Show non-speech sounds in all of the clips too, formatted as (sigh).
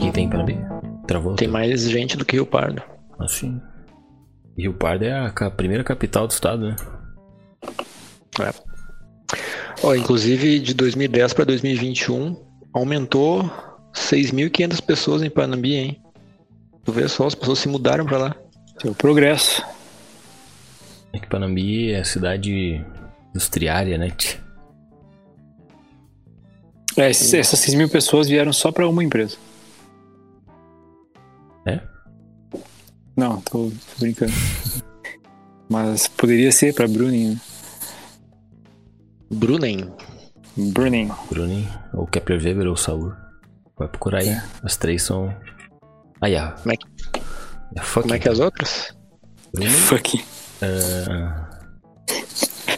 Quem tem para mim? Travou? Tem mais gente do que Rio Pardo. Assim. Rio Pardo é a primeira capital do estado, né? É. Ó, inclusive, de 2010 para 2021, aumentou 6.500 pessoas em Panambi, hein? Tu vê só, as pessoas se mudaram pra lá. Seu progresso. É que Panambi é cidade industriária, né? tch? É, essas 6 mil pessoas vieram só pra uma empresa. É? Não, tô, tô brincando. Mas poderia ser pra Bruning. né? Brunnen. Bruning. Bruning, ou Kepler Weber ou Saur. Vai procurar aí. É. As três são. Aí, ó. Como é que, É fucking como é que é as outras? Bruning. Fuck. Ah,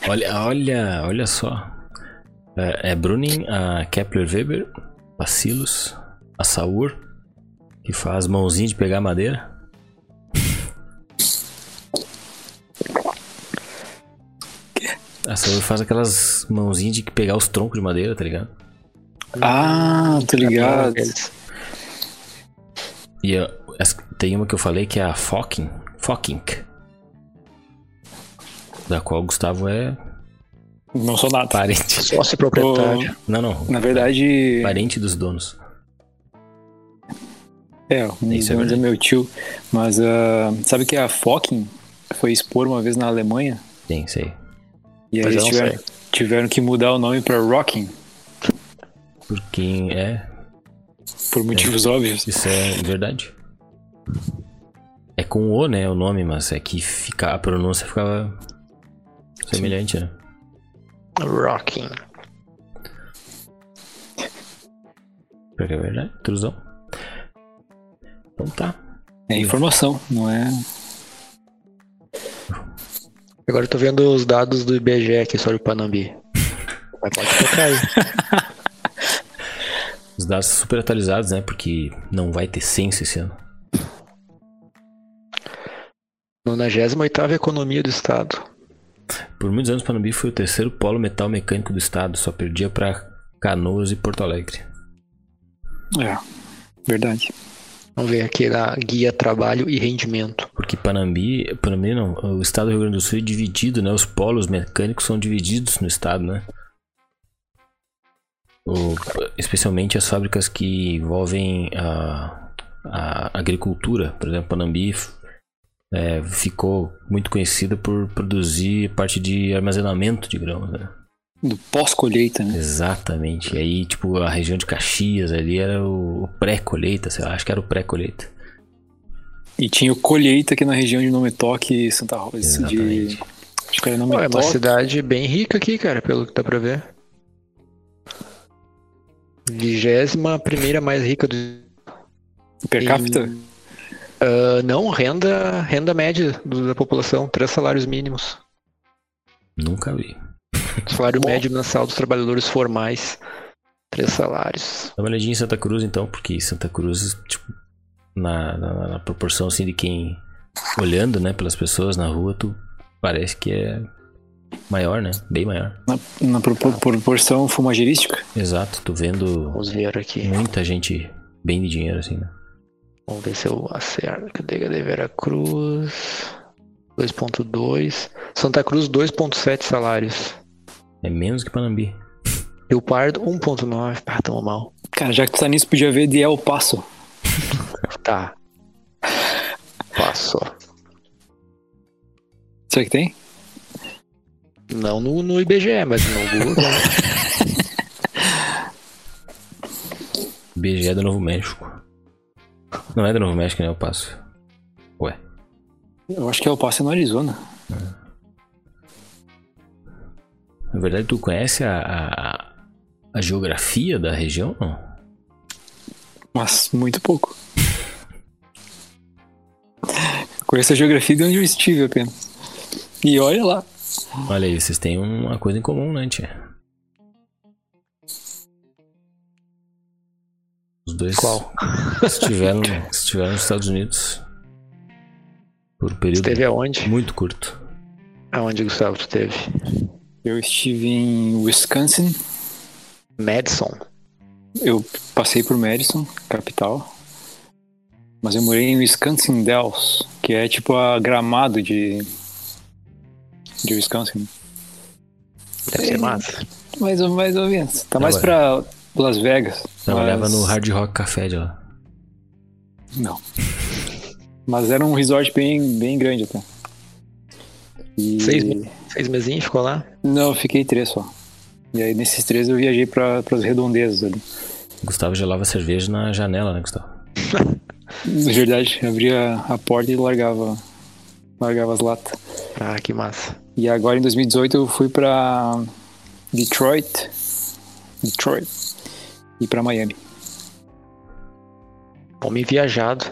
olha, olha, olha só. É, é Bruning, a Kepler Weber, Bacillus, a Saur, que faz mãozinha de pegar madeira. A Saur faz aquelas mãozinhas de pegar os troncos de madeira, tá ligado? Ah, tô ligado. E essa- tem uma que eu falei que é a Focking, Focking, da qual o Gustavo é Não sou nada. parente. Sócio proprietário. Não, não, Na verdade, parente dos donos. é, um Isso é dono é meu tio. Mas ah, sabe que a Focking foi expor uma vez na Alemanha? Sim, sei. E aí eles tiveram, sei. tiveram que mudar o nome pra Rocking, Por quem é, por motivos óbvios. isso é verdade. É com o, né, o nome, mas é que fica, a pronúncia ficava semelhante, né? Rocking. Porque é verdade, truzão. Então tá. É informação, não é? Agora eu tô vendo os dados do IBGE aqui sobre o Panambi. (laughs) Mas pode tocar aí. Os dados super atualizados, né? Porque não vai ter censo esse ano. 98 economia do estado. Por muitos anos, Panambi foi o terceiro polo metal mecânico do estado, só perdia para Canoas e Porto Alegre. É, verdade. Vamos ver aqui na guia trabalho e rendimento. Porque Panambi, Panambi não, o estado do Rio Grande do Sul é dividido, né? Os polos mecânicos são divididos no estado, né? O- especialmente as fábricas que envolvem a, a agricultura. Por exemplo, Panambi é, ficou muito conhecida por produzir parte de armazenamento de grãos, né? Do pós-colheita, né? Exatamente. E aí, tipo, a região de Caxias ali era o, o pré-colheita, sei lá, acho que era o pré-colheita. E tinha o colheita aqui na região de Nometoque e Santa Rosa. De... Acho que era Pô, é uma cidade bem rica aqui, cara, pelo que dá pra ver. Vigésima primeira mais rica do. Per capita? Ah, não, renda, renda média do- da população, três salários mínimos. Nunca vi. (laughs) Salário médio mensal dos trabalhadores formais, três salários. Dá uma olhadinha em Santa Cruz, então, porque Santa Cruz, tipo, na, na, na proporção, assim, de quem... Olhando, né, pelas pessoas na rua, tu parece que é maior, né? Bem maior. Na, na propor- proporção fumagerística? Exato, tu vendo Vamos ver aqui. muita gente bem de dinheiro, assim, né? Vamos ver se eu acerto. Cadê, cadê? Veracruz. 2.2. Santa Cruz, 2.7 salários. É menos que Panambi. Rio Pardo, 1.9. Ah, tamo mal. Cara, já que tu tá nisso, podia ver de El Paso. (laughs) Tá. Passou. Será que tem? Não no, no IBGE, mas no Google. (laughs) tem. BGE do Novo México. Não é do Novo México, né? Eu passo. Ué. Eu acho que El Paso é no Arizona. Na verdade, tu conhece a, a, a geografia da região? Não? Mas muito pouco. (laughs) Conheço a geografia de onde eu estive apenas. E olha lá. Olha aí, vocês têm uma coisa em comum, né, tia? Dois Qual? estiveram, estiveram nos Estados Unidos por um período Esteve aonde? muito curto. Aonde, Gustavo, tu teve? Eu estive em Wisconsin Madison. Eu passei por Madison, capital. Mas eu morei em Wisconsin Dells, que é tipo a gramado de. de Wisconsin. Deve ser massa. Mais ou, mais ou menos. Tá mais Ué. pra Las Vegas. Trabalhava mas- no Hard Rock Café de lá. Não. Mas era um resort bem, bem grande até. E... Seis meses. Seis mesinhos ficou lá? Não, fiquei três só. E aí nesses três eu viajei para as redondezas ali. Gustavo gelava cerveja na janela, né, Gustavo? (laughs) Na verdade, abria a porta e largava, largava as latas. Ah, que massa. E agora em 2018 eu fui para Detroit, Detroit e para Miami. Homem viajado.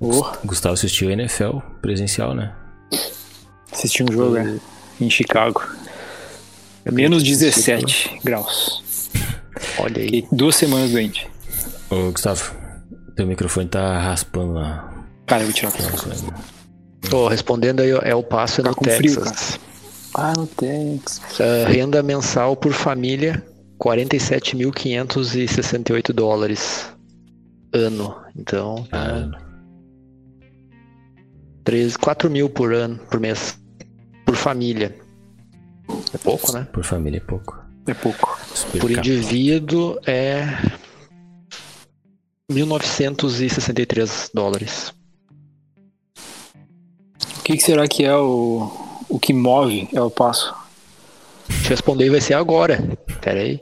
Oh, Gustavo assistiu a NFL presencial, né? assisti um jogo é, em Chicago. Menos 17 graus. Olha aí. Fiquei duas semanas doente. Ô, Gustavo, teu microfone tá raspando lá. Cara, eu vou tirar aqui. Tô respondendo aí, é o passo Tá no com frio, Texas. Ah, no Texas. Ah, renda mensal por família, 47.568 dólares ano. Então, Ah, 13, 4 mil por ano, por mês. Por família. É pouco, né? por família é pouco. É pouco. Super Por indivíduo é 1.963 dólares. O que, que será que é o, o que move é o passo? Te responder vai ser agora. Pera aí.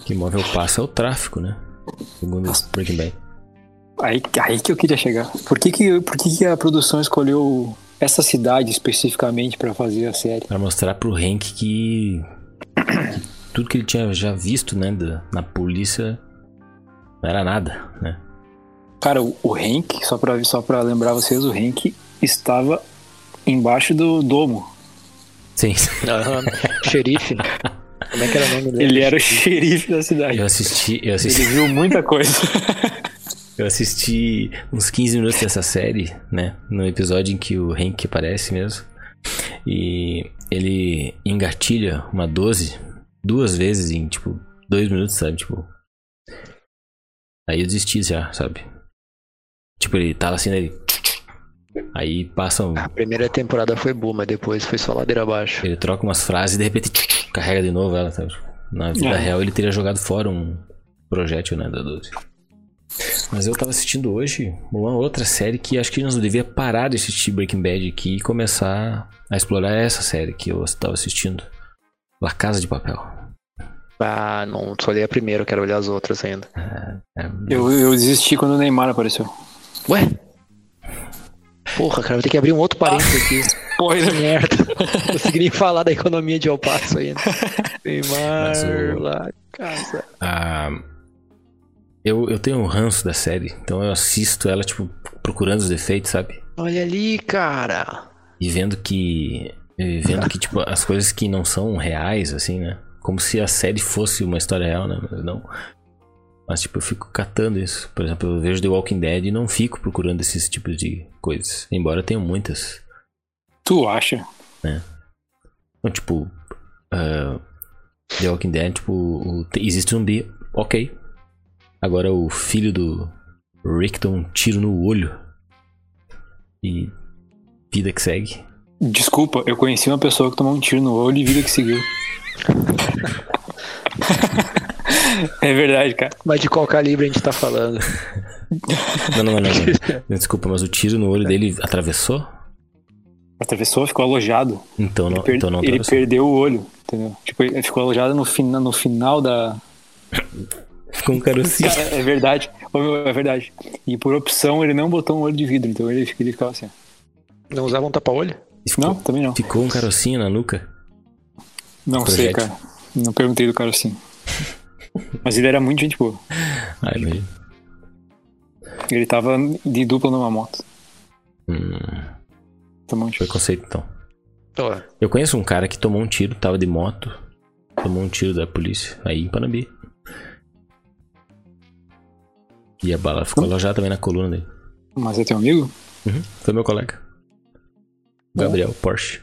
O que move o passo é o tráfico, né? Segundo Breaking Bad. Aí, aí que eu queria chegar. Por que, que, por que, que a produção escolheu essa cidade especificamente para fazer a série? Pra mostrar pro Hank que, que tudo que ele tinha já visto, né, da- na polícia não era nada, né? Cara, o, o Hank, só pra, só pra lembrar vocês, o Hank estava embaixo do domo. Sim. Xerife. Como é que era o nome dele? Ele era o xerife da cidade. Eu assisti, eu Ele assisti, viu muita coisa. eu assisti uns 15 minutos dessa série, né? No episódio em que o Hank aparece mesmo. E ele engatilha uma 12 duas vezes em, tipo, dois minutos, sabe? Tipo. Aí eu desisti já, sabe? Tipo, ele tava assim, ele. Aí passa um. A primeira temporada foi boa, mas depois foi só ladeira abaixo. Ele troca umas frases e de repente carrega de novo ela, sabe? Na vida É. real ele teria jogado fora um projétil, né, da 12. Mas eu tava assistindo hoje uma outra série que acho que nós devia parar de assistir Breaking Bad aqui e começar a explorar essa série que eu tava assistindo. La Casa de Papel. Ah, não, só olhei a primeira, eu quero olhar as outras ainda. É, Eu, eu desisti quando o Neymar apareceu. Ué? Porra, cara, vou ter que abrir um outro parênteses aqui. (laughs) Que merda. Consegui nem falar da economia de El Paso ainda. (laughs) Neymar, o- lá, casa. Ah, eu, eu tenho um ranço da série, então eu assisto ela, tipo, procurando os defeitos, sabe? Olha ali, cara. E vendo que. e Vendo que, tipo, as coisas que não são reais, assim, né? Como se a série fosse uma história real, né? Mas não. Mas, tipo, eu fico catando isso. Por exemplo, eu vejo The Walking Dead e não fico procurando esses tipos de coisas. Embora tenham muitas. Tu acha? Então, tipo. ah, The Walking Dead, tipo, o- te- existe zumbi, ok. Agora o filho do Rick toma um tiro no olho. E. Vida que segue. Desculpa, eu conheci uma pessoa que tomou um tiro no olho e vida que seguiu. (laughs) (laughs) é verdade, cara. Mas de qual calibre a gente tá falando? Não, não, não, não. não. Desculpa, mas o tiro no olho dele atravessou? Atravessou, ficou alojado. Então não, Per- então não ele perdeu o olho, entendeu? Tipo, ele ficou alojado no, fina, no final da. Ficou um carocinho. Cara, é verdade. É verdade. E por opção ele não botou um olho de vidro, então ele, ele ficava assim. Não usava um tapa-olho? Não, também não. ficou um carocinho na nuca. Não sei, cara. Não perguntei do cara assim. Mas ele era muito gente boa. Ai, imagina. Ele tava de dupla numa moto. Hum, Tomou um tiro. preconceito, então. Ó, Eu conheço um cara que tomou um tiro, tava de moto. Tomou um tiro da polícia. Aí em Panambi. E a bala ficou alojada também na coluna dele. Mas é teu amigo? Uhum, foi meu colega. Gabriel, Porsche.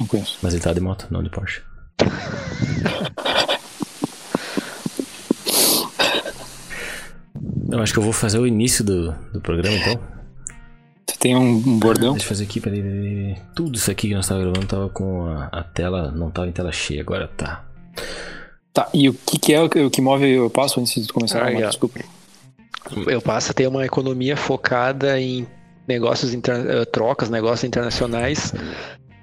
Não conheço. Mas ele tava de moto, não de Porsche. (laughs) Eu acho que eu vou fazer o início do, do programa então. Você tem um, um bordão? Deixa eu fazer aqui, peraí, peraí. Tudo isso aqui que nós estávamos gravando tava com a, a tela, não tava em tela cheia, agora tá. Tá, e o que, que é o que, o que move o passo antes de começar? Ah, já. Desculpa. Eu passo a ter uma economia focada em negócios, inter... eh, trocas, negócios internacionais.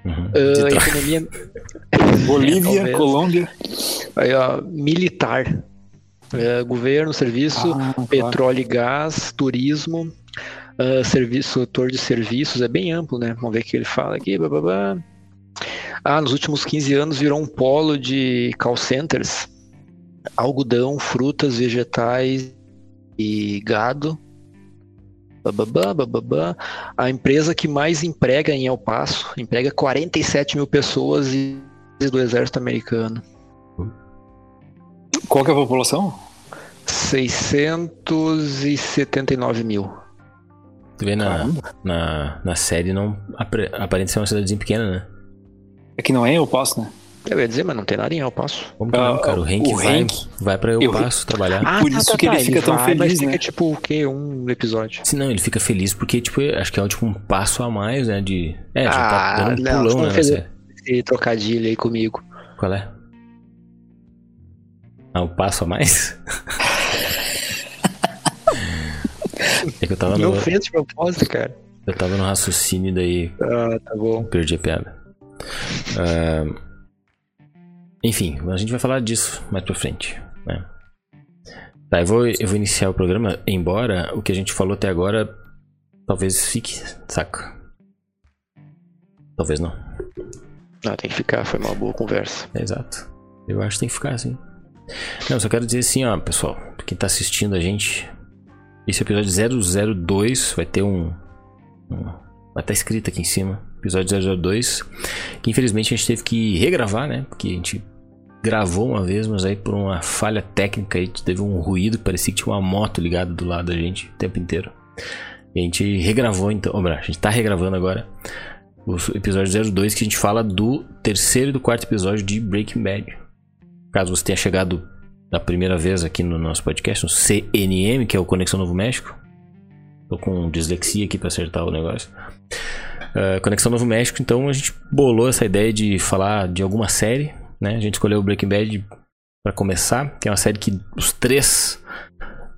Uhum. Troca. economia (laughs) (laughs) Bolívia, talvez. Colômbia. aí, ó, militar. Eh, governo, serviço, Ah, claro. petróleo e gás, turismo, ah, serviço, setor de serviços, é bem amplo, né? Vamos ver o que ele fala aqui. bababá. Ah, nos últimos 15 anos virou um polo de call centers, algodão, frutas, vegetais e gado. Bababá, bababá. A empresa que mais emprega em El Paso, emprega 47 mil pessoas e do exército americano. Qual que é a população? 679 mil. Tu vê na, Caramba. na, na série, não aparenta ser uma cidadezinha pequena, né? É que não é eu passo, né? Eu ia dizer, mas não tem nada em El. Como que não, Ah, cara? O Hank o vai, Hank- vai pra Eu Eu- Passo trabalhar. Por isso que ele fica tão vai, feliz, mas fica né? tipo o quê? Um episódio. Se não, ele fica feliz porque, tipo, acho que é tipo um passo a mais, né? De. É, já Ah, tá dando um não, pulão, né? fez- Esse trocadilho aí comigo. Qual é? Ah, um passo a mais? é que eu tava no, Não fez de propósito, cara. eu tava no raciocínio daí Ah, tá bom. perdi a piada. Ah, enfim, a gente vai falar disso mais pra frente, né? Tá, eu vou, eu vou iniciar o programa, embora o que a gente falou até agora talvez fique, saca? Talvez não. Não, tem que ficar, foi uma boa conversa. Exato. Eu acho que tem que ficar assim. Não, só quero dizer assim, ó, pessoal, quem tá assistindo a gente, esse episódio 002 vai ter um. um vai estar escrito aqui em cima, episódio 002, que infelizmente a gente teve que regravar, né? Porque a gente gravou uma vez, mas aí por uma falha técnica aí teve um ruído, parecia que tinha uma moto ligada do lado da gente o tempo inteiro. E a gente regravou então, ou a gente tá regravando agora o episódio 02 que a gente fala do terceiro e do quarto episódio de Breaking Bad. Caso você tenha chegado da primeira vez aqui no nosso podcast, no CNM, que é o Conexão Novo México. Tô com dislexia aqui para acertar o negócio. Uh, Conexão Novo México, então a gente bolou essa ideia de falar de alguma série, né? A gente escolheu o Breaking Bad para começar, que é uma série que os três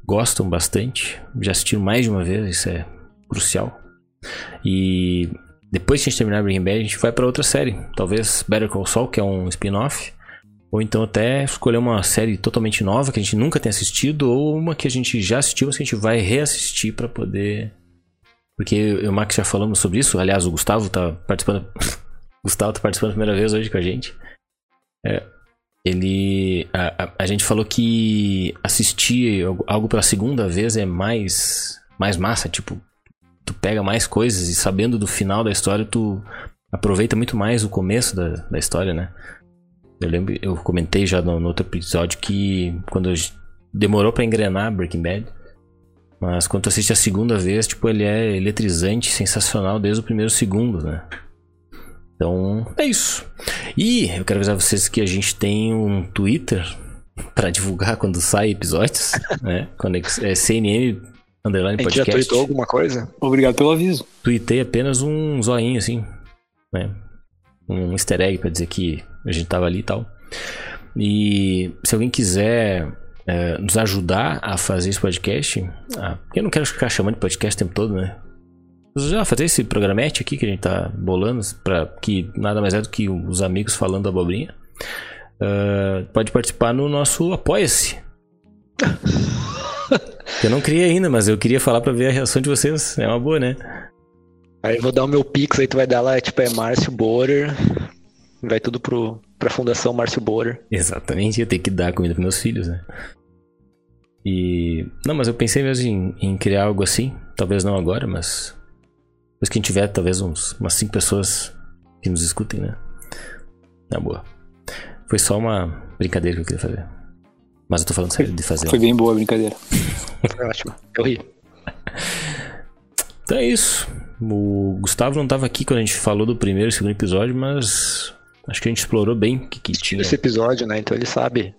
gostam bastante, já assistiram mais de uma vez, isso é crucial. E depois que a gente terminar Breaking Bad, a gente vai para outra série, talvez Better Call Saul, que é um spin-off, ou então até escolher uma série totalmente nova que a gente nunca tenha assistido, ou uma que a gente já assistiu, mas que a gente vai reassistir para poder. Porque eu e o Max já falamos sobre isso. Aliás, o Gustavo tá participando. (laughs) Gustavo tá participando a primeira vez hoje com a gente. É, ele. A, a, a gente falou que assistir algo pela segunda vez é mais. mais massa. Tipo, tu pega mais coisas e sabendo do final da história, tu aproveita muito mais o começo da, da história, né? Eu lembro, eu comentei já no, no outro episódio que quando eu- demorou pra engrenar Breaking Bad, mas quando tu assiste a segunda vez, tipo, ele é eletrizante, sensacional desde o primeiro segundo, né? Então, é isso. E eu quero avisar vocês que a gente tem um Twitter (laughs) pra divulgar quando sai episódios, (laughs) né? Conex- é CNN underline A gente já podcast. tweetou alguma coisa? Obrigado pelo aviso. Tuitei apenas um zoinho, assim, né? Um easter egg pra dizer que a gente tava ali e tal. E se alguém quiser é, nos ajudar a fazer esse podcast, ah, eu não quero ficar chamando de podcast o tempo todo, né? Já fazer esse programete aqui que a gente tá bolando, pra, que nada mais é do que os amigos falando abobrinha. ah, pode participar no nosso Apoia-se. (laughs) Eu não criei ainda, mas eu queria falar pra ver a reação de vocês. É uma boa, né? Aí eu vou dar o meu pix, aí tu vai dar lá, tipo, é Márcio Borer. Vai tudo pro, pra Fundação Márcio Borer. Exatamente, eu tenho que dar comida pros meus filhos, né? E. Não, mas eu pensei mesmo em, em criar algo assim. Talvez não agora, mas. Depois que a gente tiver, talvez uns, umas 5 pessoas que nos escutem, né? Na boa. Foi só uma brincadeira que eu queria fazer. Mas eu tô falando sério de fazer. Foi bem boa a brincadeira. Foi (laughs) ótimo. Eu ri. (laughs) Então é isso. O Gustavo não tava aqui quando a gente falou do primeiro e segundo episódio, mas. Acho que a gente explorou bem o que, que tinha. Esse episódio, né? Então ele sabe.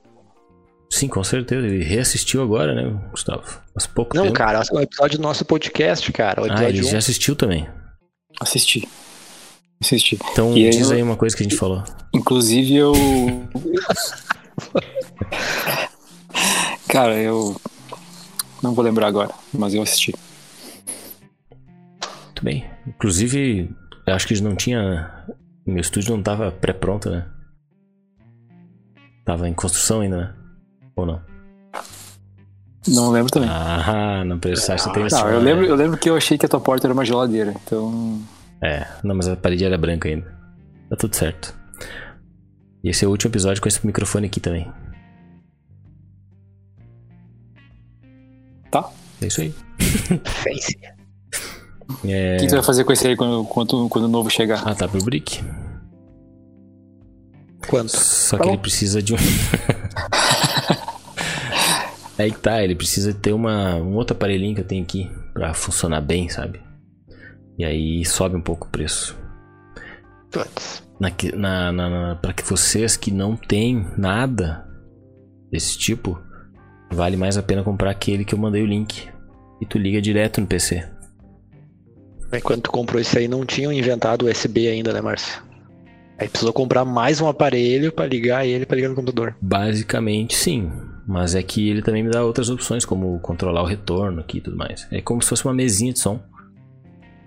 Sim, com certeza. Ele reassistiu agora, né, Gustavo? Faz pouco Não, tempo. cara, é o episódio do nosso podcast, cara. O ah, ele 1. já assistiu também. Assisti. Assisti. Então E diz eu- aí uma coisa que a gente falou. Inclusive eu. Cara, eu. Não vou lembrar agora, mas eu assisti. Muito bem. Inclusive, eu acho que não tinha. Meu estúdio não tava pré-pronto, né? Tava em construção ainda, né? Ou não? Não lembro também. Ah, não precisaste ter Não, eu lembro, eu lembro que eu achei que a tua porta era uma geladeira, então. É, não, mas a parede era branca ainda. Tá tudo certo. E esse é o último episódio com esse microfone aqui também. Tá. É isso aí. Face. É... O que tu vai fazer com esse aí quando, quando, quando o novo chegar? Ah, tá pro Brick. Quanto? Só Tá que bom. ele precisa de um. (laughs) Aí que tá, ele precisa ter uma, um outro aparelhinho que eu tenho aqui pra funcionar bem, sabe? E aí sobe um pouco o preço. Putz. Na, na, na, pra que vocês que não têm nada desse tipo, vale mais a pena comprar aquele que eu mandei o link. E tu liga direto no PC. Tu comprou isso aí, não tinham inventado USB ainda, né, Márcio? Aí precisou comprar mais um aparelho pra ligar ele pra ligar no computador. Basicamente sim. Mas é que ele também me dá outras opções, como controlar o retorno aqui e tudo mais. É como se fosse uma mesinha de som.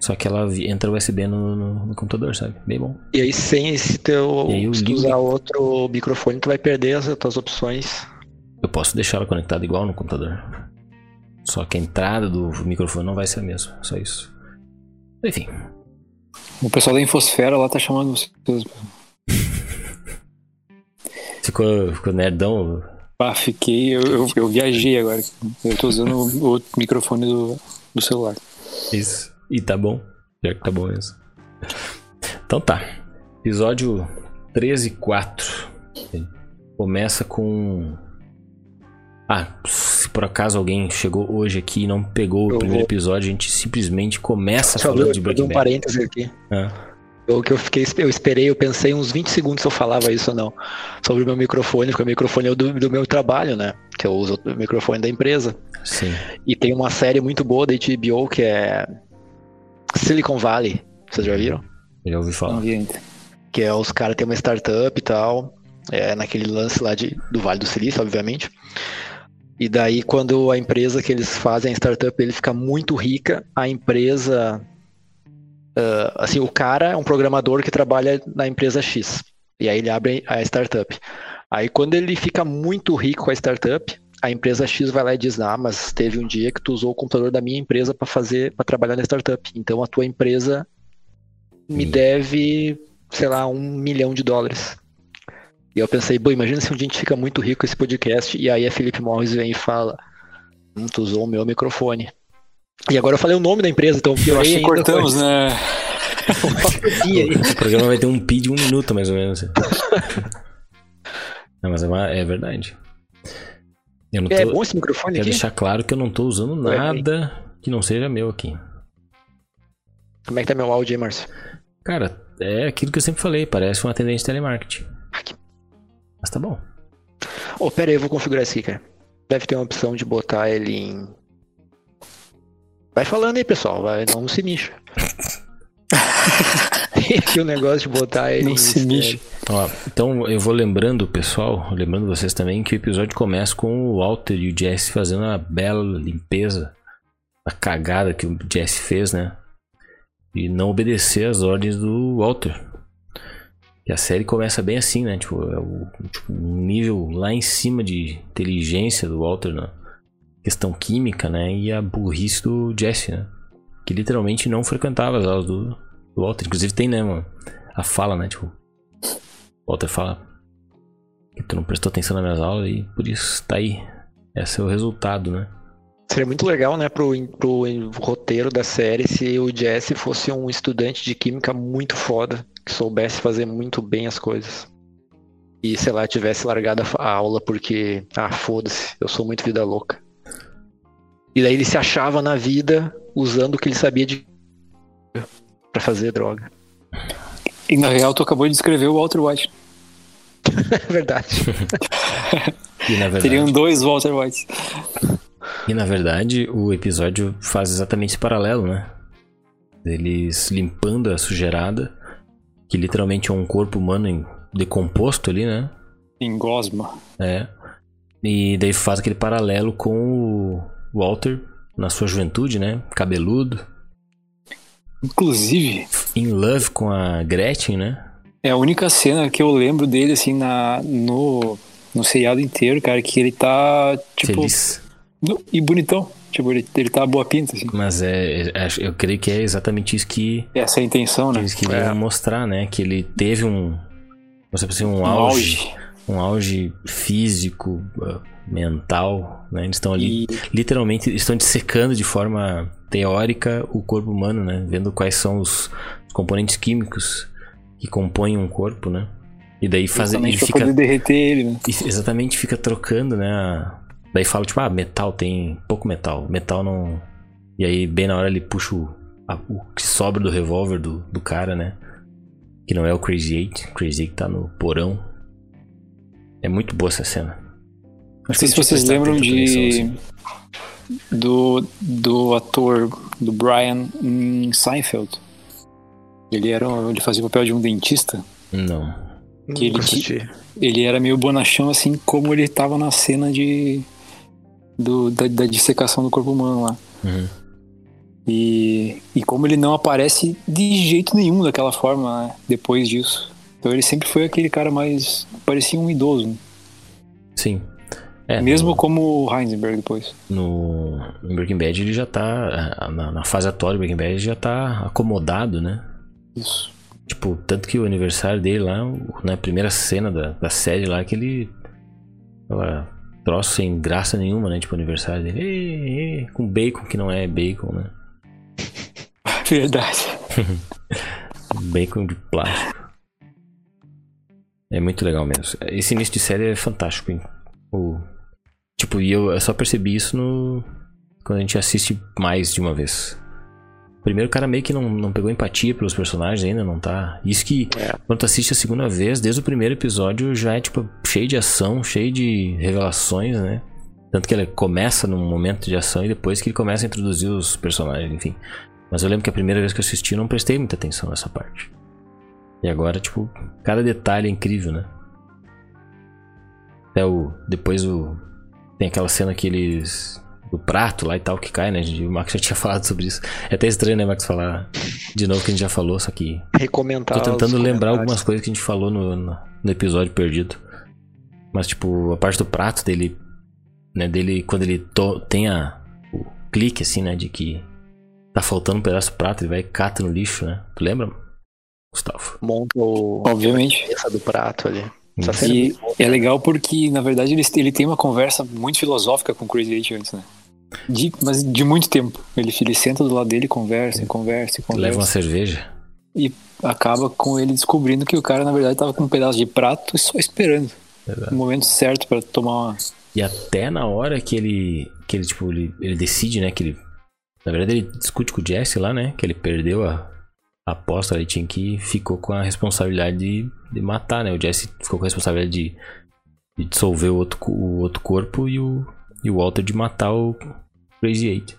Só que ela entra USB no, no- no computador, sabe? Bem bom. E aí, sem esse teu. E aí se tu usar outro microfone, tu vai perder as tuas opções. Eu posso deixar ela conectada igual no computador. Só que a entrada do microfone não vai ser a mesma. Só isso. Enfim. O pessoal da Infosfera lá tá chamando vocês. (laughs) Ficou, ficou nerdão. Ah, fiquei. Eu, eu, eu viajei agora. Eu tô usando o, o microfone do, do celular. Isso. E tá bom. Já que tá bom mesmo. Então tá. Episódio 13 e 4. Começa com. Ah, se por acaso alguém chegou hoje aqui e não pegou o Eu primeiro vou- episódio, a gente simplesmente começa Só falando vou de Breaking um Bad. parênteses aqui. Ah, Eu, que eu, fiquei, eu esperei, eu pensei uns 20 segundos se eu falava isso ou não. Sobre o meu microfone, porque o microfone é o do, do meu trabalho, né? Que eu uso o microfone da empresa. sim. E tem uma série muito boa da HBO que é Silicon Valley. Vocês já viram? Já ouvi Não falar. vi ainda. Que é os caras têm uma startup e tal. É naquele lance lá de, do Vale do Silício, obviamente. E daí, quando a empresa que eles fazem, a startup, ele fica muito rica, a empresa. ah, assim, o cara é um programador que trabalha na empresa X. E aí ele abre a startup. Aí, quando ele fica muito rico com a startup, a empresa X vai lá e diz: Ah, mas teve um dia que tu usou o computador da minha empresa para fazer, para trabalhar na startup. Então a tua empresa me deve, sei lá, um milhão de dólares. E eu pensei, bom, imagina se um dia a gente fica muito rico com esse podcast e aí a Felipe Morris vem e fala: Hum, tu usou o meu microfone. E agora eu falei o nome da empresa, então Eu acho que cortamos, né? (laughs) esse. O programa vai ter um pi de um minuto, mais ou menos. (laughs) Não, mas é, uma- é verdade. Eu não tô, É bom esse microfone quero aqui? deixar claro que eu não tô usando É, nada que não seja meu aqui. Como é que tá meu áudio aí, Márcio? Cara, é aquilo que eu sempre falei, parece um atendente de telemarketing. Mas tá bom. Ô, pera aí, eu vou configurar isso aqui, cara. Deve ter uma opção de botar ele em. Vai falando aí, pessoal, vai, não se mixa. (laughs) Aqui o negócio de botar ele Não em se então eu vou lembrando, pessoal, lembrando vocês também que o episódio começa com o Walter e o Jesse fazendo uma bela limpeza. A cagada que o Jesse fez, né? E não obedecer às ordens do Walter. E a série começa bem assim, né? Tipo, é o, tipo, um nível lá em cima de inteligência do Walter na questão química, né? E a burrice do Jesse, né? Que literalmente não frequentava as aulas do, do Walter. Inclusive tem, né, mano? A fala, né? Tipo, Walter fala que tu não prestou atenção nas minhas aulas e por isso tá aí. Esse é o resultado, né? Seria muito legal, né, pro, pro roteiro da série se o Jesse fosse um estudante de química muito foda, que soubesse fazer muito bem as coisas. E, sei lá, tivesse largado a aula porque, ah, foda-se, eu sou muito vida louca. E daí ele se achava na vida usando o que ele sabia de pra fazer droga. E na real, tu acabou de descrever o Walter White. É (laughs) verdade. E na verdade, Teriam dois Walter White. e na verdade, o episódio faz exatamente esse paralelo, né? Eles limpando a sujeirada, que literalmente é um corpo humano decomposto ali, né? Em Gosma. É. E daí faz aquele paralelo com o Walter na sua juventude, né? Cabeludo, Inclusive, in love com a Gretchen, né? é a única cena que eu lembro dele, assim, na, no, no seriado inteiro, cara, que ele tá, tipo... Feliz. no- e bonitão. Tipo, ele, ele tá boa pinta, assim. Mas é, é- eu creio que é exatamente isso que Essa é a intenção, né? eles queriam mostrar, né? Que ele teve um, dizer assim, um, Um auge, um auge físico, uh, mental, né? Eles estão ali, E literalmente, estão dissecando de forma teórica o corpo humano, né? Vendo quais são os, os componentes químicos que compõem um corpo, né? E daí faz, ele fica poder derreter ele, né? exatamente fica trocando, né? a- Daí fala, tipo, ah, metal tem pouco metal. Metal não. E aí, bem na hora, ele puxa o, a- o que sobra do revólver do, do cara, né? Que não é o Crazy Eight. Crazy Eight tá no porão. É muito boa essa cena. Não sei se eu vocês lembram de assim. do, do ator do Brian em Seinfeld. Ele era ele fazia o papel de um dentista. Não. Que ele. Ele era meio bonachão assim como ele tava na cena de do, da, da dissecação do corpo humano lá. Uhum. E, e como ele não aparece de jeito nenhum daquela forma né, depois disso. Então ele sempre foi aquele cara mais. parecia um idoso. né? Sim. É, Mesmo no, como o Heisenberg depois. no, no Breaking Bad ele já tá. Na, na fase atual do Breaking Bad ele já tá acomodado, né? Isso. Tipo, tanto que o aniversário dele lá, na primeira cena da, da série lá, que ele. Troço sem graça nenhuma, né? Tipo, aniversário dele. Com bacon, que não é bacon, né? (laughs) Verdade. (laughs) Bacon de plástico. É muito legal mesmo. Esse início de série é fantástico, hein? O... Tipo, e eu, eu só percebi isso no. Quando a gente assiste mais de uma vez. Primeiro, o cara meio que não, não pegou empatia pelos personagens ainda, não tá. Isso que, É. quando tu assiste a segunda vez, desde o primeiro episódio, já é, tipo, cheio de ação, cheio de revelações, né? Tanto que ele começa num momento de ação e depois que ele começa a introduzir os personagens, enfim. Mas eu lembro que a primeira vez que eu assisti, eu não prestei muita atenção nessa parte. E agora, tipo, cada detalhe é incrível, né? Até o. Depois o. Tem aquela cena que eles. Do prato lá e tal que cai, né? gente? O Max já tinha (laughs) falado sobre isso. É até estranho, né, Max, falar de novo que a gente já falou, só que. Recomendar. Tô tentando lembrar algumas coisas que a gente falou no, no, no episódio perdido. Mas, tipo, a parte do prato dele. Né, dele, quando ele to- tem a, o clique, assim, né, de que tá faltando um pedaço do prato, ele vai e cata no lixo, né? Tu lembra, Gustavo? Monta o Obviamente. cabeça do prato ali. É E boa. é legal porque, na verdade, ele, ele tem uma conversa muito filosófica com o Crazy Eight antes, né? De, mas de muito tempo. Ele, ele senta do lado dele, conversa, e conversa, e conversa. Leva uma cerveja. E acaba com ele descobrindo que o cara, na verdade, tava com um pedaço de prato e só esperando Exato. o momento certo pra tomar uma. E até na hora que ele. Que ele, tipo, ele, ele decide, né? Que ele. Na verdade, ele discute com o Jesse lá, né? Que ele perdeu a, a aposta, ele tinha que. Ficou com a responsabilidade de, de matar, né? O Jesse ficou com a responsabilidade de, de dissolver o outro, o outro corpo e o, e o Walter de matar o Crazy Eight.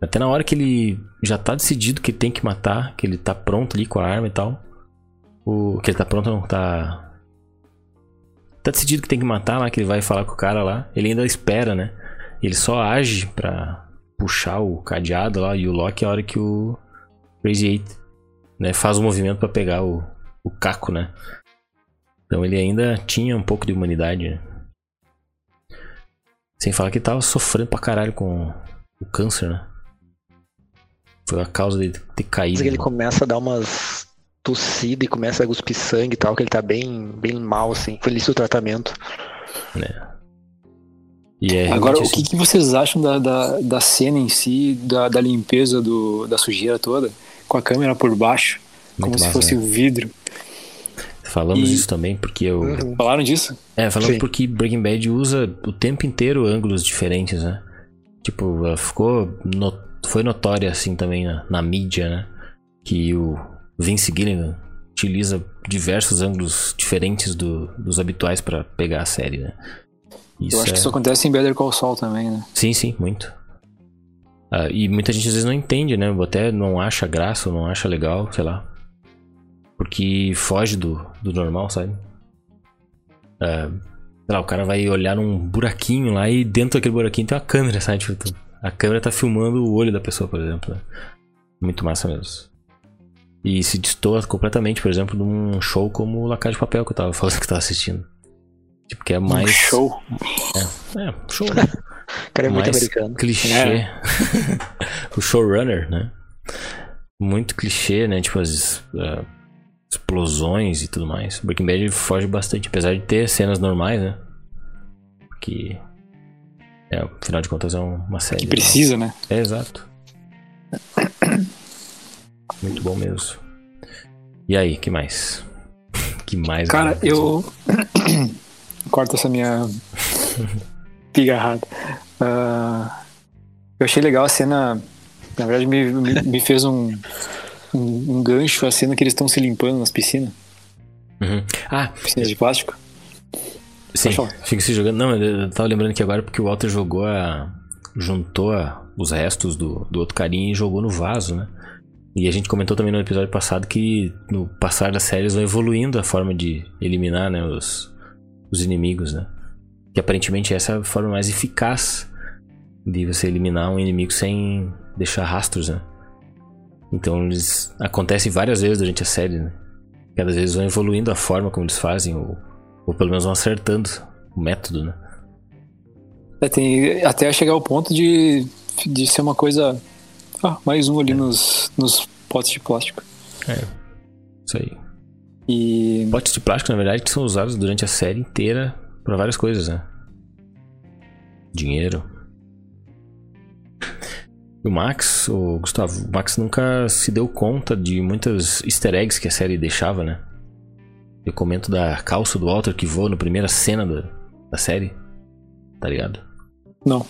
Até na hora que ele já tá decidido que tem que matar, que ele tá pronto ali com a arma e tal. O, que ele tá pronto, não, tá tá decidido que tem que matar lá, que ele vai falar com o cara lá. Ele ainda espera, né? Ele só age pra puxar o cadeado lá e o lock a hora que o Crazy Eight né, faz o movimento pra pegar o, o caco, né? Então ele ainda tinha um pouco de humanidade, né? Sem falar que ele tava sofrendo pra caralho com o câncer, né? Foi a causa dele ter caído. Mas ele começa a dar umas tossidas e começa a cuspir sangue e tal, que ele tá bem, bem mal, assim. Foi isso o tratamento. E é Agora, o que, que vocês acham da, da, da cena em si, da, da limpeza do, da sujeira toda, com a câmera por baixo, como muito se massa, fosse né? o vidro? Falamos E- isso também porque eu, Uhum. Falaram disso? É, falando Sim. porque Breaking Bad usa o tempo inteiro ângulos diferentes, né? Tipo, ficou. no- Foi notória assim também na, na mídia, né? Que o Vince Gilligan utiliza diversos ângulos diferentes do, dos habituais para pegar a série, né? Isso Eu acho é... que isso acontece em Better Call Saul também, né? Sim, sim, muito. Uh, e muita gente às vezes não entende, né? Até não acha graça ou não acha legal, sei lá. Porque foge do, do normal, sabe? Uh, sei lá, o cara vai olhar num buraquinho lá e dentro daquele buraquinho tem uma câmera, sabe? Tipo, a câmera tá filmando o olho da pessoa, por exemplo. Né? Muito massa mesmo. E se destoa completamente, por exemplo, de um show como o Lacar de Papel que eu tava falando (laughs) que eu tava assistindo. Tipo, que é mais. Um show? É, é show, né? (laughs) O cara é muito americano. Clichê. É. (laughs) o showrunner, né? Muito clichê, né? Tipo as uh, explosões e tudo mais. Breaking Bad foge bastante, apesar de ter cenas normais, né? Que. É, afinal de contas é uma série. Que precisa, né? É, exato. Muito bom mesmo. E aí, que mais? (laughs) que mais? Cara, eu. (coughs) Corta essa minha (laughs) pigarrada. Uh, eu achei legal a cena. Na verdade, me, me, me fez um, um, um, gancho a cena que eles estão se limpando nas piscinas. Uhum. Ah, piscinas de plástico. Sim, fica se jogando. Não, eu tava lembrando que agora porque o Walter jogou a. juntou a, os restos do, do outro carinha e jogou no vaso, né? E a gente comentou também no episódio passado que no passar das séries vão evoluindo a forma de eliminar né, os, os inimigos, né? Que aparentemente essa é a forma mais eficaz de você eliminar um inimigo sem deixar rastros, né? Então eles acontecem várias vezes durante a série, né? Cada vez vão evoluindo a forma como eles fazem, ou, ou pelo menos vão acertando o método, né? É, tem, até chegar ao ponto de, de ser uma coisa. Ah, mais um ali é. nos, nos potes de plástico. É. Isso aí. E. Potes de plástico, na verdade, que são usados durante a série inteira para várias coisas, né? Dinheiro. O Max, o Gustavo, o Max nunca se deu conta de muitas easter eggs que a série deixava, né? Eu comento da calça do Walter que voa na primeira cena da, da série. Tá ligado? Não.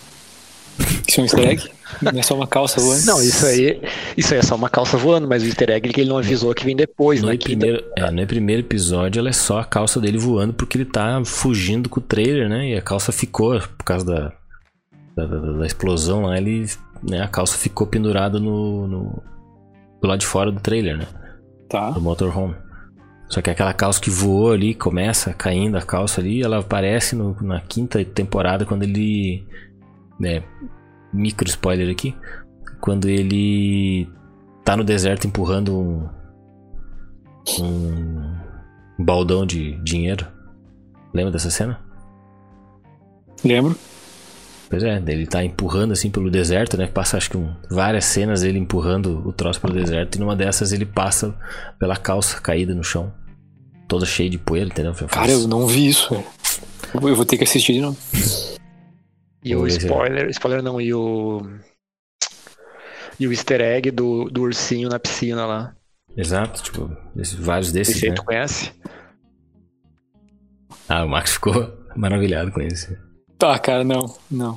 Isso é um easter egg? Não é só uma calça voando? Não, isso aí, isso aí é só uma calça voando, mas o easter egg é que ele não avisou que vem depois, no né? Primeiro, é, no primeiro episódio ela é só a calça dele voando porque ele tá fugindo com o trailer, né? E a calça ficou, por causa da, da, da, da explosão lá, ele, né, a calça ficou pendurada no, no, do lado de fora do trailer, né? Tá. Do motorhome. Só que aquela calça que voou ali, começa caindo a calça ali, ela aparece no, na quinta temporada quando ele né, micro spoiler aqui, quando ele tá no deserto empurrando um, um baldão de dinheiro. Lembra dessa cena? Lembro. Pois é, ele tá empurrando assim pelo deserto, né? Passa acho que um, várias cenas ele empurrando o troço pelo deserto e numa dessas ele passa pela calça caída no chão. Toda cheia de poeira, entendeu? Cara, eu não vi isso. Eu vou ter que assistir de novo. E o spoiler, spoiler não, e o. E o easter egg do, do ursinho na piscina lá. Exato, tipo, vários desses. Esse aí né? tu conhece? Ah, o Max ficou (laughs) maravilhado com isso. Tá, cara, não, não.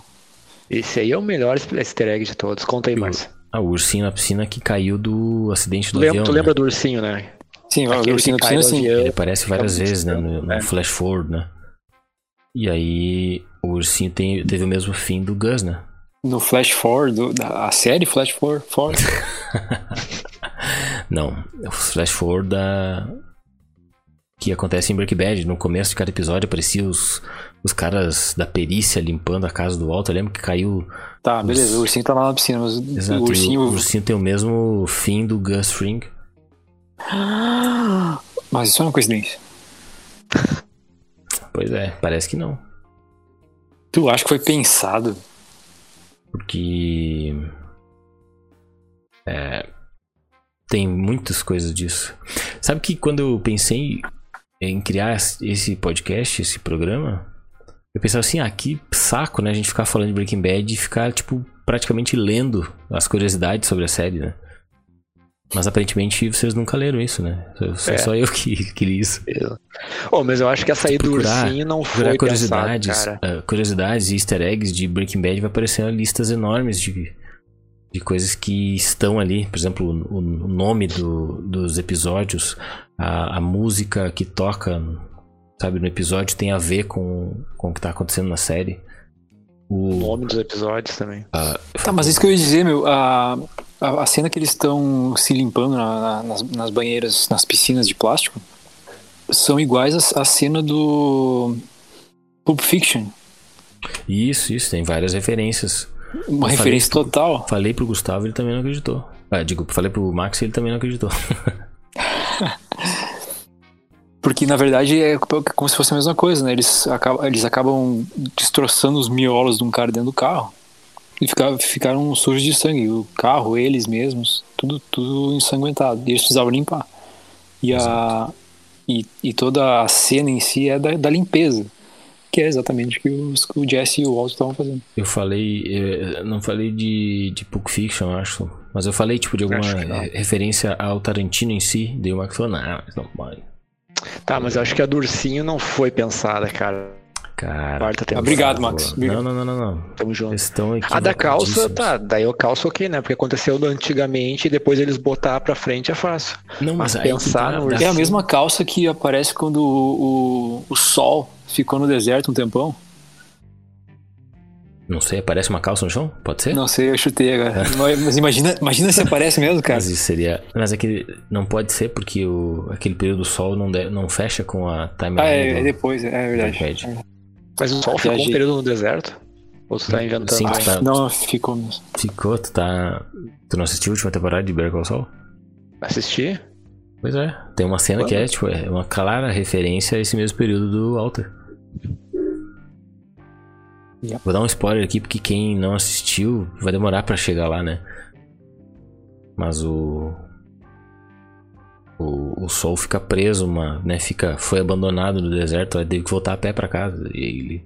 Esse aí é o melhor easter egg de todos. Conta aí, Márcio. Ah, o ursinho na piscina que caiu do acidente do tu avião. Tu né? lembra do ursinho, né? Sim, o ursinho na piscina, sim. Ele aparece várias vezes, né? No, no é. flash forward, né? E aí o ursinho tem, teve o mesmo fim do Gus, né? No Flash Forward, da, a série Flash Forward? (laughs) Não, o Flash Forward da... que acontece em Breaking Bad. No começo de cada episódio apareciam os, os caras da perícia limpando a casa do Walter. Lembra que caiu... Tá, os... beleza, o ursinho tá lá na piscina, mas Exato, o ursinho... O, ursinho tem o mesmo fim do Gus Fring. (gasps) Mas isso é uma coincidência. Pois é, parece que não. Tu acha que foi pensado? Porque. É, tem muitas coisas disso. Sabe que quando eu pensei em criar esse podcast, esse programa, eu pensava assim, ah, que saco, né? A gente ficar falando de Breaking Bad e ficar, tipo, praticamente lendo as curiosidades sobre a série, né? Mas aparentemente vocês nunca leram isso, né? Só, é. só eu que, (laughs) que li isso. Oh, mas eu acho que a saída do ursinho não foi curiosidades, pensado, uh, curiosidades e easter eggs de Breaking Bad vai aparecendo listas enormes de, de coisas que estão ali. Por exemplo, o, o nome do, dos episódios, a, a música que toca, sabe, no episódio tem a ver com, com o que tá acontecendo na série. O nome dos episódios também. A, tá, mas isso que eu ia dizer, meu, a, a, a cena que eles estão se limpando na, na, nas, nas banheiras, nas piscinas de plástico, são iguais à cena do Pulp Fiction. Isso, isso, tem várias referências. Uma eu referência falei, total. Falei pro Gustavo, ele também não acreditou. Ah, digo, falei pro Max e ele também não acreditou. (laughs) Porque na verdade é como se fosse a mesma coisa, né? Eles acabam, eles acabam destroçando os miolos de um cara dentro do carro e ficaram, ficaram sujos de sangue. O carro, eles mesmos, tudo, tudo ensanguentado. E eles precisavam limpar. E, a, e, e toda a cena em si é da, da limpeza que é exatamente o que os, o Jesse e o Walt estavam fazendo. Eu falei, eu não falei de, de Pulp Fiction, acho, mas eu falei tipo de alguma referência ao Tarantino em si, dei uma que falou, não, mas não pode. Tá, mas eu acho que a do ursinho não foi pensada, cara. Cara, obrigado, Max. Não, não, não, não, não. Tamo junto. a da calça, tá, daí eu calço ok, né? Porque aconteceu antigamente e depois eles botar pra frente é fácil. Não, mas, mas pensar tá, no ursinho... É a mesma calça que aparece quando o, o, o sol ficou no deserto um tempão? Não sei, aparece uma calça no chão? Pode ser? Não sei, eu chutei agora. Mas imagina, imagina se aparece mesmo, cara. Mas isso seria. Mas é que não pode ser porque o, aquele período do sol não, de, não fecha com a timeline. Ah, é, do, é depois, é verdade. É. Mas o sol ficou um período no deserto? Ou tu tá inventando? Sim, tu tá... Não, ficou mesmo. Ficou, tu tá. Tu não assistiu a última temporada de Better Call Saul? Assisti? Pois é. Tem uma cena Quando? que é, tipo, é uma clara referência a esse mesmo período do Walter. Yeah. Vou dar um spoiler aqui porque quem não assistiu vai demorar para chegar lá, né? Mas o o, o Sol fica preso, uma, né? Fica foi abandonado no deserto, aí teve que voltar a pé para casa e ele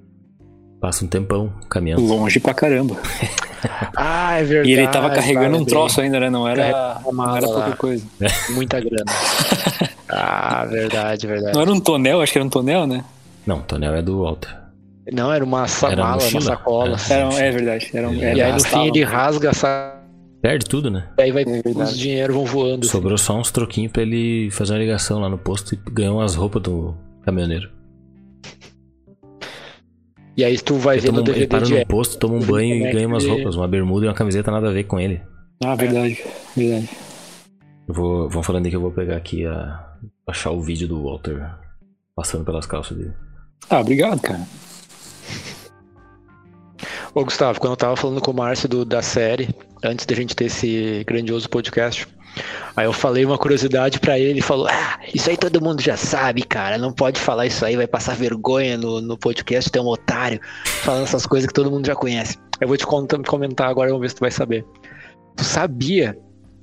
passa um tempão caminhando. Longe pra caramba. (laughs) ah, é verdade. E ele tava carregando um troço ainda, né? Não era, não era pouca coisa. Muita grana. (laughs) ah, verdade, verdade. Não era um tonel, acho que era um tonel, né? Não, tonel é do Walter. Não, era uma era mala, uma sacola. É, era, é verdade. Era um, e aí no fim ele rasga essa. Perde tudo, né? E aí vai, é os dinheiro vão voando. Sobrou assim. só uns troquinhos pra ele fazer uma ligação lá no posto e ganhar umas roupas do caminhoneiro. E aí tu vai ver no DVD Ele para no posto, toma um banho e ganha umas roupas, uma bermuda e uma camiseta nada a ver com ele. Ah, verdade, verdade. Eu vou, vão falando aí que eu vou pegar aqui a achar o vídeo do Walter passando pelas calças dele. Ah, obrigado, cara. Ô, Gustavo, quando eu tava falando com o Márcio do, da série, antes da gente ter esse grandioso podcast, aí eu falei uma curiosidade para ele, ele falou: Ah, isso aí todo mundo já sabe, cara, não pode falar isso aí, vai passar vergonha no, no podcast, tem um otário falando essas coisas que todo mundo já conhece. Eu vou te comentar agora, vamos ver se tu vai saber. Tu sabia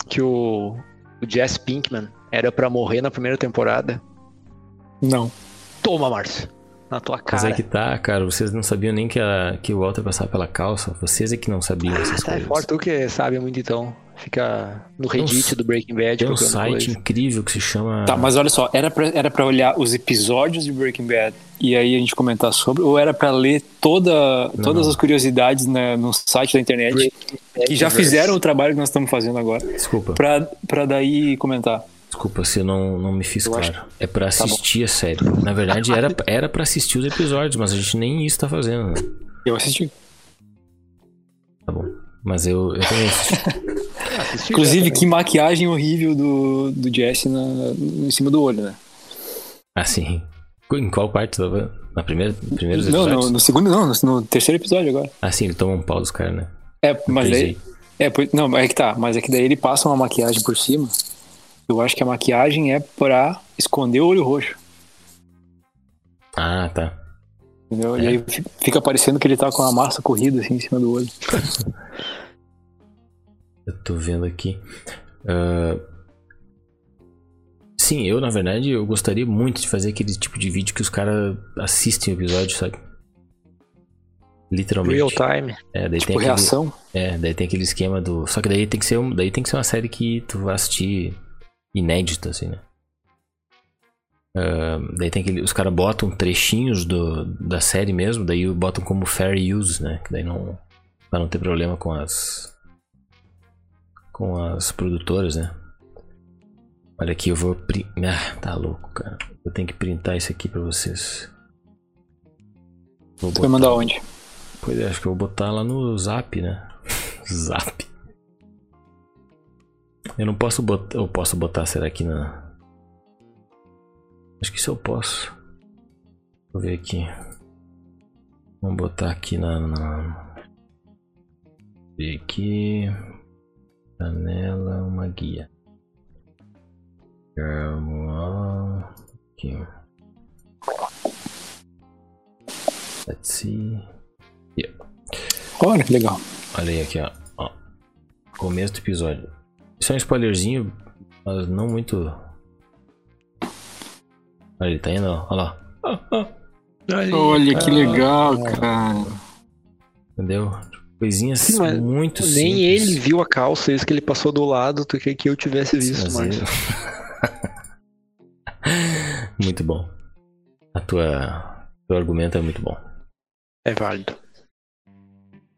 que o, o Jess Pinkman era para morrer na primeira temporada? Não. Toma, Márcio na tua cara. Mas é que tá, cara. Vocês não sabiam nem que, a, que o Walter passava pela calça. Vocês é que não sabiam ah, essas tá, coisas. É forte, tu que sabe muito então. Fica no Reddit do Breaking Bad. Tem um site coisa. incrível que se chama. Tá, mas olha só, era pra, era pra olhar os episódios de Breaking Bad e aí a gente comentar sobre, ou era pra ler toda, todas não. as curiosidades né, no site da internet que já fizeram o trabalho que nós estamos fazendo agora? Desculpa. Pra, pra daí comentar. Desculpa se eu não, não me fiz eu claro. Acho... É para tá assistir tá a série. Na verdade, era, era para assistir os episódios, mas a gente nem isso tá fazendo, né? Eu assisti. Tá bom. Mas eu, eu também assisti. (laughs) Inclusive, que maquiagem horrível do, do Jesse na, em cima do olho, né? Ah, sim. Em qual parte? Na primeira, primeiros não, episódios? Não, no segundo não, no, no, terceiro episódio agora. Ah, sim, ele toma um pau dos caras, né? É, mas daí... É, não, é que tá, mas é que daí ele passa uma maquiagem por cima eu acho que a maquiagem é pra esconder o olho roxo. Ah, tá. Entendeu? É. E aí fica parecendo que ele tá com a massa corrida assim em cima do olho. (laughs) eu tô vendo aqui. Uh... Sim, eu na verdade eu gostaria muito de fazer aquele tipo de vídeo que os caras assistem o episódio, sabe? Literalmente. Real time. É, daí tipo tem reação. Aquele, é, daí tem aquele esquema do. Só que daí tem que ser, um, daí tem que ser uma série que tu vai assistir inédita, assim, né? Uh, daí tem aquele, os caras botam trechinhos do, da série mesmo, daí botam como fair use, né? Que daí não. Pra não ter problema com as. com as produtoras, né? Olha aqui, eu vou. Pri... Ah, tá louco, cara. Eu tenho que printar isso aqui pra vocês. Vou Você vai mandar onde? Pois é, acho que eu vou botar lá no zap, né? (laughs) zap. Eu não posso botar. Eu posso botar, será que na. Acho que isso eu posso. Vou ver aqui. Vamos botar aqui na. na... Ver aqui. Janela, uma guia. Vamos aqui. Let's see. Yeah. Olha que legal. Olha aí aqui, ó. ó. Começo do episódio. Isso é um spoilerzinho, mas não muito. Olha, ele tá indo. Olha lá. Olha que legal, cara. Entendeu? Coisinhas Sim, muito nem simples. Nem ele viu a calça, isso que ele passou do lado do que, que eu tivesse visto, Márcio. (laughs) muito bom. A tua, teu argumento é muito bom. É válido.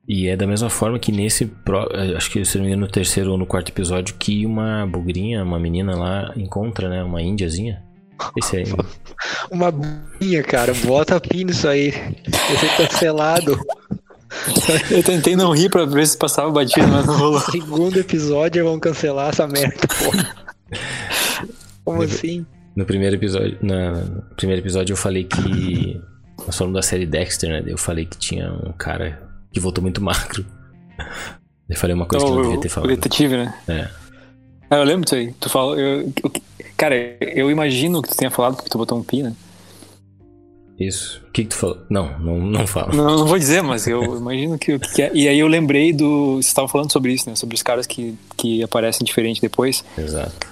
E é da mesma forma que nesse, eh, acho que se não me engano, no terceiro ou no quarto episódio, que uma bugrinha, uma menina lá encontra, né? Uma índiazinha. Esse aí. (laughs) uma bugrinha, cara. Bota pin nisso aí. Esse é cancelado. (laughs) Eu tentei não rir pra ver se passava batido, mas não rolou. (laughs) Segundo episódio, vão cancelar essa merda, pô. Como no, assim? No primeiro episódio, na, no primeiro episódio eu falei que. Nós falamos da série Dexter, né? Eu falei que tinha um cara que voltou muito magro. Eu falei uma coisa então, que eu não devia ter falado. O detetive, né? É. Ah, eu lembro disso aí. Tu falou. Eu, eu, cara, eu imagino que tu tenha falado porque tu botou um pi, né? Isso. O que, que tu falou? Não, não, não fala. Não, não vou dizer, mas eu imagino que, que é. E aí eu lembrei do. Você estava falando sobre isso, né? Sobre os caras que, que aparecem diferente depois. Exato.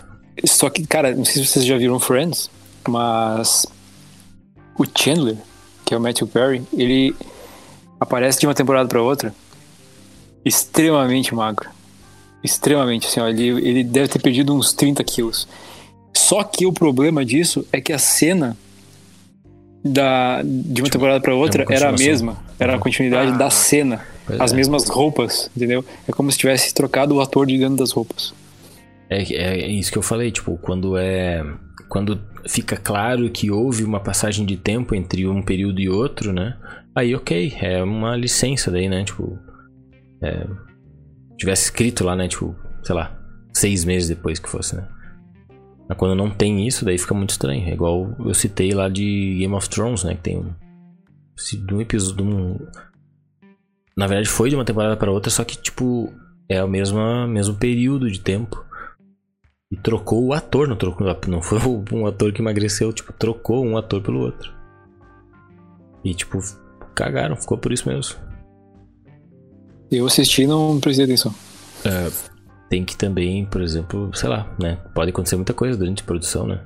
Só que, cara, não sei se vocês já viram Friends, mas. O Chandler, que é o Matthew Perry, ele aparece de uma temporada para outra extremamente magro. Extremamente, assim, ó, ele, ele deve ter perdido uns 30 quilos. Só que o problema disso é que a cena da, de uma temporada para outra era a mesma. Era a continuidade ah, da cena. As é. mesmas roupas, entendeu? É como se tivesse trocado o ator de dentro das roupas. É, é isso que eu falei, tipo, quando é. Quando fica claro que houve uma passagem de tempo entre um período e outro, né? Aí, ok, é uma licença daí, né? Tipo, é, tivesse escrito lá, né? Tipo, sei lá, seis meses depois que fosse, né? Mas quando não tem isso, daí fica muito estranho. É igual eu citei lá de Game of Thrones, né? Que tem um. Um episódio. Um, na verdade, foi de uma temporada para outra, só que, tipo, é o mesmo, mesmo período de tempo. E trocou o ator, não trocou. Não foi (laughs) um ator que emagreceu, tipo, trocou um ator pelo outro. E, tipo, cagaram, ficou por isso mesmo. Eu assisti e não prestei atenção. É, tem que também, por exemplo, sei lá, né? Pode acontecer muita coisa durante a produção, né?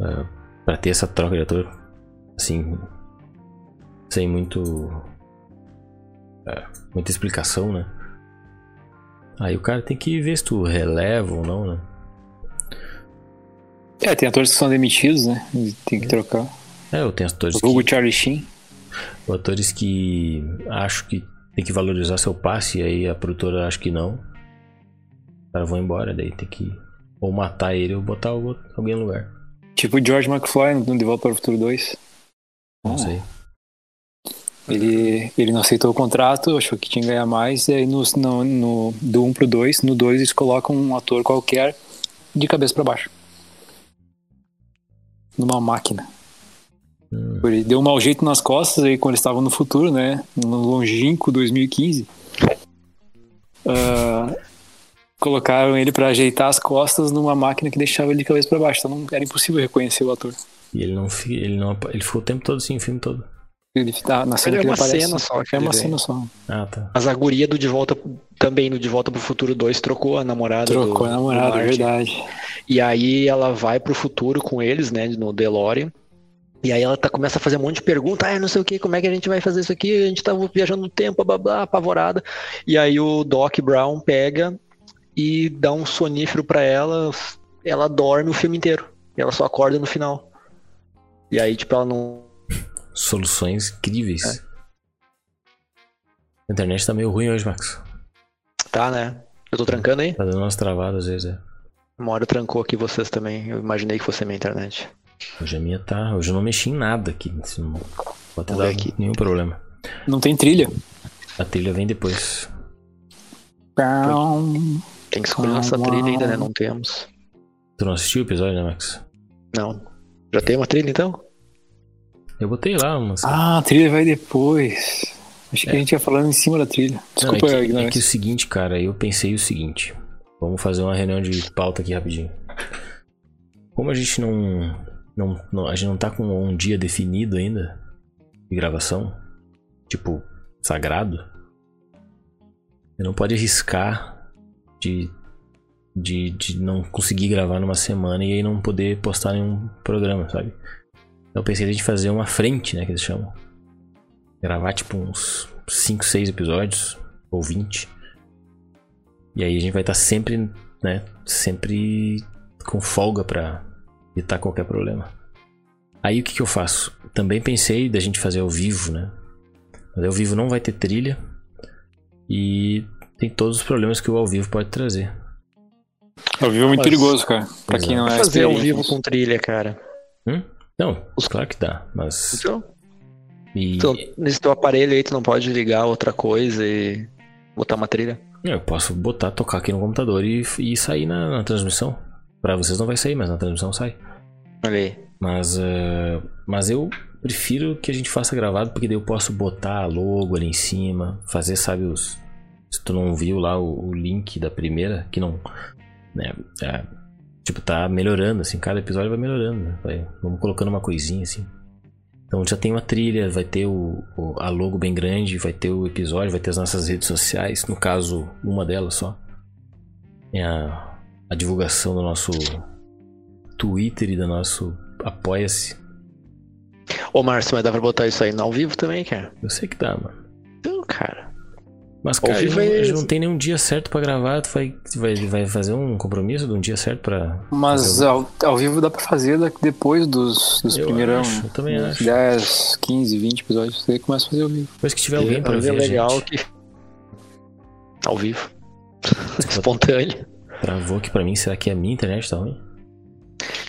É, pra ter essa troca de ator, assim, sem muito. É, muita explicação, né? Aí o cara tem que ver se tu releva ou não, né? É, tem atores que são demitidos, né? Tem que trocar. É, eu tenho atores o Hugo que... Charlie Sheen. Atores que acho que tem que valorizar seu passe, e aí a produtora acha que não. Os caras vão embora, daí tem que ou matar ele ou botar alguém no lugar. Tipo o George McFly no De Volta para o Futuro 2. Não ah. sei. Ele, ele não aceitou o contrato, achou que tinha que ganhar mais, e aí no, no, no do 1 pro 2, no 2 eles colocam um ator qualquer de cabeça para baixo. Numa máquina. Hum. Ele deu um mau jeito nas costas aí quando eles estavam no futuro, né? No longínquo 2015. Uh, colocaram ele para ajeitar as costas numa máquina que deixava ele de cabeça para baixo. Então não, era impossível reconhecer o ator. E ele não, ele não ele ficou o tempo todo assim, o filme todo. Ele tá na cena ele é uma aparece, cena só. É uma cena só. Ah, tá. Mas a guria do De Volta, também no De Volta pro Futuro 2, trocou a namorada. Trocou do, a namorada, é verdade. E aí ela vai pro futuro com eles, né, no DeLorean. E aí ela tá, começa a fazer um monte de perguntas, ah, não sei o que, como é que a gente vai fazer isso aqui? A gente tava tá viajando no tempo, blá, blá, apavorada. E aí o Doc Brown pega e dá um sonífero para ela, ela dorme o filme inteiro. E ela só acorda no final. E aí, tipo, ela não. Soluções incríveis. É. A internet tá meio ruim hoje, Max. Tá, né? Eu tô trancando aí? Tá dando umas travadas às vezes, é. Uma hora trancou aqui vocês também. Eu imaginei que fosse minha internet. Hoje a minha tá. Hoje eu não mexi em nada aqui. Assim, não pode ter dado aqui. nenhum problema. Não tem trilha. A trilha vem depois. Tem que escolher nossa trilha ainda, né? Não temos. Tu não assistiu o episódio, né, Max? Não. Já tem uma trilha então? Eu botei lá umas. Ah, a trilha vai depois. Achei que a gente ia falando em cima da trilha. Não, Desculpa é, a que, é que o seguinte, cara, eu pensei o seguinte. Vamos fazer uma reunião de pauta aqui rapidinho. Como a gente não, não, não- a gente não tá com um dia definido ainda de gravação, tipo sagrado, você não pode arriscar de, de, de não conseguir gravar numa semana e aí não poder postar nenhum programa, sabe? Então eu pensei gente fazer uma frente, né, que eles chamam. Gravar tipo uns 5, 6 episódios, ou 20. E aí a gente vai estar sempre, né, sempre com folga pra evitar qualquer problema. Aí o que, que eu faço? Também pensei da gente fazer ao vivo, né? Mas ao vivo não vai ter trilha e tem todos os problemas que o ao vivo pode trazer. Ao vivo é muito Mas- perigoso, cara. Pra quem não é Fazer ao vivo com trilha, cara. Hum? Não, claro que dá, mas. Então, E então, nesse teu aparelho aí, tu não pode ligar outra coisa e botar uma trilha? eu posso botar, tocar aqui no computador e, e sair na, na transmissão. Pra vocês não vai sair, mas na transmissão sai. Mas, eh, mas eu prefiro que a gente faça gravado, porque daí eu posso botar a logo ali em cima, fazer, sabe, os. Se tu não viu lá o, o link da primeira, que não. Né, é, tipo, tá melhorando, assim, cada episódio vai melhorando, né? Vai, vamos colocando uma coisinha assim. Então já tem uma trilha, vai ter o, o- a logo bem grande, vai ter o episódio, vai ter as nossas redes sociais, no caso, uma delas só. Tem a, a divulgação do nosso Twitter e do nosso Apoia-se. Ô, Márcio, mas dá pra botar isso aí no ao vivo também, cara? Eu sei que dá, mano. Então, cara. Mas, cara, a gente vivo não, é não tem nenhum dia certo pra gravar. Tu vai, vai, vai fazer um compromisso de um dia certo pra. Mas ao, ao vivo dá pra fazer depois dos, dos Eu primeirão. acho, eu também acho. 10, 15, 20 episódios. Você começa a fazer ao vivo. Depois que tiver alguém pra é ver, legal gente. que. Ao vivo. (laughs) Espontâneo. Travou aqui pra mim. Será que a minha internet tá ruim?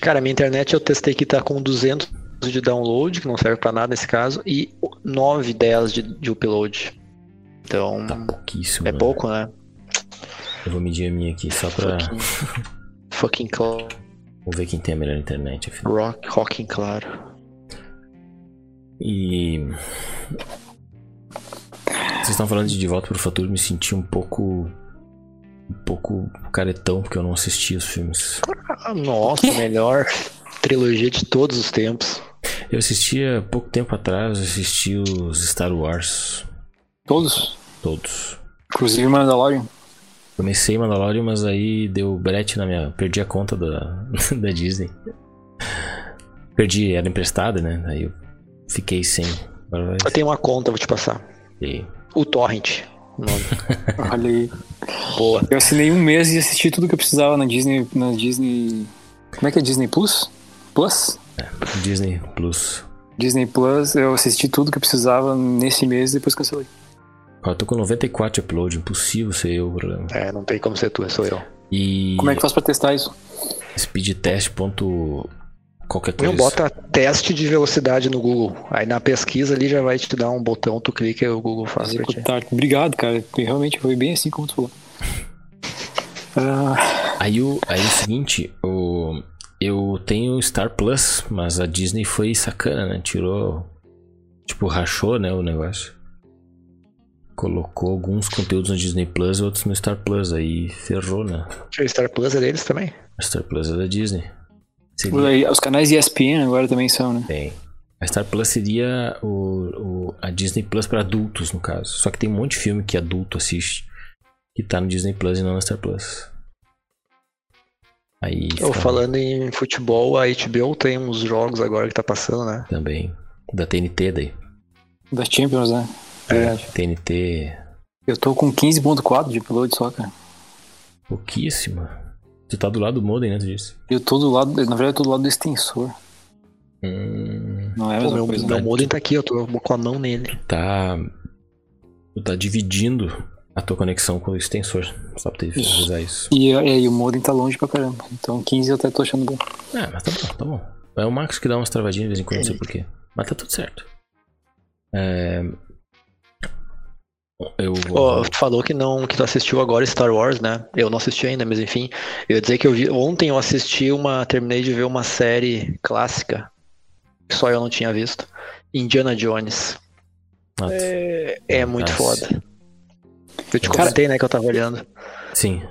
Cara, minha internet eu testei que tá com 200 de download, que não serve pra nada nesse caso, e 9 delas de, de upload. Então, Tá pouquíssimo. é mano. pouco, né? Eu vou medir a minha aqui só pra. Fucking, (laughs) fucking cl- Vamos ver quem tem a melhor internet. afinal. rock, rocking claro. E. Vocês estão falando de De Volta pro Futuro, me senti um pouco. Um pouco caretão, porque eu não assisti os filmes. Ah, nossa, melhor trilogia de todos os tempos. Eu assisti há pouco tempo atrás, eu assisti os Star Wars. Todos. Todos. Inclusive Mandalorian. Comecei Mandalorian, mas aí deu brete na minha. Perdi a conta da, (laughs) da Disney. Perdi, era emprestada, né? Aí eu fiquei sem. Agora vai Eu tenho uma conta, vou te passar. ser. O Torrent. (laughs) Olha aí. Boa. Eu assinei um mês e assisti tudo que eu precisava na Disney. Na Disney. Como é que é Disney Plus? Plus? Disney Plus. Disney Plus, eu assisti tudo que eu precisava nesse mês e depois cancelei. Ó, eu tô com 94 de upload, impossível ser eu. É, não tem como ser tu, sou eu. E Como é que faz pra testar isso? speedtest. Qualquer coisa. Não bota teste de velocidade no Google. Aí na pesquisa ali já vai te dar um botão, tu clica e o Google faz pra ti. Executar. Obrigado, cara. Realmente foi bem assim como tu falou. (laughs) Ah, Aí o, aí o seguinte, o, eu tenho Star Plus, mas a Disney foi sacana, né? Tirou. Tipo, rachou, né? O negócio. Colocou alguns conteúdos no Disney Plus e outros no Star Plus. Aí ferrou, né? O Star Plus é deles também. A Star Plus é da Disney. Seria os canais ESPN agora também são, né? bem. A Star Plus seria o, o- a Disney Plus para adultos, no caso. Só que tem um monte de filme que adulto assiste que tá no Disney Plus e não no Star Plus. Aí Eu fica falando em futebol, a HBO tem uns jogos agora que tá passando, né? também da TNT daí. Da Champions, né? Verdade. TNT Eu tô com 15.4 de upload só, cara. pouquíssimo. Tu tá do lado do modem, né? Tu disse. Eu tô do lado, na verdade eu tô do lado do extensor. Hum, Não é a Pô, meu, coisa. meu né? modem tá aqui, eu tô com a mão nele. tá. Tu tá dividindo a tua conexão com o extensor. Só pra te avisar isso. E, é, e o modem tá longe pra caramba. Então 15 eu até tô achando bom. É, mas tá bom, tá bom. É o Max que dá umas travadinhas de vez em quando, não sei porquê. Mas tá tudo certo. É... Eu oh, tu falou que não que tu assistiu agora Star Wars, né? Eu não assisti ainda, mas enfim. Eu ia dizer que eu vi. Ontem eu assisti uma. Terminei de ver uma série clássica. Que só eu não tinha visto. Indiana Jones. Ah, É, é muito foda. Eu te comentei, né, que eu tava olhando. Sim.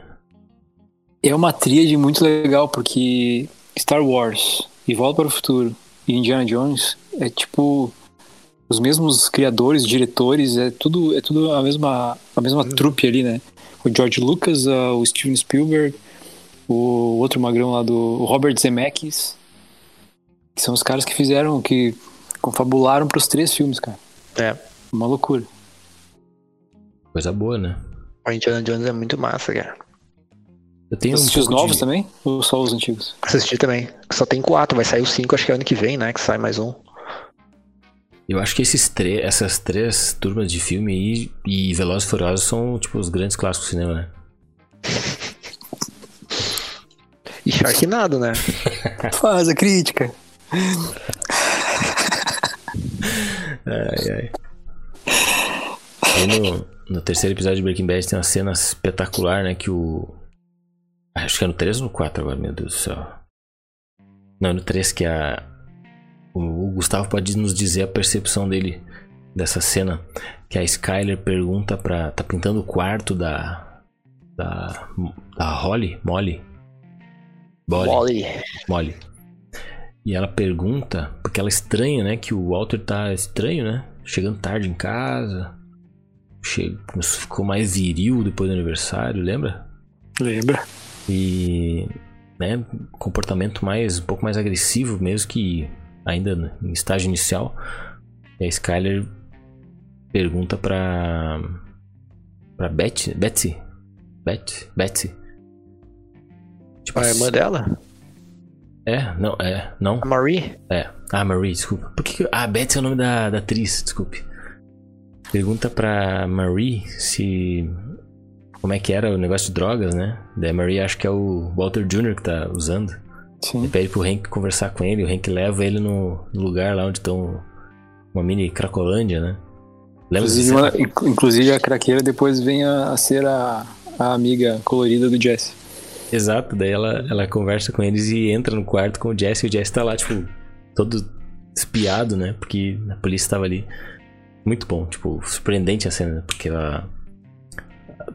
É uma tríade muito legal, porque Star Wars e Volta para o Futuro e Indiana Jones é tipo os mesmos criadores, diretores, é tudo é tudo a mesma a mesma trupe ali, né? O George Lucas, uh, o Steven Spielberg, o outro magrão lá do Robert Zemeckis, que são os caras que fizeram que confabularam para os três filmes, cara. É. Uma loucura. Coisa boa, né? O Indiana Jones é muito massa, cara. Eu tenho Você um assistiu os novos de... também? Ou só os antigos? Assisti também. Só tem quatro, vai sair o cinco, acho que é ano que vem, né? Que sai mais um. Eu acho que esses três, essas três turmas de filme aí e Velozes e Furiosos são tipo os grandes clássicos do cinema, né? (laughs) E Sharknado, né? (laughs) Faz a crítica. Ai, ai. Aí no, no terceiro episódio de Breaking Bad tem uma cena espetacular, né? Que o. Acho que é no 3 ou no 4 agora, meu Deus do céu. Não, é no 3 que a. O, o Gustavo pode nos dizer a percepção dele dessa cena. Que a Skyler pergunta pra. Tá pintando o quarto da. Da. Da Holly? Molly? Bolly. Molly. Molly. E ela pergunta, porque ela estranha, né? Que o Walter tá estranho, né? Chegando tarde em casa. Che... Ficou mais viril depois do aniversário, lembra? Lembra? E. Né, comportamento mais um pouco mais agressivo mesmo que ainda em estágio inicial. E a Skyler pergunta pra. pra Betsy. Betsy? Betsy? Betsy. Tipo, A irmã dela? É, não, é, não. A Marie? É. Ah, Marie, desculpa. Por que, que Ah, Betsy é o nome da, da atriz, desculpe. Pergunta pra Marie se. Como é que era o negócio de drogas, né? Daí a Marie acho que é o Walter Jr. que tá usando. Sim. Ele pede pro Hank conversar com ele, o Hank leva ele no, no lugar lá onde estão uma mini Cracolândia, né? Lembra Inclusive, uma- inclusive a craqueira depois vem a, a ser a, a amiga colorida do Jesse. Exato, daí ela, ela conversa com eles e entra no quarto com o Jesse e o Jesse tá lá, tipo, todo espiado, né? Porque a polícia tava ali. Muito bom, tipo, surpreendente a cena, porque ela.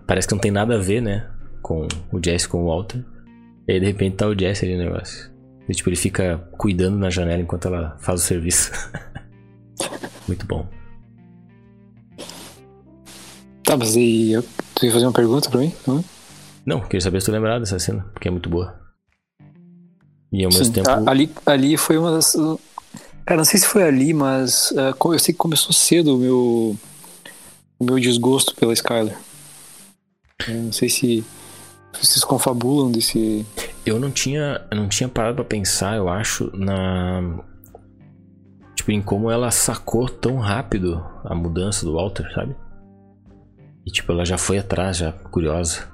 Parece que não tem nada a ver, né? Com o Jesse com o Walter. E aí de repente tá o Jesse ali no negócio. E, tipo, ele fica cuidando na janela enquanto ela faz o serviço. (laughs) Muito bom. Tá, mas e eu, tu ia fazer uma pergunta pra mim? Não, queria saber se tu lembrado dessa cena, porque é muito boa. E ao mesmo Sim, tempo. a- ali, ali foi uma das. Cara, não sei se foi ali, mas co- eu sei que começou cedo o meu, o meu desgosto pela Skyler. Eu não sei se vocês confabulam desse. Eu não tinha, eu não tinha parado pra pensar, eu acho, na tipo em como ela sacou tão rápido a mudança do Walter, sabe? E tipo, ela já foi atrás, já curiosa.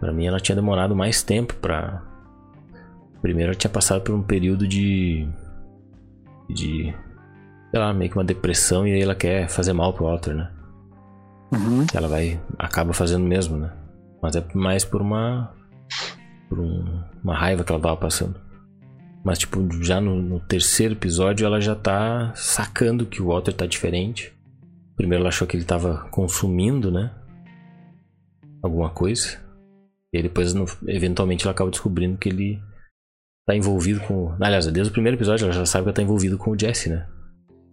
Pra mim ela tinha demorado mais tempo pra Primeiro ela tinha passado por um período de de sei lá, meio que uma depressão e aí ela quer fazer mal pro Walter, né? Uhum. ela vai acaba fazendo mesmo, né? Mas é mais por uma por um- uma raiva que ela tava passando. Mas tipo, já no, no terceiro episódio ela já tá sacando que o Walter tá diferente. Primeiro ela achou que ele tava consumindo, né? Alguma coisa. E depois, no- eventualmente, ela acaba descobrindo que ele tá envolvido com. Aliás, desde o primeiro episódio ela já sabe que ela tá envolvido com o Jesse, né?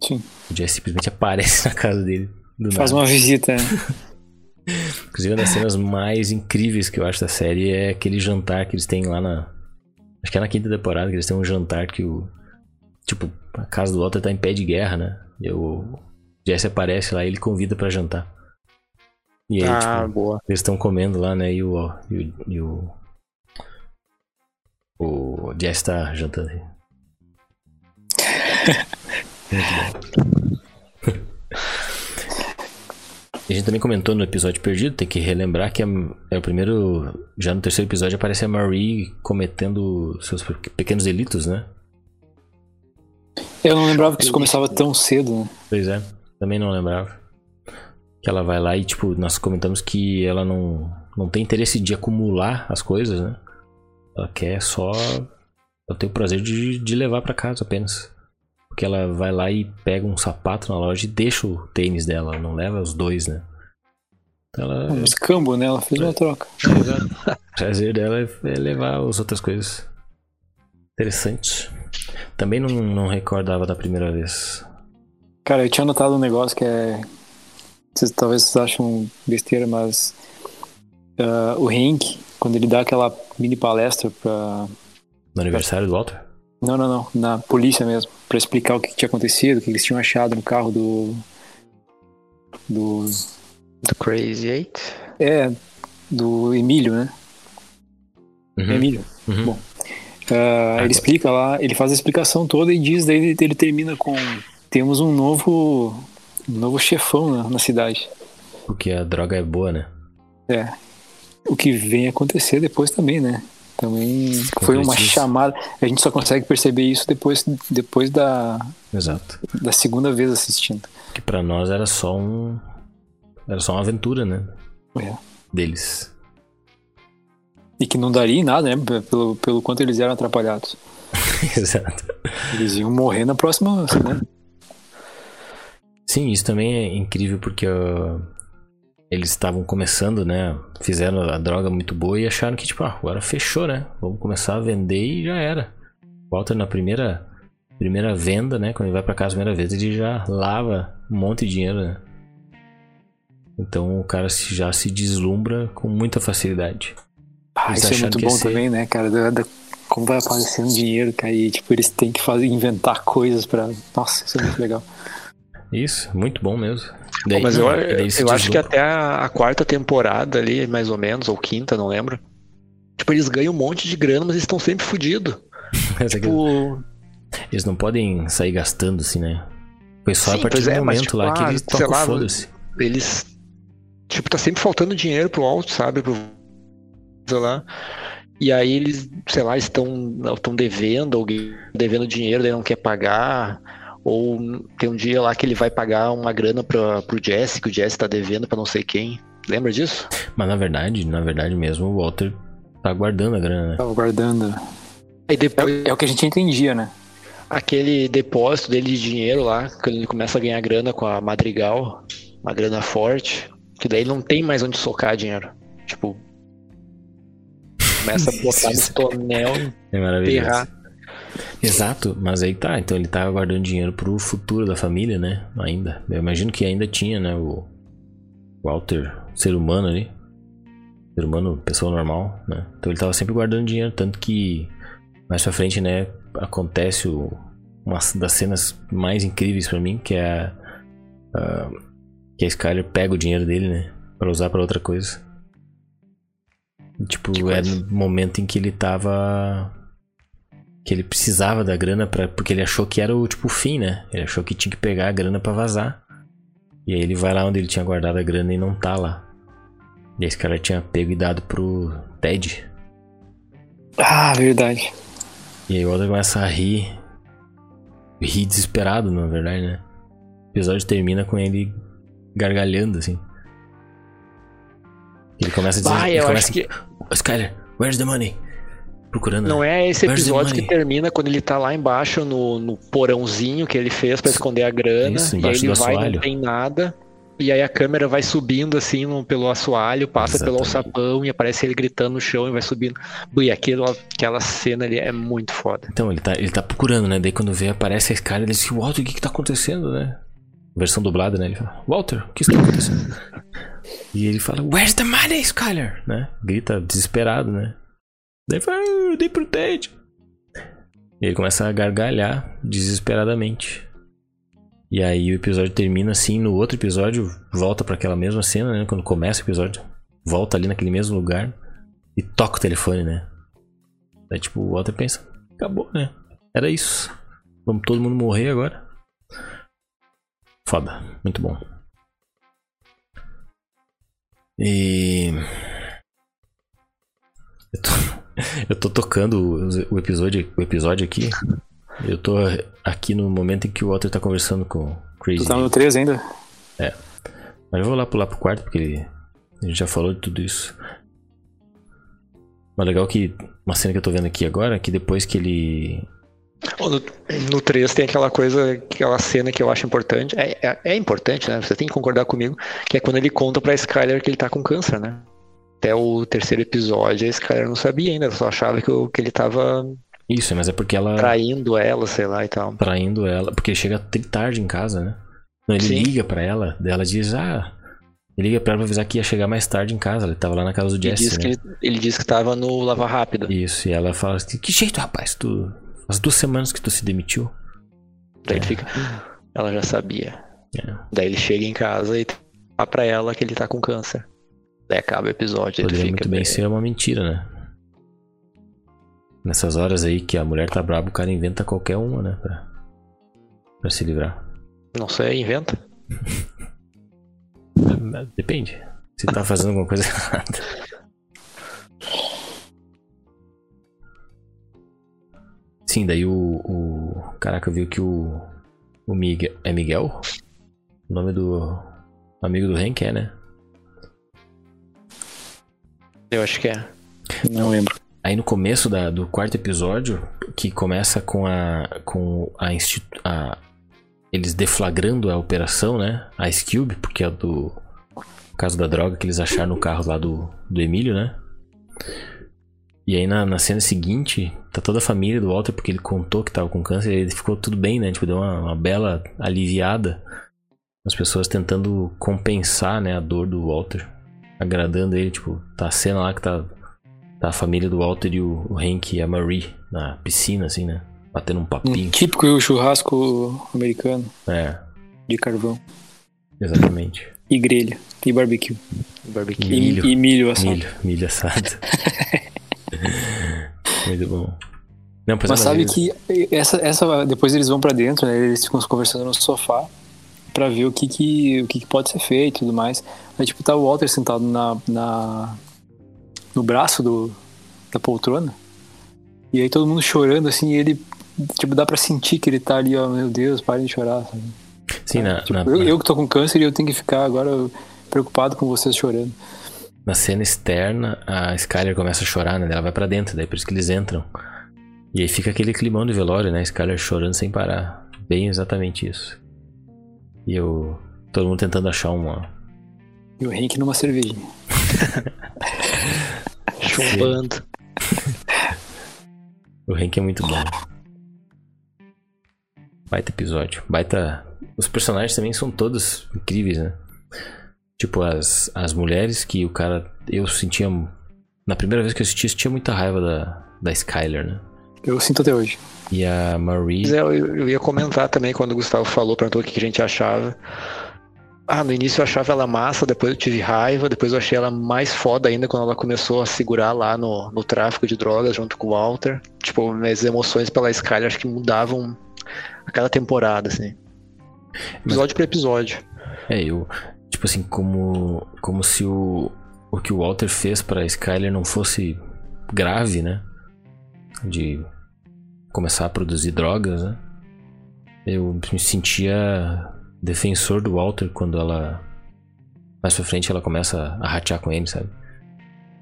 Sim. O Jesse simplesmente aparece (laughs) na casa dele. Faz nada. uma visita. (laughs) Inclusive, uma das cenas mais incríveis que eu acho da série é aquele jantar que eles têm lá na. Acho que é na quinta temporada, que eles têm um jantar que o. Tipo, a casa do Walter tá em pé de guerra, né? E o Jesse aparece lá e ele convida pra jantar. E aí, ah, tipo, boa. eles estão comendo lá, né? E o. E o, e o, o Jesse tá jantando. Muito (laughs) bom. A gente também comentou no episódio perdido, tem que relembrar que é, é o primeiro. Já no terceiro episódio aparece a Marie cometendo seus pequenos delitos, né? Eu não lembrava que isso começava tão cedo, né? Pois é, também não lembrava. Que ela vai lá e, tipo, nós comentamos que ela não, não tem interesse de acumular as coisas, né? Ela quer só. Ela tem o prazer de, de levar para casa apenas. Porque ela vai lá e pega um sapato na loja e deixa o tênis dela, ela não leva os dois, né? Então ela... Um escambo, né? Ela fez uma troca. (laughs) o prazer dela é levar as outras coisas. Interessante. Também não, não recordava da primeira vez. Cara, eu tinha notado um negócio que é. Vocês, talvez vocês acham besteira, mas. Uh, o Henk, quando ele dá aquela mini palestra pra. No aniversário do Walter? Não, não, não. Na polícia mesmo. Pra explicar o que tinha acontecido, o que eles tinham achado no carro do. Do. Do Crazy Eight? É, do Emílio, né? Uhum. Emílio. Uhum. Bom. Uh, ele explica lá, ele faz a explicação toda e diz, daí ele, ele termina com temos um novo um novo chefão na, na, cidade. Porque a droga é boa, né? É. O que vem acontecer depois também, né? Também foi uma chamada. A gente só consegue perceber isso depois, depois da. Exato. Da segunda vez assistindo. Que para nós era só um. Era só uma aventura, né? É. Deles. E que não daria em nada, né? Pelo, pelo quanto eles eram atrapalhados. (laughs) Exato. Eles iam morrer na próxima, né? Sim, isso também é incrível porque uh, eles estavam começando, né? Fizeram a droga muito boa e acharam que, tipo, ah, agora fechou, né? Vamos começar a vender e já era. Walter na primeira primeira venda, né? Quando ele vai para casa a primeira vez, ele já lava um monte de dinheiro, né? Então o cara já se deslumbra com muita facilidade. Ah, isso é muito bom ser... também, né, cara? Da, da, como vai aparecendo dinheiro, cara, e tipo, eles têm que fazer, inventar coisas para Nossa, isso é muito legal. Isso, muito bom mesmo. Daí, Mas eu, eu acho que até a, a, quarta temporada ali, mais ou menos, ou quinta, não lembro. Tipo, eles ganham um monte de grana, mas eles estão sempre fodidos. (laughs) tipo... Eles não podem sair gastando assim, né? Foi só Sim, a partir do é, momento mas, tipo, lá que ah, eles tocam foda-se. Eles. Tipo, tá sempre faltando dinheiro pro alto, sabe? Pro lá. E aí eles, sei lá, estão, estão devendo, alguém devendo dinheiro, daí não quer pagar. Ou tem um dia lá que ele vai pagar uma grana pra, pro Jesse, que o Jesse tá devendo pra não sei quem. Lembra disso? Mas na verdade, na verdade mesmo, o Walter tá guardando a grana, né? Tava guardando. Aí depois... É, é, o que a gente entendia, né? Aquele depósito dele de dinheiro lá, quando ele começa a ganhar grana com a Madrigal, uma grana forte, que daí não tem mais onde socar dinheiro. Tipo, começa a (laughs) botar no tonel é maravilhoso. Exato, mas aí tá, então ele tá guardando dinheiro pro futuro da família, né? Ainda. Eu imagino que ainda tinha, né? O Walter, ser humano ali. Ser humano, pessoa normal, né? Então ele tava sempre guardando dinheiro, tanto que mais pra frente, né? Acontece o, uma das cenas mais incríveis para mim, que é a, a, que a Skyler pega o dinheiro dele, né? Pra usar para outra coisa. Tipo, era no momento em que ele tava. Que ele precisava da grana pra, porque ele achou que era o tipo o fim, né? Ele achou que tinha que pegar a grana para vazar. E aí ele vai lá onde ele tinha guardado a grana e não tá lá. E esse cara tinha pego e dado pro Ted. Ah, verdade. E aí o Walter começa a rir. Rir desesperado, na verdade, né? O episódio termina com ele gargalhando, assim. Ele começa a dizer. Ah, eu começa, acho que. Skyler, where's the money? Procurando. Não é esse episódio que termina quando ele tá lá embaixo no, no porãozinho que ele fez para esconder a grana. Isso, e aí ele vai e não tem nada. E aí a câmera vai subindo assim no, pelo assoalho, passa Exatamente. pelo alçapão e aparece ele gritando no chão e vai subindo. E aquilo, aquela cena ali é muito foda. Então, ele tá, ele tá procurando, né? Daí quando vê, aparece esse cara, ele diz, Walter, o que que tá acontecendo, né? Versão dublada, né? Ele fala, Walter, o que está acontecendo? (laughs) E ele fala, Where's the money, Skyler? Né? Grita desesperado, né? Daí fala, ah, eu dei pro Ted. E ele começa a gargalhar desesperadamente. E aí o episódio termina assim, no outro episódio volta para aquela mesma cena, né? Quando começa o episódio, volta ali naquele mesmo lugar e toca o telefone, né? Daí tipo, o Walter pensa, acabou, né? Era isso. Vamos todo mundo morrer agora. Foda, muito bom. E. Eu tô, (laughs) eu tô tocando o episódio, o episódio aqui. Eu tô aqui no momento em que o Walter tá conversando com o Crazy. Tu tá no 3 ainda? É. Mas eu vou lá pular pro quarto, porque ele, a gente já falou de tudo isso. Mas legal que uma cena que eu tô vendo aqui agora, que depois que ele. No, no 3 tem aquela coisa, aquela cena que eu acho importante. É, é, é, importante, né? Você tem que concordar comigo, que é quando ele conta pra Skyler que ele tá com câncer, né? Até o terceiro episódio, a Skyler não sabia ainda, só achava que, que ele tava. Isso, mas é porque ela. Traindo ela, sei lá e tal. Traindo ela. Porque chega tarde em casa, né? Não, ele Sim. liga pra ela, daí ela diz, ah. Ele liga pra ela pra avisar que ia chegar mais tarde em casa. Ele tava lá na casa do Jesse. Ele disse, né? que, ele, ele disse que tava no Lava Rápido. Isso, e ela fala assim: Que jeito, rapaz? Tu. As duas semanas que tu se demitiu. Daí é. ele fica. Ela já sabia. É. Daí ele chega em casa e fala pra ela que ele tá com câncer. Daí acaba o episódio. Poderia ele fica muito bem ser uma mentira, né? Nessas horas aí que a mulher tá brava, o cara inventa qualquer uma, né? Pra, pra se livrar. Não sei, inventa. (laughs) Depende. Se tá fazendo alguma coisa (laughs) errada. Sim, daí o, o. Caraca, viu que o. O Miguel. É Miguel? O nome do. Amigo do Hank é, né? Eu acho que é. Não lembro. Aí no começo da, do quarto episódio, que começa com a. com a, a eles deflagrando a operação, né? A Ice Cube, porque é do caso da droga que eles acharam no carro lá do, do Emílio, né? E aí na, na cena seguinte, tá toda a família do Walter, porque ele contou que tava com câncer, e ele ficou tudo bem, né? Tipo, deu uma, uma bela aliviada. As pessoas tentando compensar, né, a dor do Walter. Agradando ele, tipo, tá a cena lá que tá, tá a família do Walter e o, o Hank e a Marie na piscina, assim, né? batendo um papinho. Um típico churrasco americano. É. De carvão. Exatamente. E grelha. E barbecue. Barbecue. Milho. E, e milho assado. Milho, milho assado. (laughs) Muito bom. Não, Mas sabe vezes... que essa, essa, depois eles vão para dentro, né? Eles ficam conversando no sofá para ver o que que, o que que pode ser feito e tudo mais. Aí, tipo, tá o Walter sentado na, na no braço do, da poltrona. E aí todo mundo chorando, assim, e ele tipo, dá pra sentir que ele tá ali, ó, meu Deus, parem de chorar. Sabe? Sim, na, tipo, na, eu, eu, que tô com câncer e eu tenho que ficar agora preocupado com vocês chorando. Na cena externa, a Skyler começa a chorar, né? Ela vai para dentro, daí por isso que eles entram. E aí fica aquele climão de velório, né? Skyler chorando sem parar. Bem exatamente isso. E eu. Todo mundo tentando achar uma. E o Henk numa cervejinha. (laughs) Chumbando. o Henk é muito bom. Baita episódio. Baita. Os personagens também são todos incríveis, né? Tipo, as, as mulheres que o cara. Eu sentia. Na primeira vez que eu assisti, eu sentia muita raiva da, da Skyler, né? Eu sinto até hoje. E a Marie. Eu, eu ia comentar também quando o Gustavo falou, perguntou o que a gente achava. Ah, no início eu achava ela massa, depois eu tive raiva, depois eu achei ela mais foda ainda quando ela começou a segurar lá no, no tráfico de drogas junto com o Walter. Tipo, minhas emoções pela Skyler acho que mudavam a cada temporada, assim. Episódio Mas, por episódio. É, eu. Tipo assim, como. Como se o. O que o Walter fez pra Skyler não fosse grave, né? De começar a produzir drogas, né? Eu me sentia defensor do Walter quando ela. Mais pra frente ela começa a ratear com ele, sabe?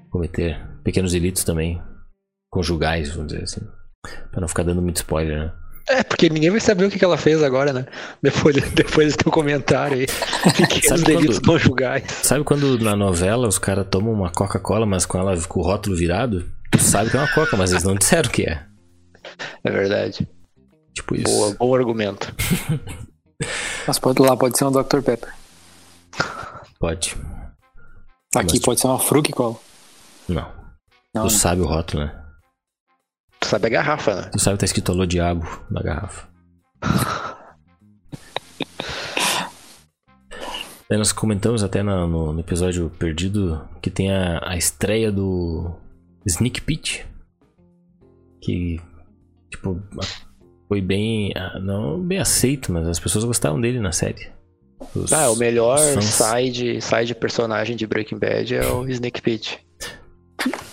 Cometer pequenos delitos também. Conjugais, vamos dizer assim. Pra não ficar dando muito spoiler, né? É, porque ninguém vai saber o que ela fez agora, né? Depois, (laughs) depois do teu comentário aí. (laughs) Pequenos delitos quando, (laughs) conjugais. Sabe quando na novela os caras tomam uma Coca-Cola, mas com ela com o rótulo virado? Tu sabe que é uma Coca, mas eles não disseram que é. É verdade. Tipo isso. Boa, bom argumento. (laughs) mas pode lá, pode ser um Dr. Pepper. Pode. Aqui mas, pode ser uma Fruc Cola. Não. não. Tu sabe o rótulo, né? Tu sabe a garrafa, né? Tu sabe que tá escrito Alô Diabo na garrafa. Aí (laughs) nós comentamos até no, no, no, episódio perdido que tem a, a estreia do Sneak Pit. Que, tipo, foi bem. Não bem aceito, mas as pessoas gostaram dele na série. Os, Ah, o melhor side, side personagem de Breaking Bad é o Snake Pit.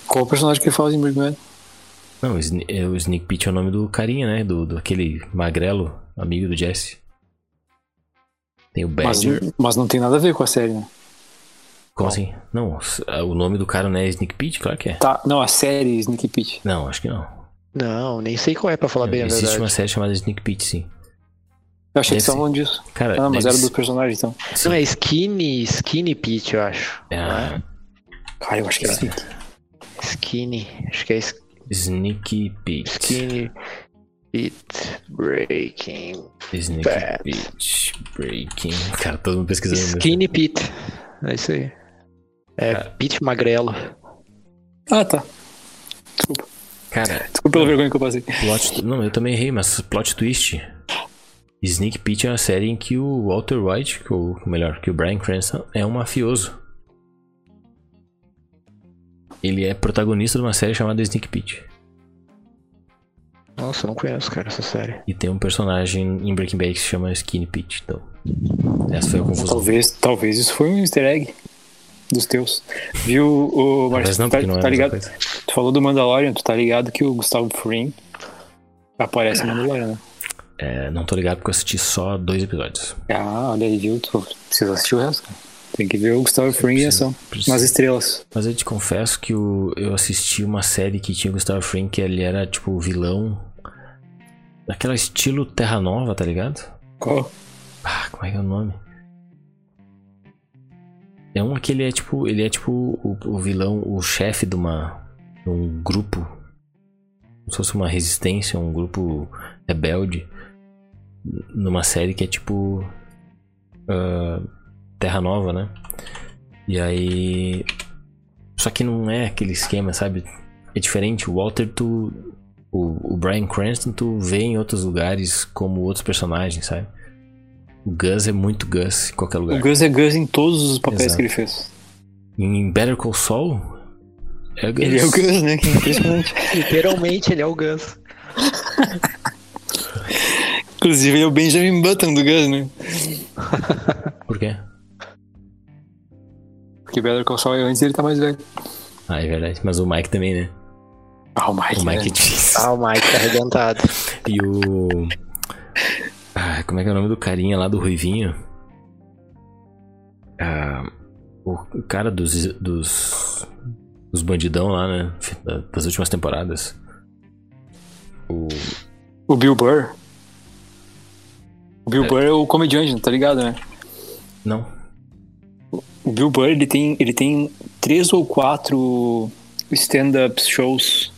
Qual o personagem que faz em Breaking Bad? Não, o, é, o Sneak Pit é o nome do carinha, né? Do, do aquele magrelo, amigo do Jesse. Tem o Mas, Badger. mas não tem nada a ver com a série, né? Como assim? Não, ah, o nome do cara não é Sneak Pit? Claro que é. Tá, não, a série Sneak Pit. Não, acho que não. Não, nem sei qual é pra falar bem a Existe verdade. uma série chamada Sneak Pit, sim. Eu achei que Deve estavam falando disso. Cara, Ah, mas era ser- dos personagens, então. sim. Não, é Skinny, Skinny Pit, eu acho. É, não é? Cara, eu acho que é assim. Skinny, acho que é Sk- Sneak Pit. Skinny Pit Breaking. Sneak Bad. Pit. Breaking. Cara, todo mundo pesquisando. Skinny Pit. É isso aí. É, Cara. Pit Magrelo. Ah, tá. Desculpa. Cara, Desculpa pela vergonha que eu passei. plot. Não, eu também errei, mas plot twist. Sneak Pit é uma série em que o Walter White, que o, melhor, que o Brian Cranston, é um mafioso. Ele é protagonista de uma série chamada Sneak Pit. Nossa, eu não conheço, cara, essa série. E tem um personagem em Breaking Bad que se chama Skinny Pit. Então, essa foi a confusão. Talvez, talvez isso foi um easter egg dos teus. Viu o Marcelo? Tá, é tá ligado? Tu falou do Mandalorian, tu tá ligado que o Gustavo Fring aparece no Mandalorian, né? É, não tô ligado porque eu assisti só dois episódios. Ah, olha aí, viu? Tu precisa assistir o resto, cara. Tem que ver o Gustavo Fring em ação. Nas estrelas. Mas eu te confesso que o- eu assisti uma série que tinha o Gustavo Fring, que ele era tipo vilão. Daquela estilo Terra Nova, tá ligado? Qual? Ah, como é que é o nome? É um que ele é tipo. Ele é tipo o, o vilão, o chefe de uma. de um grupo. Como se fosse uma resistência, um grupo rebelde. Numa série que é tipo. ah, Terra Nova, né? E aí. Só que não é aquele esquema, sabe? É diferente. O Walter, tu. O, o Brian Cranston, tu vê em outros lugares como outros personagens, sabe? O Gus é muito Gus em qualquer O lugar. Gus é Gus em todos os papéis Exato. que ele fez. Em Better Call Saul, é o Gus. Ele é o Gus, né? Que é impressionante. (laughs) Literalmente ele é o Gus. Inclusive, ele é o Benjamin Button do Gus, né? Por quê? Porque Better Call Saul é antes ele tá mais velho. Ah, é verdade. Mas o Mike também, né? Ah, o Mike, O Mike né? diz. Ah, o Mike tá arrebentado. E o. Ah, como é que é o nome do carinha lá do Ruivinho? Ah, o cara dos. dos. dos bandidão lá, né? Da- Das últimas temporadas. O. O Bill Burr. O Bill É. Burr é o comediante, tá ligado, né? Não. O Bill Burr, ele tem, ele tem três ou quatro stand-up shows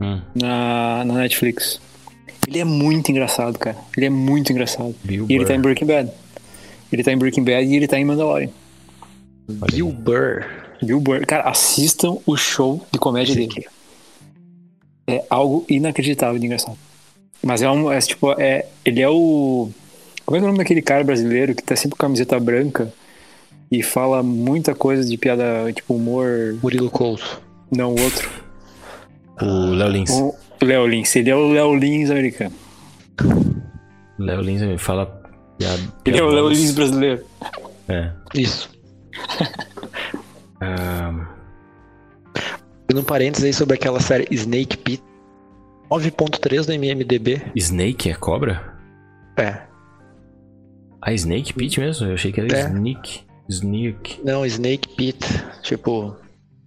Hum, na, na Netflix. Ele é muito engraçado, cara. Ele é muito engraçado. Bill E ele Burr. tá em Breaking Bad. Ele tá em Breaking Bad e ele tá em Mandalorian. Bill Burr. Bill Burr. Cara, assistam o show de comédia Esse dele. É algo inacreditável de engraçado. Mas é um. É, tipo, é, ele é o. Como é é o nome daquele cara brasileiro que tá sempre com camiseta branca e fala muita coisa de piada, tipo, humor. Murilo Couto. Não, o outro. O Léo Lins. O Léo Lins. Ele é o Léo Lins americano. Léo Lins me fala piada. Ele é o Léo. Lins brasileiro. É. Isso. Ah, E um parênteses aí sobre aquela série Snake Pit. 9.3 no MMDB. Snake é cobra? É. Ah, Snake Pit mesmo? Eu achei que era É. Sneak. Sneak. Não, Snake Pit. Tipo,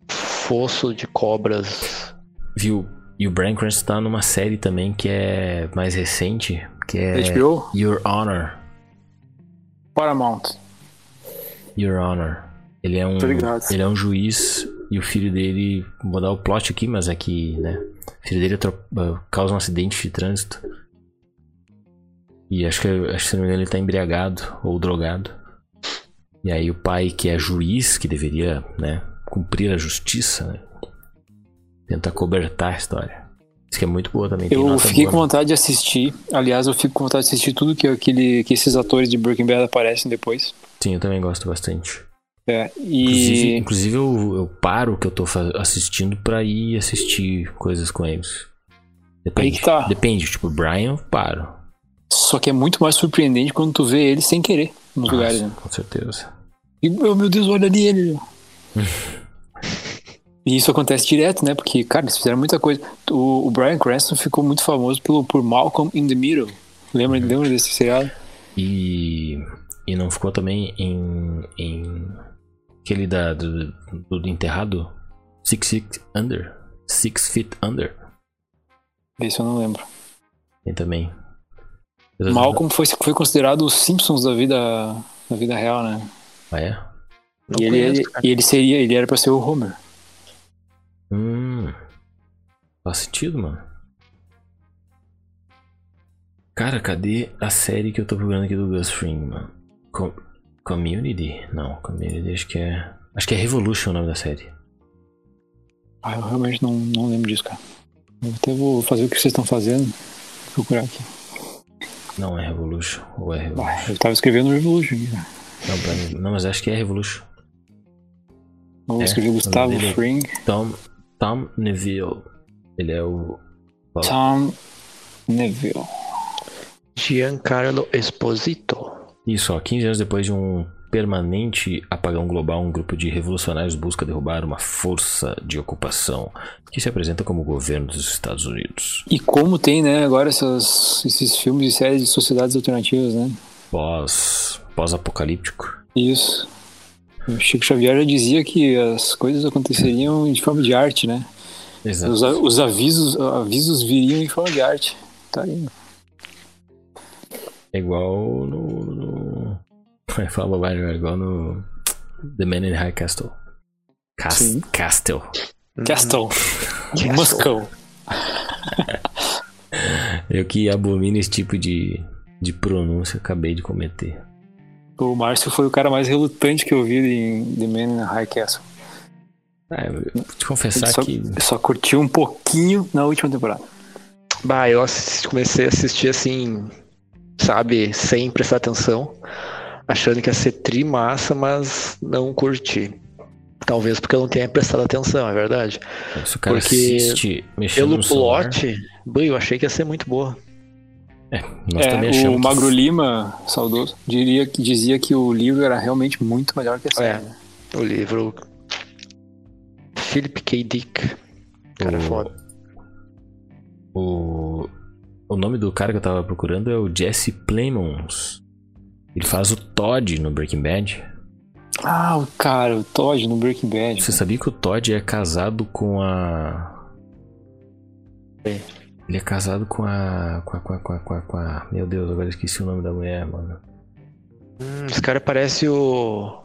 fosso de cobras. Viu? E o Brian Cranston tá numa série também que é mais recente, que é HBO? Your Honor. Paramount. Your Honor. Ele é um, ele é um juiz e o filho dele, vou dar o plot aqui, mas é que, né, o filho dele ah, causa um acidente de trânsito. E acho que, acho que se não me engano ele tá embriagado ou drogado. E aí o pai, que é juiz, que deveria, né, cumprir a justiça, né, tenta cobertar a história. Isso que é muito boa também. tem Eu fiquei boa, com né? vontade de assistir. Aliás, eu fico com vontade de assistir tudo que, aquele, que esses atores de Breaking Bad aparecem depois. Sim, eu também gosto bastante. É, Inclusive, e inclusive eu, eu paro o que eu tô assistindo pra ir assistir coisas com eles. Depende. Aí que tá. Depende, tipo, Brian, eu paro. só que é muito mais surpreendente quando tu vê ele sem querer. nos lugares. Né? Com certeza. E, meu, meu Deus, olha ali ele. (laughs) e isso acontece direto, né? Porque, cara, eles fizeram muita coisa. O, o Brian Cranston ficou muito famoso pelo, por Malcolm in the Middle. Lembra, uhum. lembra desse seriado? E, e não ficou também em, em aquele da, do, do enterrado? Six Feet Under. Six Feet Under. Esse eu não lembro. Tem também. Malcolm foi, foi considerado os Simpsons da vida, da vida real, né? Ah, é? e ele, ele, e ele seria, ele era pra ser o Homer. Hum. Faz sentido, mano. Cara, cadê a série que eu tô procurando aqui do Gus Fring, mano? Com Community? Não, Community acho que é. Acho que é Revolution o nome da série. Ah, eu realmente não, não lembro disso, cara. Eu até vou fazer o que vocês estão fazendo. Vou procurar aqui. Não é Revolution, ou é Revolution? Ah, eu tava escrevendo Revolution aqui, cara. Não, mim, não, mas acho que é Revolution. Vou é, escrever Gustavo é Fring. Tom, Tom Neville. Ele é o. Tom Neville. Giancarlo Esposito. Isso, ó, 15 anos depois de um permanente apagão global, um grupo de revolucionários busca derrubar uma força de ocupação que se apresenta como o governo dos Estados Unidos. E como tem, né, agora essas, esses filmes e séries de sociedades alternativas, né? Pós, pós-apocalíptico. Isso. O Chico Xavier já dizia que as coisas aconteceriam de forma de arte, né? Exato. Os, os avisos, avisos viriam em forma de arte. Tá aí. É igual no. no... Fala bobagem, é igual no. The Man in High Castle. Cas Castle. Castle. Moscow. (laughs) Eu que abomino esse tipo de, de pronúncia, acabei de cometer. O Márcio foi o cara mais relutante que eu vi em The Man in High Castle. Eu vou te confessar só, que. Só curti um pouquinho na última temporada. Bah, eu comecei a assistir assim sabe, sem prestar atenção, achando que ia ser tri massa, mas não curti. Talvez porque eu não tenha prestado atenção, é verdade. Se o cara porque assiste pelo plot, eu achei que ia ser muito boa. É, nós é, também achamos. O Magro que... Lima, saudoso, diria, dizia que o livro era realmente muito melhor que a série. É, o livro. Philip K. Dick. Cara, o... foda. O o nome do cara que eu tava procurando é o Jesse Plemons. Ele faz o Todd no Breaking Bad. Ah, o cara, o Todd no Breaking Bad. Você sabia que o Todd é casado com a. É. Ele é casado com a. Com a, com a, com a, com a, com a... Meu Deus, agora esqueci o nome da mulher, mano. Hum, esse cara parece o.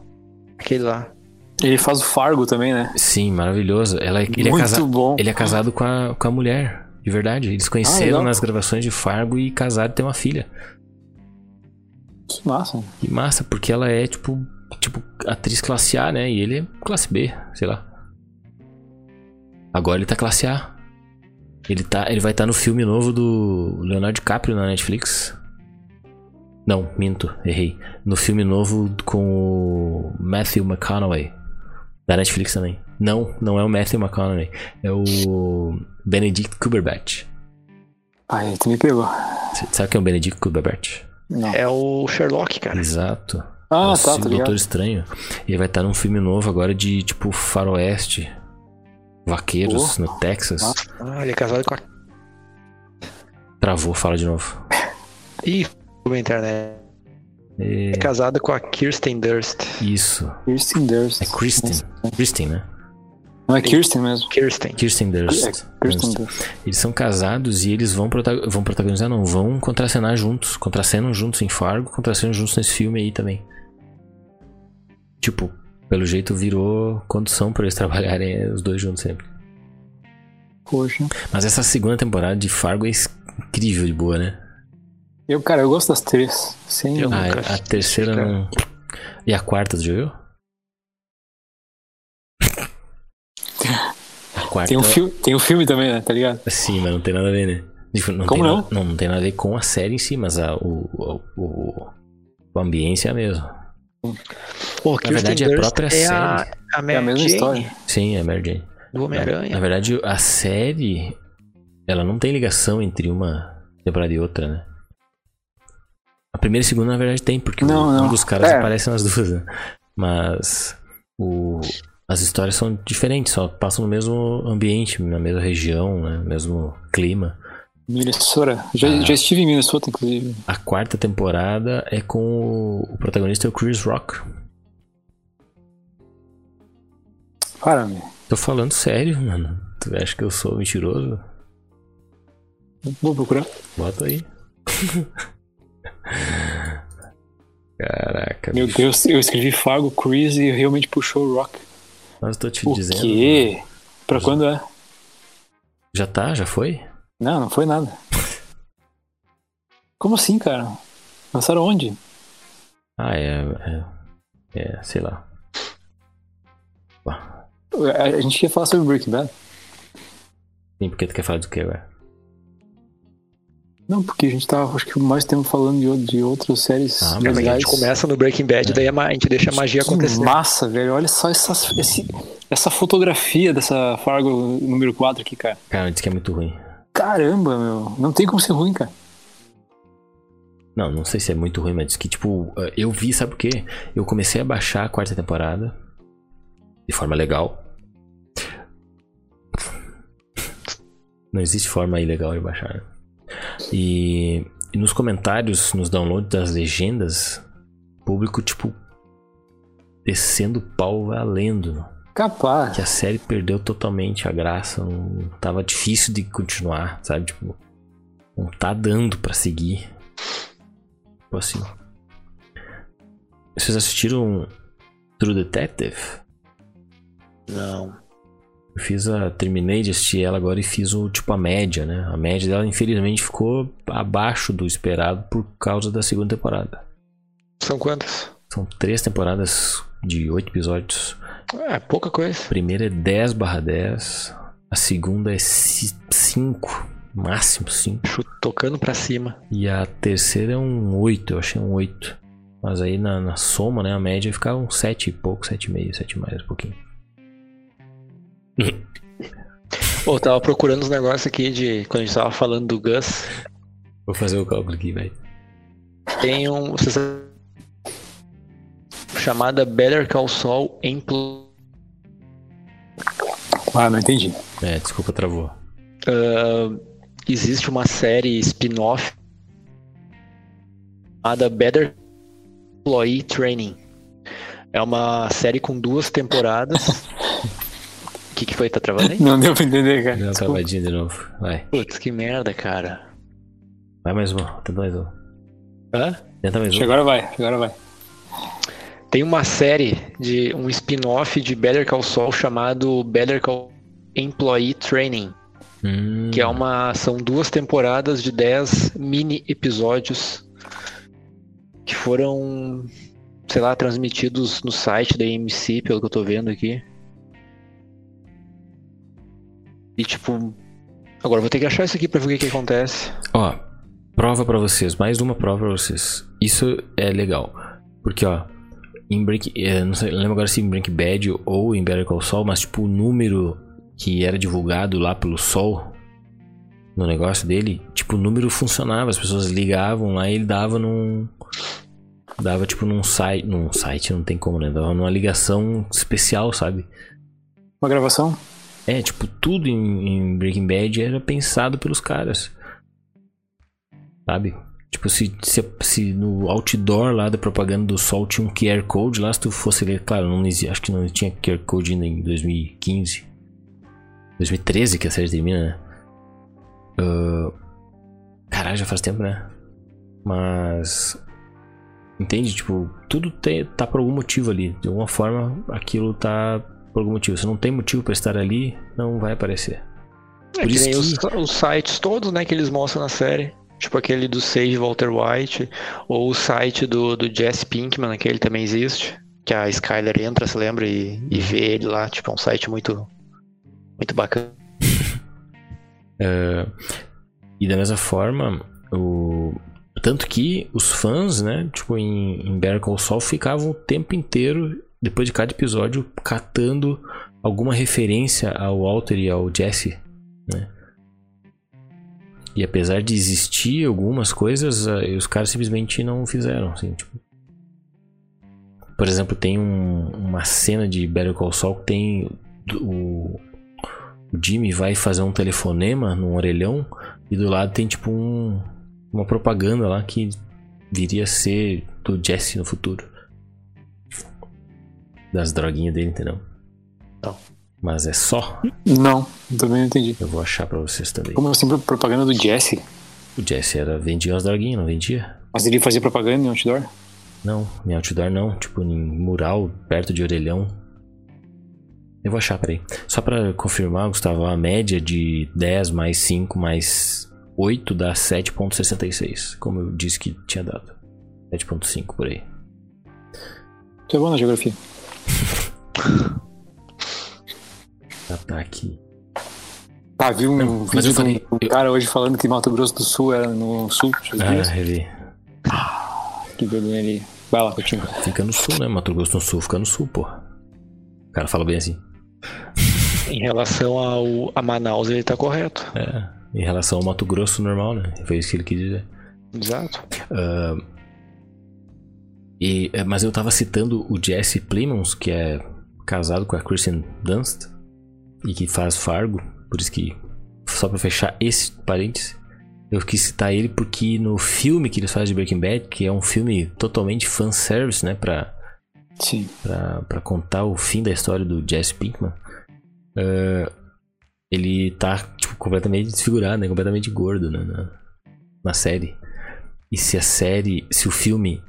Aquele lá. Ele faz o Fargo também, né? Sim, maravilhoso. Ela, é, ele Muito é casa... bom. Ele é casado com a, com a mulher. De verdade. Eles conheceram ah, nas gravações de Fargo e casaram e têm uma filha. Que massa. Que massa, porque ela é tipo, tipo atriz classe A, né? E ele é classe B, sei lá. Agora ele tá classe A. Ele, tá, ele vai estar tá no filme novo do Leonardo DiCaprio na Netflix. Não, minto, errei. No filme novo com o Matthew McConaughey. Da Netflix também. Não, não é o Matthew McConaughey. É o Benedict Cumberbatch. Ai, tu me pegou. Sabe quem é o Benedict Cumberbatch? Não. É o Sherlock, cara. Exato. Ah, é tá, tá Doutor Estranho. E ele vai estar num filme novo agora de, tipo, faroeste. Vaqueiros oh. no Texas. Ah, ele é casado com a... Travou, fala de novo. Ih, na internet. É... é casado com a Kirsten Durst. Isso. Kirsten Durst. É Kristen. Kristen, né? Não é Kirsten mesmo. Kirsten. Kirsten Durst. É, Kirsten Durst. Eles são casados e eles vão, prota vão protagonizar, não, vão contracenar juntos. Contracenam juntos em Fargo, contracenam juntos nesse filme aí também. Tipo, pelo jeito virou condição para eles (laughs) trabalharem os dois juntos sempre. Poxa. Mas essa segunda temporada de Fargo é incrível de boa, né? Eu, cara, eu gosto das três. Sem... Ah, a terceira não. E a quarta, tu já viu? quarta. Tem um, filme, tem um filme também, né? Tá ligado? Sim, mas não tem nada a ver, né? Tipo, não Como não? não? Não tem nada a ver com a série em si, mas a, o, o, o, o ambiente é a mesma. Pô, Na verdade, é a própria é série. A, a, é a mesma Jane. história. Sim, é a Mary Jane. Do Homem-Aranha. Na, na verdade, a série, ela não tem ligação entre uma temporada e outra, né? A primeira e a segunda, na verdade, tem, porque Não, um não. dos caras É. aparece nas duas, né? Mas o, as histórias são diferentes, só passam no mesmo ambiente, na mesma região, né? Mesmo clima. Minnesota. Já, Ah. já estive em Minnesota, inclusive. A quarta temporada é com o, o protagonista é o Chris Rock. Para, meu. Tô falando sério, mano. Tu acha que eu sou mentiroso? Vou procurar. Bota aí. (laughs) Caraca, Meu bicho. Deus, eu escrevi Fargo, Chris e realmente puxou o Rock. Mas tô te O dizendo. quê? Pra quando é? Já tá? Já foi? Não, não foi nada. Como assim, cara? Lançaram onde? Ah, é. É, é sei lá. A gente quer falar sobre Breaking Bad. Sim, porque tu quer falar do que agora? Não, porque a gente tava, acho que mais tempo falando de, de outras séries Ah, a gente começa no Breaking Bad, daí a ma- a gente deixa a magia Que acontecer. massa, velho. Olha só essa, esse- essa fotografia dessa Fargo número 4 aqui, cara. Cara, disse que é muito ruim. Caramba, meu. Não tem como ser ruim, cara. Não, não sei se é muito ruim, mas que, tipo, eu vi, sabe por quê? Eu comecei a baixar a quarta temporada de forma legal. Não existe forma ilegal de baixar. E, e nos comentários, nos downloads das legendas, público, tipo, descendo pau valendo. Capaz. Que a série perdeu totalmente a graça. Não, tava difícil de continuar, sabe? Tipo, não tá dando pra seguir. Tipo assim. Vocês assistiram True Detective? Não. Eu fiz a. Terminei de assistir ela agora e fiz o tipo a média, né? A média dela, infelizmente, ficou abaixo do esperado por causa da segunda temporada. São quantas? São três temporadas de oito episódios. É, pouca coisa. A primeira é 10 barra 10. A segunda é 5. Máximo 5. Chu- Tocando pra cima. E a terceira é um 8, eu achei um 8. Mas aí na, na soma, né, a média fica um 7 e pouco, 7,5, 7 mais, um pouquinho. (laughs) Pô, tava procurando uns negócios aqui de. Quando a gente tava falando do Gus. Vou fazer o cálculo aqui, velho. Tem um. Vocês... Chamada Better Call Saul Empl... Ah, não entendi. É, desculpa, travou. Ah, existe uma série spin-off chamada Better Employee Training. É uma série com duas temporadas. O (laughs) que, que foi? Tá travando aí? Não deu pra entender, cara. Deu travadinha de novo. Vai. Putz, que merda, cara. Vai mais uma. Tenta mais uma. Hã? Tenta mais uma. Agora vai, agora vai. Tem uma série de um spin-off de Better Call Saul chamado Better Call Employee Training, Hum, que é uma são duas temporadas de 10 mini episódios que foram, sei lá, transmitidos no site da AMC, pelo que eu tô vendo aqui. E tipo, agora eu vou ter que achar isso aqui pra ver o que, que acontece. Ó, prova pra vocês, mais uma prova pra vocês. Isso é legal. Porque, ó, em Break, é, não sei, lembro agora se em Breaking Bad ou em Better Call Saul, mas tipo o número que era divulgado lá pelo Sol no negócio dele, tipo o número funcionava, as pessoas ligavam lá e ele dava num dava tipo num site, num site não tem como, né? Dava numa ligação especial, sabe? Uma gravação? É, tipo, tudo em, em Breaking Bad era pensado pelos caras. Sabe? Tipo, se, se, se no outdoor lá da propaganda do Sol tinha um QR Code lá, se tu fosse ler, claro, não acho que não tinha QR Code ainda em 2015. 2013 que a série termina, né? Ah, caralho, já faz tempo, né? Mas. Entende? Tipo, tudo tem, tá por algum motivo ali. De alguma forma, aquilo tá por algum motivo. Se não tem motivo pra estar ali, não vai aparecer. É Por que isso que- os, os sites todos, né, que eles mostram na série. Tipo aquele do Sage Walter White, ou o site do, do Jesse Pinkman, aquele também existe. Que a Skyler entra, se lembra, e, e vê ele lá. Tipo, é um site muito, muito bacana. (laughs) É, e da mesma forma, o... tanto que os fãs, né, tipo em, em Better Call Saul, ficavam o tempo inteiro, depois de cada episódio, catando alguma referência ao Walter e ao Jesse, né? E apesar de existir algumas coisas, uh, os caras simplesmente não fizeram, assim, tipo. Por exemplo, tem um, uma cena de Better Call Saul que tem o, o Jimmy vai fazer um telefonema num orelhão e do lado tem tipo um, uma propaganda lá que viria a ser do Jesse no futuro. Das droguinhas dele, entendeu? Não. Mas é só? Não, também não entendi. Eu vou achar pra vocês também. Como assim, propaganda do Jesse? O Jesse era, vendia as droguinhas, não vendia? Mas ele fazia propaganda em outdoor? Não, em outdoor não. Tipo, em mural, perto de orelhão. Eu vou achar, peraí. Só pra confirmar, Gustavo, a média de 10 mais 5 mais 8 dá 7.66. Como eu disse que tinha dado. 7.5 por aí. Tu é bom na geografia. (laughs) Ataque. Ah, vi um Não, vídeo eu falei- de um cara hoje falando que Mato Grosso do Sul era no sul. Ah, revi. Que vergonha ali. Vai lá, continua. Fica no sul, né? Mato Grosso no sul, fica no sul, porra. O cara fala bem assim. Em relação ao, a Manaus, ele tá correto. É. Em relação ao Mato Grosso normal, né? Foi isso que ele quis dizer. Exato. Ah, e, é, mas eu tava citando o Jesse Plemons, que é casado com a Kristen Dunst e que faz Fargo, por isso que só pra fechar esse parêntese, eu quis citar ele porque no filme que eles fazem de Breaking Bad, que é um filme totalmente fanservice, né, pra, Sim. pra, pra contar o fim da história do Jesse Pinkman, ah, ele tá tipo, completamente desfigurado, né, completamente gordo né, na, na série. E se a série, se o filme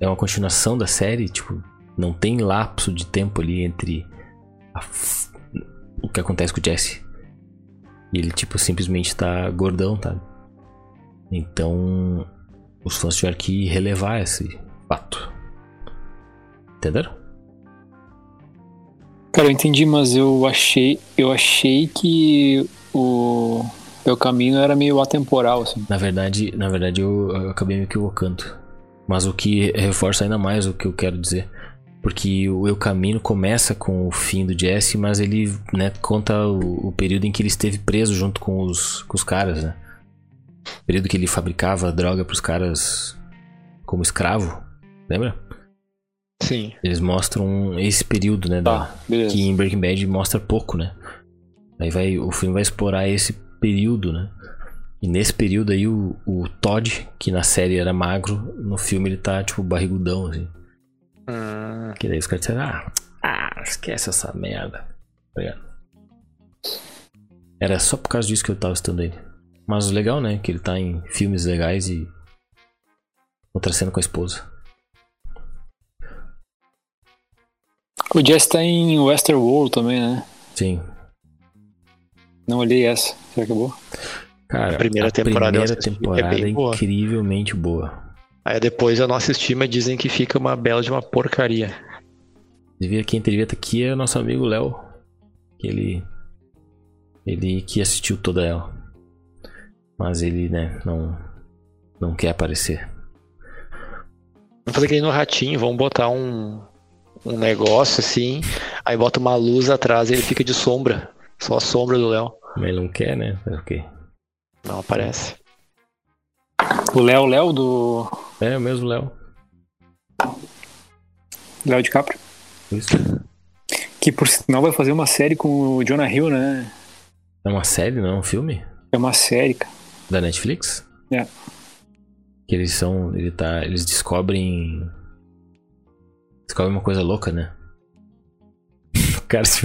é uma continuação da série, tipo, não tem lapso de tempo ali entre a que acontece com o Jesse. E ele, tipo, simplesmente tá gordão, tá? Então, os fãs tiveram que relevar esse fato. Entenderam? Cara, eu entendi, mas eu achei, eu achei que o meu caminho era meio atemporal, assim. Na verdade, na verdade eu, eu acabei me equivocando. Mas o que reforça ainda mais o que eu quero dizer. Porque o Eu Camino começa com o fim do Jesse, mas ele né, conta o, o período em que ele esteve preso junto com os, com os caras, né? O período que ele fabricava droga pros caras como escravo, lembra? Sim. Eles mostram esse período, né? da- Tá, beleza. que em Breaking Bad mostra pouco, né? Aí vai, o filme vai explorar esse período, né? E nesse período aí o, o Todd, que na série era magro, no filme ele tá tipo barrigudão, assim. Hum, Que daí os caras disseram, ah, ah, esquece essa merda. Tá? Era só por causa disso que eu tava estudando ele. Mas o legal, né? Que ele tá em filmes legais e. Outra cena com a esposa. O Jess tá em Westerworld também, né? Sim. Não olhei essa. Será que é boa? Cara, A primeira temporada eu primeira é temporada é bem boa. incrivelmente boa. Aí depois eu não assisti, mas dizem que fica uma bela de uma porcaria. Devia quem estar aqui é o nosso amigo Léo. Que ele. Ele que assistiu toda ela. Mas ele, né, não. Não quer aparecer. Vamos fazer que nem no ratinho, vamos botar um, um negócio assim, aí bota uma luz atrás e ele fica de sombra. Só a sombra do Léo. Mas ele não quer, né? Fazer o quê? Não aparece. O Léo Léo do. É o mesmo Léo. Léo DiCaprio. Isso. Que por sinal vai fazer uma série com o Jonah Hill, né? É uma série, não é um filme? É uma série, cara. Da Netflix? É. Que eles são. Ele tá. Eles descobrem. Descobrem uma coisa louca, né? (laughs) O cara se.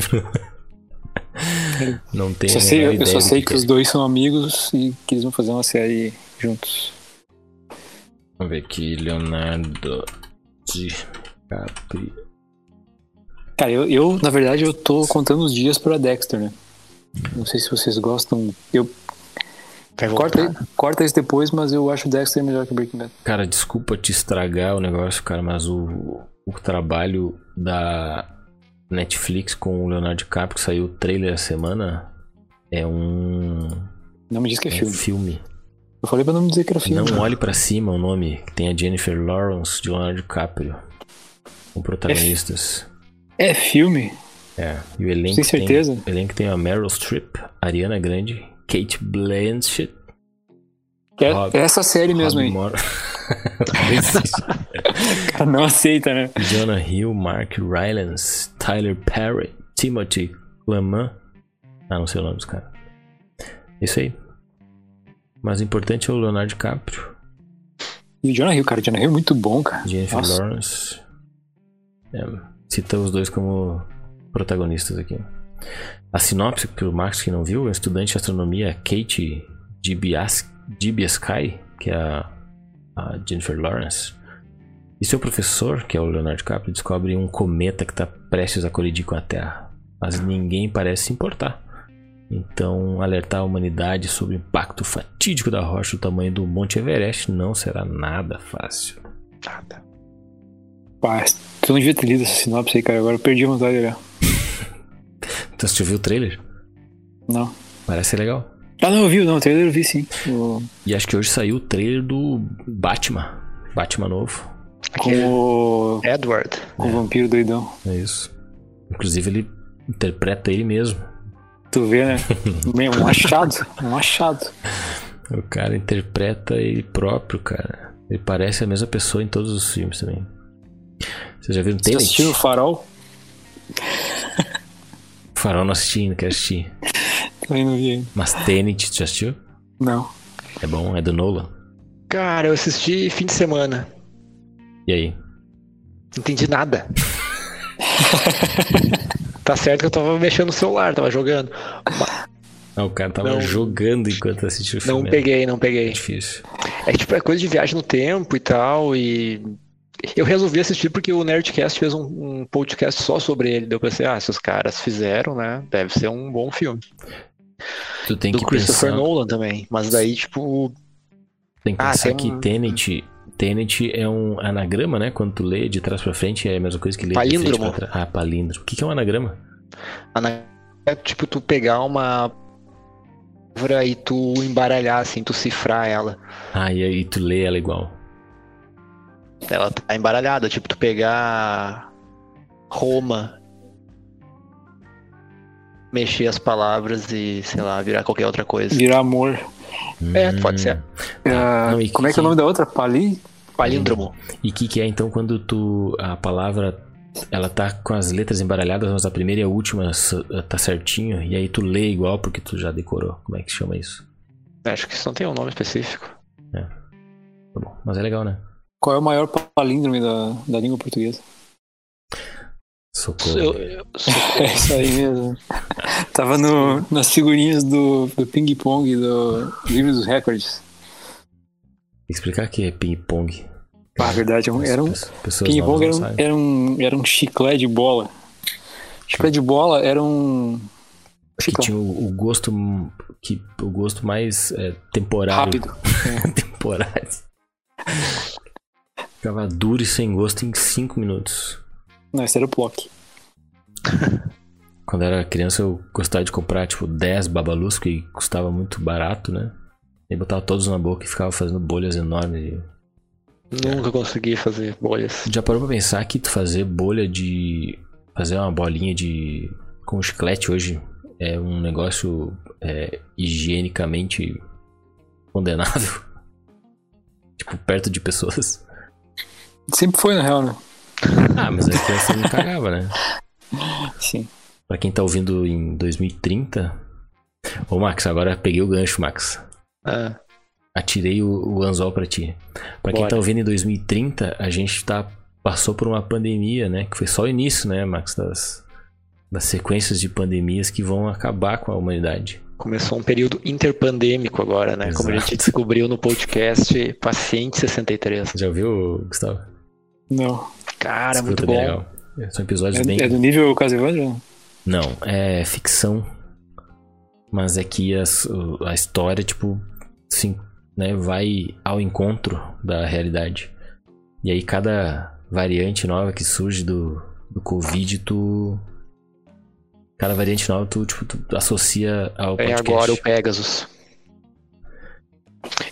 Não tem. Só sei, eu só sei que é. os dois são amigos e que eles vão fazer uma série juntos. Vamos ver aqui, Leonardo DiCaprio. Cara, eu, eu, na verdade, eu tô contando os dias pra Dexter, né? Não sei se vocês gostam. Eu corta, corta isso depois, mas eu acho Dexter melhor que Breaking Bad. Cara, desculpa te estragar o negócio, cara, mas o, o trabalho da Netflix com o Leonardo DiCaprio, que saiu o trailer essa semana, é um, Não me diz que é é um filme. filme. Eu falei pra não me dizer que era filme. Não olhe pra cima o nome, que tem a Jennifer Lawrence de Leonardo DiCaprio. Com protagonistas. É filme? É, e o elenco Tem certeza? Tem, o elenco tem a Meryl Streep, Ariana Grande, Kate Blanchett, É, Rob- é essa série mesmo Rob aí. Mor- (laughs) O cara não aceita, né? Jonah Hill, Mark Rylance, Tyler Perry, Timothy Laman. Ah, não sei o nome dos caras. Isso aí. Mas o importante é o Leonardo DiCaprio, E o Jonah Hill, cara. O Jonah Hill é muito bom, cara. Jennifer Nossa. Lawrence. É, cita os dois como protagonistas aqui. A sinopse pro Max que não viu, a estudante de astronomia Kate Dibias- Dibiasky, que é a, a Jennifer Lawrence, e seu professor, que é o Leonardo DiCaprio, descobre um cometa que está prestes a colidir com a Terra. Mas ninguém parece se importar. Então, alertar a humanidade sobre o impacto fatídico da rocha do tamanho do Monte Everest não será nada fácil. Nada. Pá, tu não devia ter lido essa sinopse aí, cara. Agora eu perdi a vontade de olhar. (laughs) Então, você viu o trailer? Não. Parece ser legal. Ah, não, eu vi, não. O trailer eu vi sim. O- E acho que hoje saiu o trailer do Batman. Batman novo. Com o, Edward. com o vampiro doidão. É isso. Inclusive, ele interpreta ele mesmo. Tu vê, né? (laughs) Meu, um achado. Um achado. O cara interpreta ele próprio, cara. Ele parece a mesma pessoa em todos os filmes também. Vocês já viram Você assistiu o Tenet? Farol? (laughs) Farol não assisti ainda, quero assistir. Também não vi ainda. Mas Tenet, tu já assistiu? Não. É bom, é do Nolan. Cara, eu assisti fim de semana. E aí? Não entendi nada. (laughs) tá certo que eu tava mexendo no celular, tava jogando. Ah, o cara tava Não. jogando enquanto assistia o filme. Não peguei, não É peguei. difícil. É tipo, é coisa de viagem no tempo e tal, e eu resolvi assistir porque o Nerdcast fez um, um podcast só sobre ele. Deu pra pensei, ah, se os caras fizeram, né, deve ser um bom filme. Tu tem Do que Christopher pensar, Nolan também. Mas daí, tipo, tem que Ah, pensar tem que Tenet, Tenet é um anagrama, né? Quando tu lê de trás pra frente é a mesma coisa que lê de Palíndromo. frente pra trás. Ah, palíndromo. O que que é um anagrama? ana- é tipo tu pegar uma palavra e tu embaralhar, assim, tu cifrar ela. Ah, e aí tu lê ela igual. Ela tá embaralhada, tipo, tu pegar Roma, mexer as palavras e, sei lá, virar qualquer outra coisa. Virar amor. É, pode ser. Ah, não, e como é que é o que- nome da outra? Pali? Palíndromo. E o que, que é então quando tu. A palavra. Ela tá com as letras embaralhadas, mas a primeira e a última s- tá certinho, e aí tu lê igual porque tu já decorou. Como é que chama isso? Acho que isso não tem um nome específico. Tá bom. Mas é legal, né? Qual é o maior palíndrome da, da língua portuguesa? Socorro. Eu- eu- (laughs) É isso aí mesmo. (laughs) Tava no, nas figurinhas do, do ping-pong do livro dos recordes. Explicar que é ping-pong. Ah, verdade, era um, ping-pong novas era, um, era, um, era um chiclete de bola. Chiclete de bola era um. que tinha o, o gosto que o gosto mais é, temporário rápido. (laughs) temporário ficava duro e sem gosto em 5 minutos Não, esse era o Plock. quando era criança eu gostava de comprar tipo 10 babalus que custava muito barato né e botava todos na boca e ficava fazendo bolhas enormes Nunca consegui fazer bolhas. já parou pra pensar que tu fazer bolha de fazer uma bolinha de com chiclete hoje é um negócio é, higienicamente condenável (laughs) tipo perto de pessoas Sempre foi, na real, né? Ah, mas a criança não cagava, né? Sim. Pra quem tá ouvindo em 2030. Ô, Max, agora peguei o gancho, Max. Ah, Atirei o, o anzol pra ti. Pra quem Bora. tá ouvindo em 2030, a gente tá, passou por uma pandemia, né? Que foi só o início, né, Max? Das, das sequências de pandemias que vão acabar com a humanidade. começou um período interpandêmico agora, né? Como a gente Exato. descobriu no podcast Paciente 63. Já ouviu, Gustavo? Não. Cara, Escuta, muito bem bom. legal. São episódios É, bem. é do nível Casevandro? Não, é ficção. Mas é que o- a história, tipo, sim, né, vai ao encontro da realidade. E aí cada variante nova que surge do, do Covid, tu. Cada variante nova tu, tipo, tu associa ao É podcast. agora o Pegasus.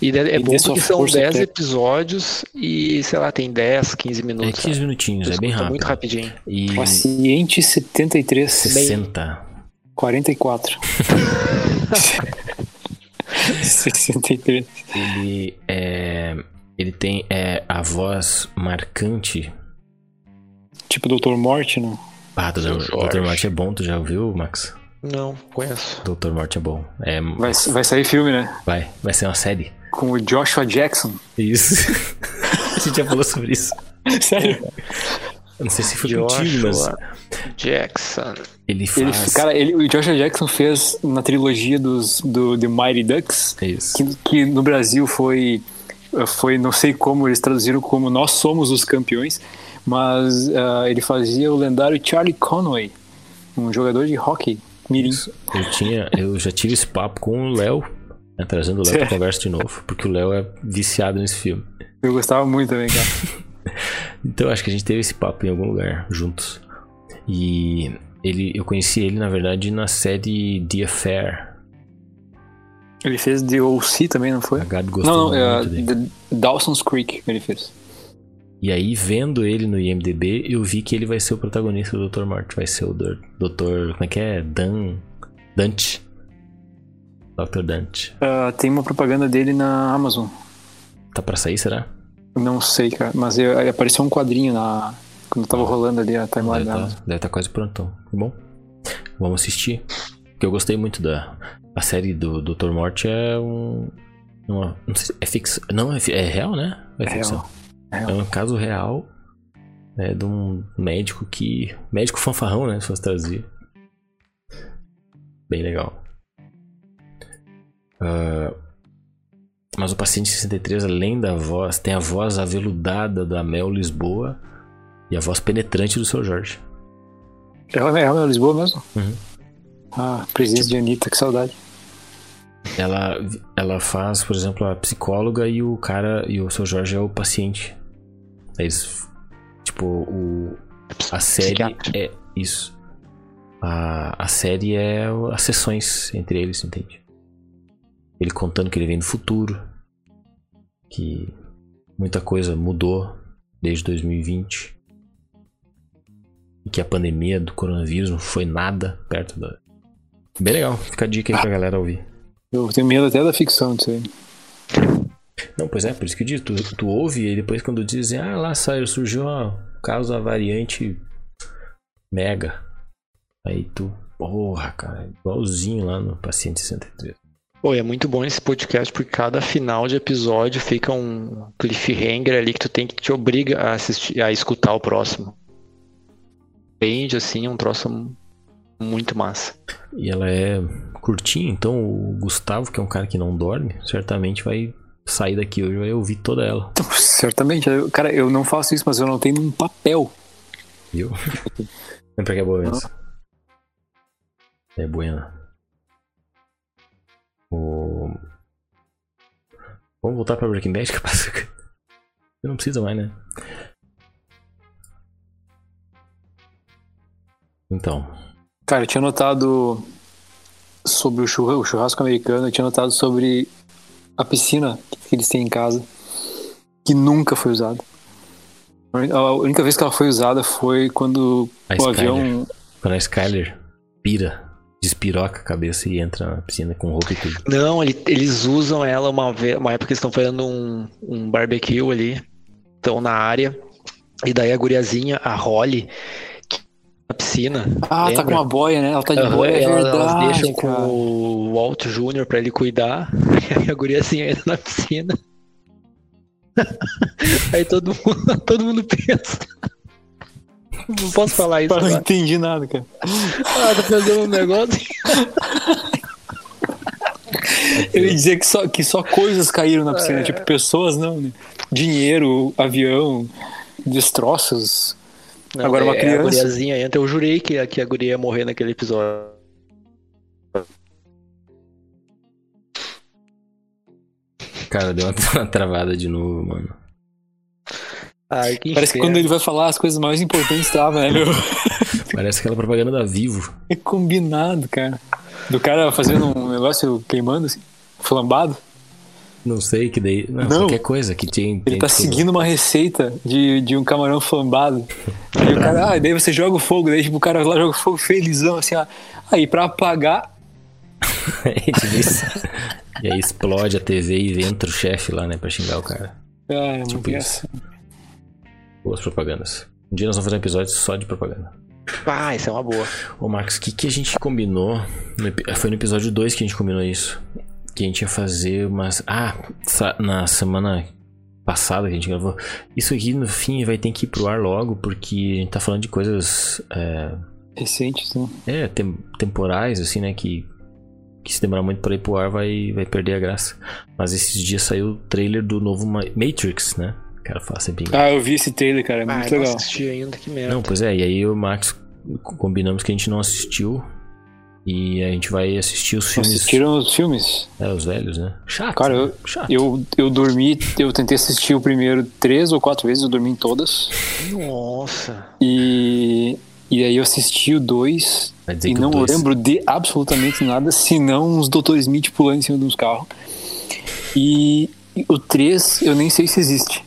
E é E bom porque são força, 10 Pe- episódios e, sei lá, tem 10, 15 É minutos. 15 minutinhos, é bem rápido. muito rapidinho. E Paciente 73. 60. 44. 63. Ele é. Ele tem é, a voz marcante. Tipo Dr. Morte, não? Ah, Dr. Dr. Morte é bom, tu já ouviu, Max? Não, conheço. Dr. Morte é bom. É, Vai, vai sair filme, né? vai, vai ser uma série. Com o Joshua Jackson. Isso. (laughs) A gente já falou sobre isso. (laughs) Sério? Eu não sei se foi contigo, mas Joshua Jackson. ele Ele, faz. cara, ele, o Joshua Jackson fez na trilogia dos, do The Mighty Ducks, Isso. que, que no Brasil foi, foi, não sei como, eles traduziram como Nós Somos os Campeões, mas ah, ele fazia o lendário Charlie Conway, um jogador de hockey mirim. Eu tinha, eu já tive esse papo com o Léo, né, trazendo o Léo pra conversa de novo, porque o Léo é viciado nesse filme. Eu gostava muito também, cara. (laughs) Então acho que a gente teve esse papo em algum lugar juntos. E ele, eu conheci ele na verdade na série The Affair. Ele fez The O.C. também, não foi? A Gabi gostou Não, não, é, muito. The Dawson's Creek ele fez. E aí, vendo ele no IMDB, eu vi que ele vai ser o protagonista do Dr. Morte. Vai ser o Dr. Como é que é? Dan. Dante. Dr. Dante. Ah, tem uma propaganda dele na Amazon. Tá pra sair, será? Não sei, cara, mas eu- apareceu um quadrinho na. Quando tava rolando ali a timeline Deve da tá, deve tá quase prontão. Tá bom? Vamos assistir. Porque eu gostei muito da. A série do Dr. Morte é um. uma- não sei se é ficção. Não, é, é real, né? É, É ficção. real. É um caso real né, de um médico que. Médico fanfarrão, né? Se fosse traduzir. Bem legal. Ah, mas o paciente 63, além da voz, tem a voz aveludada da Mel Lisboa e a voz penetrante do seu Jorge. É real, é é Lisboa mesmo? Uhum. Ah, presença de Anitta, que saudade. Ela, ela faz, por exemplo, a psicóloga e o cara e o seu Jorge é o paciente. Eles, tipo, o, a série é isso. A, a série é as sessões entre eles, entende? Ele contando que ele vem do futuro, que muita coisa mudou desde 2020 e que a pandemia do coronavírus não foi nada perto da. Bem legal, fica a dica aí pra galera ouvir. Eu tenho medo até da ficção disso aí. Não, pois é, por isso que eu digo, tu, tu ouve e depois quando dizem, ah, lá saiu, surgiu o caso da variante Mega. Aí tu, porra, cara, igualzinho lá no paciente 63. Pô, é muito bom esse podcast porque cada final de episódio fica um cliffhanger ali que tu tem que te obriga a assistir, a escutar o próximo. Entende assim, é um troço muito massa. E ela é curtinha, então o Gustavo, que é um cara que não dorme, certamente vai sair daqui hoje e vai ouvir toda ela, (laughs) certamente. eu- cara, eu não faço isso, mas eu não tenho um papel. viu? (laughs) Lembra que é boa mesmo. É buena. O... Vamos voltar pra Breaking Bad, (laughs) passa. Não precisa mais, né? Então, Cara, eu tinha notado sobre o churrasco, o churrasco americano, eu tinha notado sobre a piscina que eles têm em casa, que nunca foi usada. A única vez que ela foi usada foi quando a o Skyler, avião. quando a Skyler pira, despiroca a cabeça e entra na piscina com roupa e tudo. Não, ele- eles usam ela uma, ve- uma época que eles estão fazendo um, um barbecue ali, estão na área, e daí a guriazinha, a Holly, na piscina. Ah, tá lembra? com uma boia, né? Ela tá de Aham, boia, é elas, verdade, elas deixam cara. com o Walt Jr. pra ele cuidar, (laughs) e a guriazinha entra na piscina. (laughs) Aí todo mundo, (laughs) todo mundo pensa. Não posso falar isso Eu não entendi nada, cara. Ah, tá fazendo um negócio. Eu ia dizer que só, que só coisas caíram na piscina, tipo, pessoas não, né? Dinheiro, avião, destroços. Não, Agora uma é, criança. A guriazinha entra. Eu jurei que, a- que a guria ia morrer naquele episódio. Cara, deu uma, uma (laughs) travada de novo, mano. Ai, que Parece que quando ele vai falar as coisas mais importantes trava, né, meu? Parece aquela propaganda da Vivo. É combinado, cara. Do cara fazendo um negócio queimando, assim, flambado. Não sei que daí. Não, Não. qualquer coisa que tinha. Ele tem, tá seguindo uma receita de, de um camarão flambado. Aí o cara, ah, daí você joga o fogo, daí tipo, o cara lá joga o fogo felizão, assim, ó. Aí pra apagar, (laughs) é, tipo. E aí explode a TV e entra o chefe lá, né, pra xingar o cara. Ah, é Tipo isso. Boas propagandas. Um dia nós vamos fazer um episódio só de propaganda. Ah, isso é uma boa. Ô Max, o que, que a gente combinou? no foi no episódio 2 que a gente combinou isso. Que a gente ia fazer umas. Ah, na semana passada que a gente gravou. Isso aqui no fim vai ter que ir pro ar logo, porque a gente tá falando de coisas. É, Recente, então. é, tem- temporais, assim, né? Que, que se demorar muito pra ir pro ar vai, vai perder a graça. Mas esses dias saiu o trailer do novo Ma- Matrix, né? O cara fala sempre. Ah, eu vi esse trailer, cara. É Ah, muito não legal. assisti ainda, que merda. Não, pois é, e aí o Max combinamos que a gente não assistiu. E a gente vai assistir os filmes. Assistiram os filmes? É, os velhos, né? Chato. Cara, né? eu- Chato. Eu, eu dormi, eu tentei assistir o primeiro três ou quatro vezes, eu dormi em todas. Nossa. E, e aí eu assisti o dois e não dois- lembro de absolutamente nada, senão uns Dr. Smith pulando em cima de uns carros. E, o 3 eu nem sei se existe.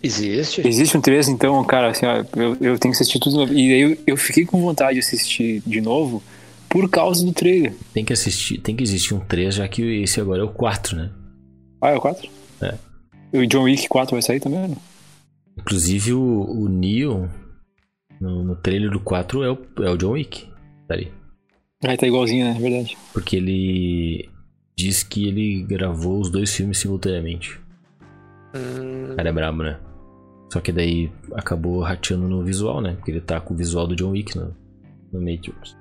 Existe? Existe um 3, então, cara, assim, ó, eu, eu tenho que assistir tudo de novo. E aí eu, eu fiquei com vontade de assistir de novo por causa do trailer. Tem que assistir, tem que existir um 3, já que esse agora é o 4, né? Ah, é o 4? É. E o John Wick 4 vai sair também, né? Inclusive o, o Neo no, no trailer do 4 é o, é o John Wick. Tá ali. Aí tá igualzinho, né? É verdade. Porque ele diz que ele gravou os dois filmes simultaneamente. Hum, cara é brabo, né? Só que daí acabou rateando no visual, né? Porque ele tá com o visual do John Wick no, no Matrix.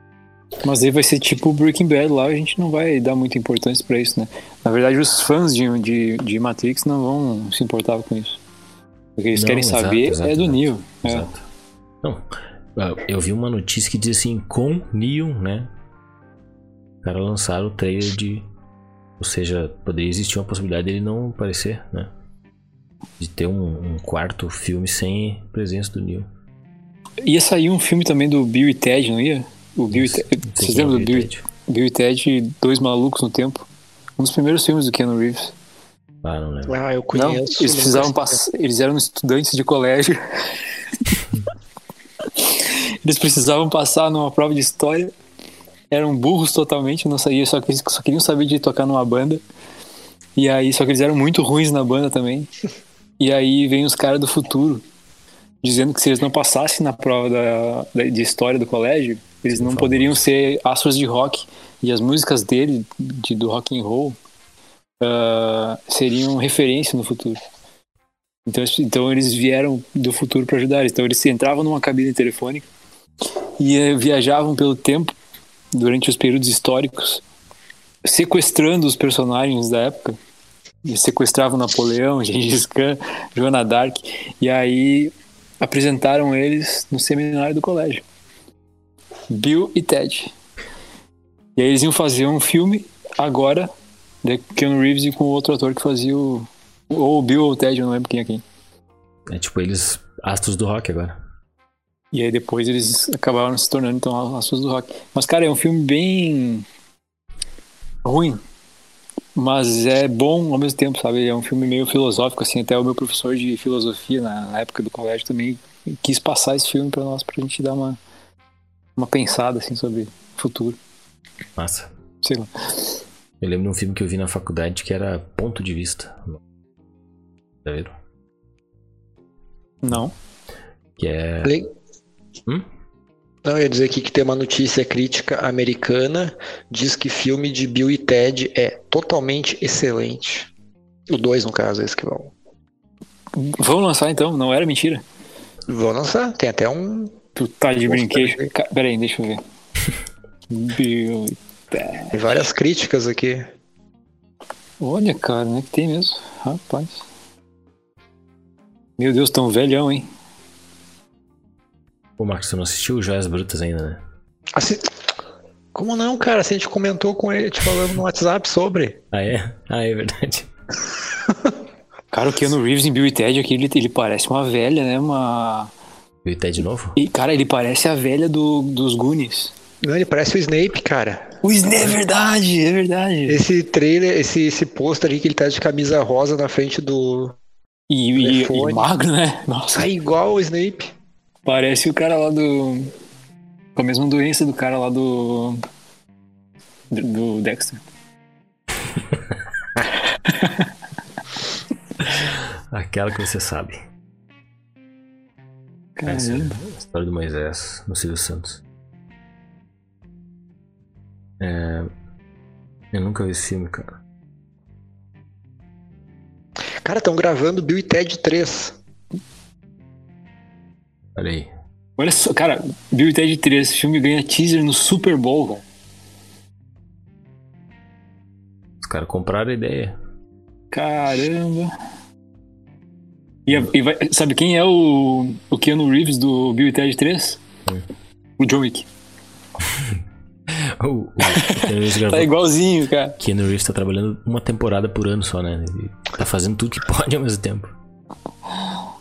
Mas aí vai ser tipo Breaking Bad lá, a gente não vai dar muita importância pra isso, né? Na verdade, os fãs de, de, de Matrix não vão se importar com isso. O que eles Não, querem exato, saber exato, é do exato. Neo. É. Exato. Não, ah, eu vi uma notícia que diz assim, com Neo, né? O cara lançaram o trailer de. Ou seja, poderia existir uma possibilidade dele não aparecer, né? De ter um, um quarto filme sem presença do Neo. Ia sair um filme também do Bill e Ted, não ia? O Bill e Ted. Vocês é o lembram do Bill, Ted. Bill e Ted, Dois Malucos no Tempo? Um dos primeiros filmes do Keanu Reeves. Ah, não lembro. Ah, eu Não, conheço. eles não precisavam sei. passar. Eles eram estudantes de colégio. (laughs) eles precisavam passar numa prova de história. Eram burros totalmente, não sabiam, só que eles só queriam saber de tocar numa banda. E aí, só que eles eram muito ruins na banda também. E aí vem os caras do futuro dizendo que se eles não passassem na prova da, da- de história do colégio, eles não poderiam ser astros de rock. E as músicas dele, de, do rock and roll, ah, seriam referência no futuro. Então, eles- então eles vieram do futuro para ajudar. Então eles entravam numa cabine telefônica e eh, viajavam pelo tempo durante os períodos históricos, sequestrando os personagens da época. Eles sequestravam Napoleão, (laughs) Gengis Khan, Joana Dark, e aí apresentaram eles no seminário do colégio. Bill e Ted. E aí eles iam fazer um filme agora, de Keanu Reeves e com outro ator que fazia o. Ou o Bill ou o Ted, eu não lembro quem é quem. É tipo eles, astros do rock agora. E aí depois eles acabaram se tornando então astros do rock. Mas, cara, é um filme bem ruim. Mas é bom ao mesmo tempo, sabe? É um filme meio filosófico, assim. Até o meu professor de filosofia na na época do colégio também quis passar esse filme pra nós, pra gente dar uma, uma pensada, assim, sobre o futuro. Massa. Sei lá. Eu lembro de um filme que eu vi na faculdade que era Ponto de Vista. Já viram? Não. Que é. Le- Hum? Não, eu ia dizer aqui que tem uma notícia crítica americana, diz que filme de Bill e Ted é totalmente excelente. O 2, no caso, esse que vão. Vamos lançar então, não era mentira. Vão lançar, tem até um. Tu tá de brinquedo. peraí. Pera aí, deixa eu ver. Bill e Ted. Tem várias críticas aqui. Olha, cara, né? Que tem mesmo. Rapaz. Meu Deus, tão velhão, hein? Ô, Marcos, você não assistiu Joias Brutas ainda, né? Assim, como não, cara? Se a gente comentou com ele, te falando no WhatsApp sobre. Ah, é? Ah, é verdade. (laughs) Cara, o Keanu Reeves em Bill e Ted aqui, ele, ele parece uma velha, né? Uma... E o Ted de novo? E, cara, ele parece a velha do, dos Goonies. Não, ele parece o Snape, cara. O Snape, é verdade, é verdade. Esse trailer, esse, esse pôster aí que ele tá de camisa rosa na frente do. E, e- e magro, né? Nossa, Tá igual o Snape. parece o cara lá do... Com a mesma doença do cara lá do... Do, do Dexter. (laughs) Aquela que você sabe. Essa é Caramba. a história do Moisés no Silvio Santos. É, Eu nunca vi esse filme, cara. Cara, estão gravando Bill e Ted 3. Olha aí. Olha só, cara, Bill e Ted 3, esse filme ganha teaser no Super Bowl, cara. Os caras compraram a ideia. Caramba. E, a- e vai- sabe quem é o, o Keanu Reeves do Bill e Ted 3? O John Wick. (laughs) O, o, o Tá igualzinho, cara. Keanu Reeves tá trabalhando uma temporada por ano só, né? Ele tá fazendo tudo que (laughs) pode ao mesmo tempo.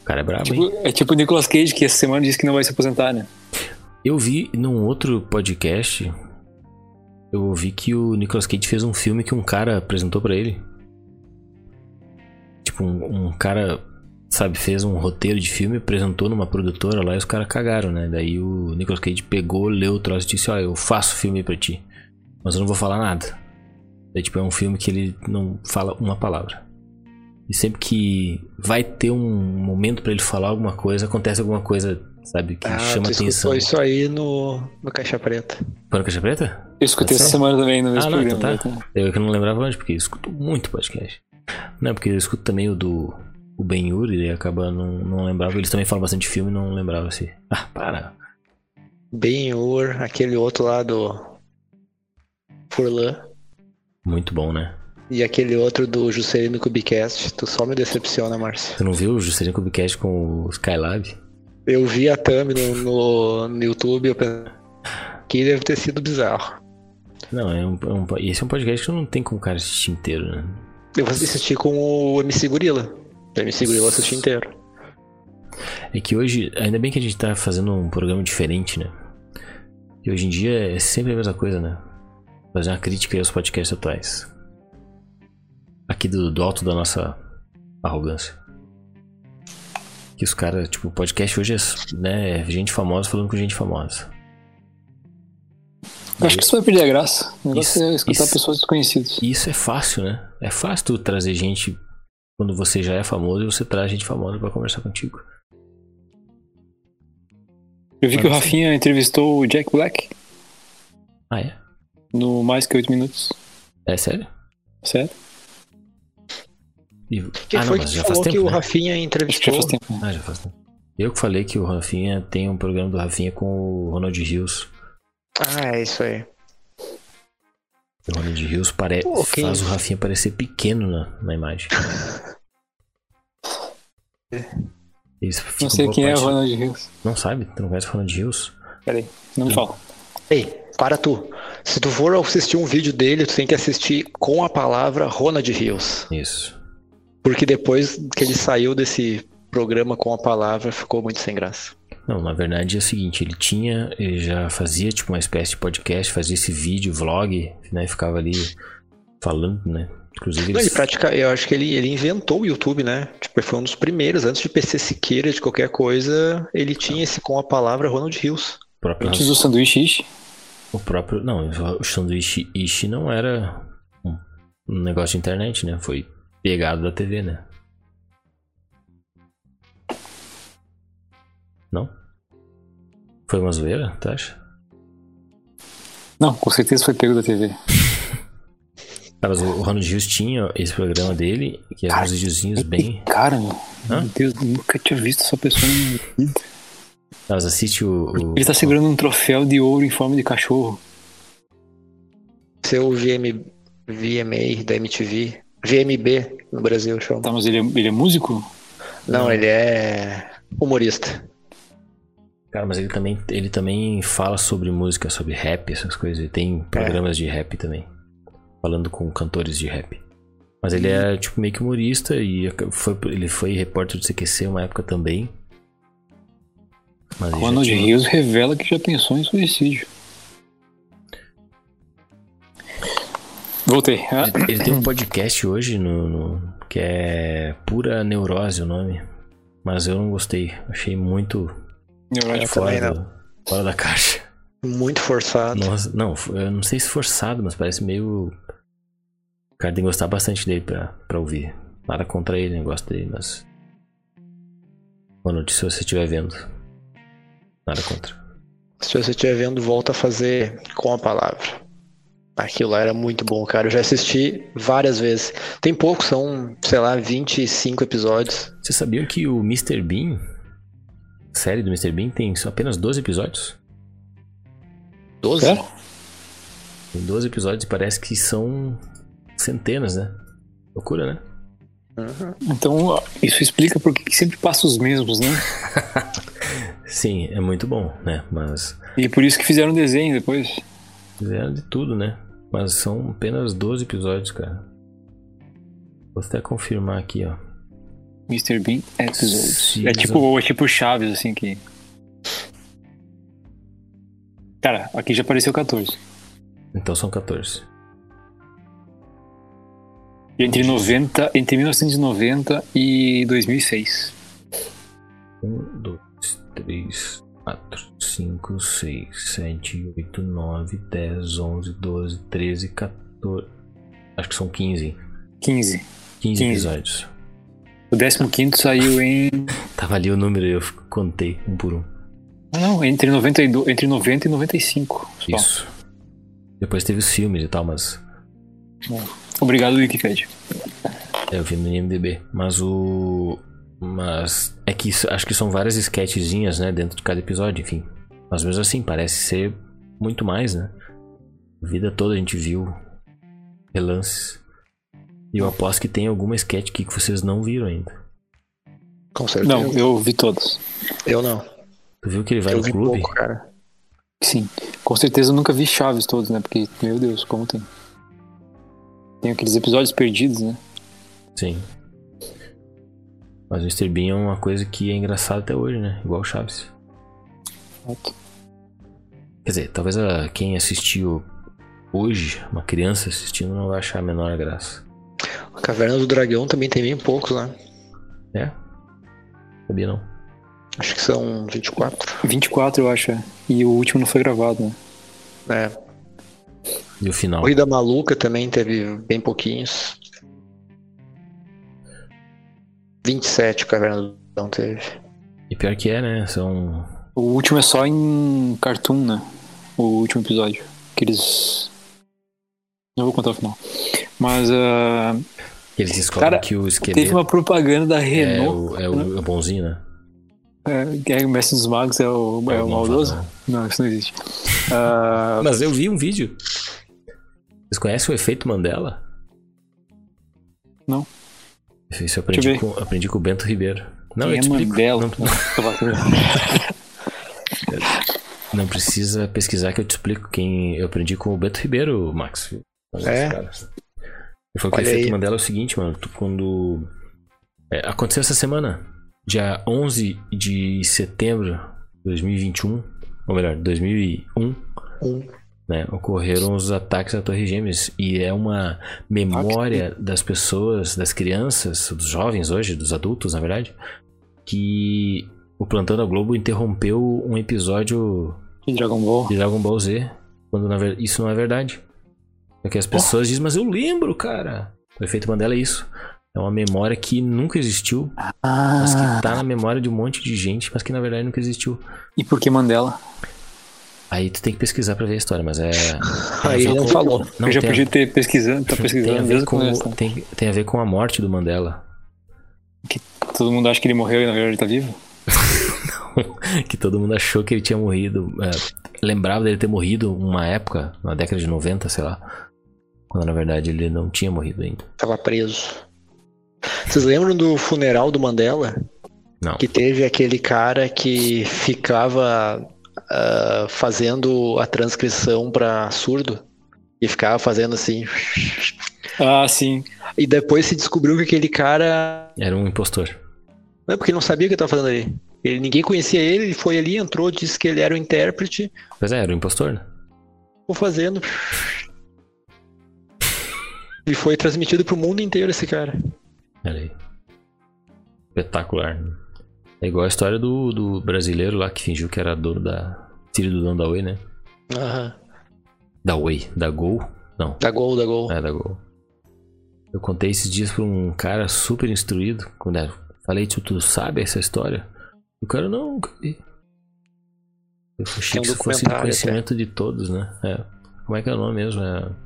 O cara é brabo? Tipo, é tipo o Nicolas Cage, que essa semana disse que não vai se aposentar, né? Eu vi num outro podcast, eu ouvi que o Nicolas Cage fez um filme que um cara apresentou pra ele. Tipo, um, um cara, sabe, fez um roteiro de filme, apresentou numa produtora lá e os caras cagaram, né? Daí o Nicolas Cage pegou, leu o troço e disse: Ó, eu faço filme pra ti, mas eu não vou falar nada. Daí, tipo, é um filme que ele não fala uma palavra. E sempre que vai ter um momento pra ele falar alguma coisa, acontece alguma coisa, sabe, que Ah, chama atenção. escutou isso aí no, no Caixa Preta. Foi no Caixa Preta? Eu escutei Tá essa semana também no mesmo Ah, não, programa. então né? tá. Eu que não lembrava antes, porque eu escuto muito podcast. Não, porque eu escuto também o do o Ben Yuri e acaba não, não lembrava. Eles também falam bastante de filme e não lembrava assim. Ah, para. Ben-Hur, aquele outro lá do Furlan. Muito bom, né? E aquele outro do Juscelino Kubicast. Tu só me decepciona, Márcio. Você não viu o Juscelino Kubicast com o Skylab? Eu vi a thumb no, no, no YouTube, eu pensei que deve ter sido bizarro. Não, é um, é um, esse é um podcast que não tem como o cara assistir inteiro, né? Eu vou assistir com o MC Gorila. O MC Gorila eu assisti inteiro. É que hoje, ainda bem que a gente tá fazendo um programa diferente, né? E hoje em dia é sempre a mesma coisa, né? Fazer uma crítica aí aos podcasts atuais. Aqui do, do alto da nossa arrogância. Que os caras, tipo, o podcast hoje é, né, é gente famosa falando com gente famosa. Eu acho que isso vai perder a graça. O negócio Isso- é escutar isso- pessoas desconhecidas. E isso é fácil, né? É fácil tu trazer gente quando você já é famoso e você traz gente famosa pra conversar contigo. Eu vi que o. Rafinha entrevistou o Jack Black Ah, é? no Mais Que Oito Minutos. É sério? Certo? E... Quem ah, não, foi mas que já falou faz tempo, que o né? Rafinha que já entrevistou? faz tempo. Ah, já faz tempo. Eu que falei que o Rafinha tem um programa do Rafinha com o Ronald Rios. Ah, é isso aí. O Ronald Rios pare... Pô, faz o Rafinha parecer pequeno na, na imagem. Isso Não sei quem é o parte- Ronald Rios. Não sabe? Tu não conhece o Ronald Rios? Peraí, não me fala. Ei, para tu. Se tu for assistir um vídeo dele, tu tem que assistir com a palavra Ronald Rios. Isso. Porque depois que ele saiu desse programa com a palavra, ficou muito sem graça. Não, na verdade é o seguinte, ele tinha, ele já fazia tipo uma espécie de podcast, fazia esse vídeo, vlog, né? e Ficava ali falando, né? Inclusive Não, ele pratica, eu acho que ele, ele inventou o YouTube, né? Tipo, ele foi um dos primeiros, antes de PC Siqueira, de qualquer coisa, ele tinha esse com a palavra Ronald Rios. próprio, Antes do sanduíche ishi. o próprio, não, o sanduíche Ishi não era um negócio de internet, né? Foi pegado da TV, né? Não? Foi uma zoeira, tu acha? Não, com certeza foi pego da TV. Cara, (laughs) mas o Ronald Rios tinha esse programa dele, que eram uns videozinhos bem. Cara, meu. Deus, eu nunca tinha visto essa pessoa na minha vida. Mas assiste o. o- Ele tá segurando um troféu de ouro em forma de cachorro. Seu VM, VMA da MTV. VMB no Brasil, chama. Tá, mas ele é, ele é músico? Não, ele é humorista. Cara, mas ele também, ele também fala sobre música, sobre rap, essas coisas. Ele tem programas de rap também. Falando com cantores de rap. Mas ele é, tipo, meio que humorista e foi, ele foi repórter do CQC uma época também. Mas Ronald tinha- Rios revela que já pensou em suicídio. Voltei. Ah, Ele, ele tem um podcast hoje no, no- que é Pura Neurose o nome. Mas eu não gostei. Achei muito também fora, não. do- fora da caixa. Muito forçado. Nossa, não, eu não sei se forçado, mas parece meio. O cara tem que gostar bastante dele pra, pra ouvir. Nada contra ele, não gosto dele, mas. Boa noite se você estiver vendo. Nada contra. Se você estiver vendo, volta a fazer com a palavra. Aquilo lá era muito bom, cara. Eu já assisti várias vezes. Tem pouco, são, sei lá, 25 episódios. Vocês sabiam que o Mr. Bean, série do Mr. Bean, tem só apenas 12 episódios? 12? É? Tem 12 episódios e parece que são centenas, né? Loucura, né? Então, ó, isso explica por que que sempre passa os mesmos, né? (laughs) Sim, é muito bom, né? Mas E por isso que fizeram desenho depois. fizeram de tudo, né? Mas são apenas 12 episódios, cara. Vou até confirmar aqui, ó. Mr. Bean Episodes. Season. É tipo, é tipo Chaves, assim, que... Cara, aqui já apareceu 14. Então são 14. Entre 90, entre 1990 e 2006. 1, 2, 3, 4, 5, 6, 7, 8, 9, 10, 11, 12, 13, 14. Acho que são 15. 15. 15 15. episódios. O 15 saiu em. (laughs) Tava ali o número e eu contei um por um. Ah, não, entre 92, entre 90 e 95. só. Isso. Depois teve os filmes e tal, mas Obrigado, Wikipedia. eu vi no IMDB. Mas o. Mas é que isso- acho que são várias sketchzinhas, né? Dentro de cada episódio, enfim. Mas mesmo assim, parece ser muito mais, né? A vida toda a gente viu relances. E eu aposto que tem alguma sketch aqui que vocês não viram ainda. Com certeza. Não, eu vi todas. eu não. Tu viu que ele vai eu no vi clube? pouco, cara. Sim. Com certeza eu nunca vi Chaves todos, né? Porque, meu Deus, como tem. Tem aqueles episódios perdidos, né? Sim. Mas o Mr. Bean é uma coisa que é engraçada até hoje, né? Igual o Chaves. Exato. Quer dizer, talvez a, quem assistiu hoje, uma criança assistindo, não vai achar a menor graça. A Caverna do Dragão também tem bem poucos lá. É? Sabia não. Acho que são 24. 24, eu acho. é. E o último não foi gravado, né? É. E o final? Corrida Maluca também teve bem pouquinhos. 27 o Caverna do Dragão teve. E pior que é, né? São. O último é só em Cartoon, né? O último episódio. Que eles. Não vou contar o final. Mas ah, Eles descobrem Cara, que o teve esqueleto uma propaganda da é, Renault. o, é, o, é o bonzinho, né? É, é o Mestre dos Magos é o, é o maldoso? malvadão. Não, isso não existe. (laughs) Ah, Mas eu vi um vídeo. Vocês conhecem o efeito Mandela? Não. Isso eu aprendi, Deixa eu com, aprendi com o Bento Ribeiro. Não, quem eu é te explico. Mandela? Não, Não, (laughs) (laughs) não precisa pesquisar que eu te explico quem eu aprendi com o Bento Ribeiro, Max. É? Cara. E foi que o efeito aí. Mandela é o seguinte, mano. Tu quando. É, aconteceu essa semana. Dia 11 de setembro de 2021. Ou melhor, 2001. Um. né, ocorreram os ataques à Torre Gêmeas e é uma memória das pessoas, das crianças, dos jovens hoje, dos adultos, na verdade, que o Plantão da Globo interrompeu um episódio De Dragon Ball. de Dragon Ball Z, quando isso não é verdade. Porque as pessoas dizem, mas eu lembro, cara. O efeito Mandela é isso. É uma memória que nunca existiu, mas Ah, que tá na memória de um monte de gente, mas que na verdade nunca existiu. e por que Mandela? Aí tu tem que pesquisar pra ver a história, mas é. Aí ele não com- falou. Não, eu já tem a- podia ter pesquisando, tá (laughs) tem a pesquisando ver com, começo. né? tem, tem a ver com a morte do Mandela. Todo mundo acha que ele morreu e na verdade ele tá vivo? (laughs) que todo mundo achou que ele tinha morrido. é, lembrava dele ter morrido uma época, na década de 90, sei lá. Quando na verdade ele não tinha morrido ainda. Tava preso. Vocês lembram do funeral do Mandela? Não. Que teve aquele cara que ficava ah, fazendo a transcrição pra surdo. E ficava fazendo assim. Ah, sim. E depois se descobriu que aquele cara. Era um impostor. Não é porque ele não sabia o que ele tava fazendo ali. Ele, ninguém conhecia ele, ele foi ali, entrou, disse que ele era o intérprete, Pois é, era um impostor, né? ficou fazendo. E foi transmitido pro mundo inteiro esse cara. Olha aí. Espetacular. né? É igual a história do, do brasileiro lá que fingiu que era dono da. Filho do dono da Oi, né? Aham. Da Oi. Da Gol? Não. Da gol, da gol. É, da Gol. Eu contei esses dias pra um cara super instruído. Quando eu falei, tu, tu sabe essa história? O cara, não. Eu achei Tem um que isso fosse documentário conhecimento de todos, né? É. Como é que é o nome mesmo? É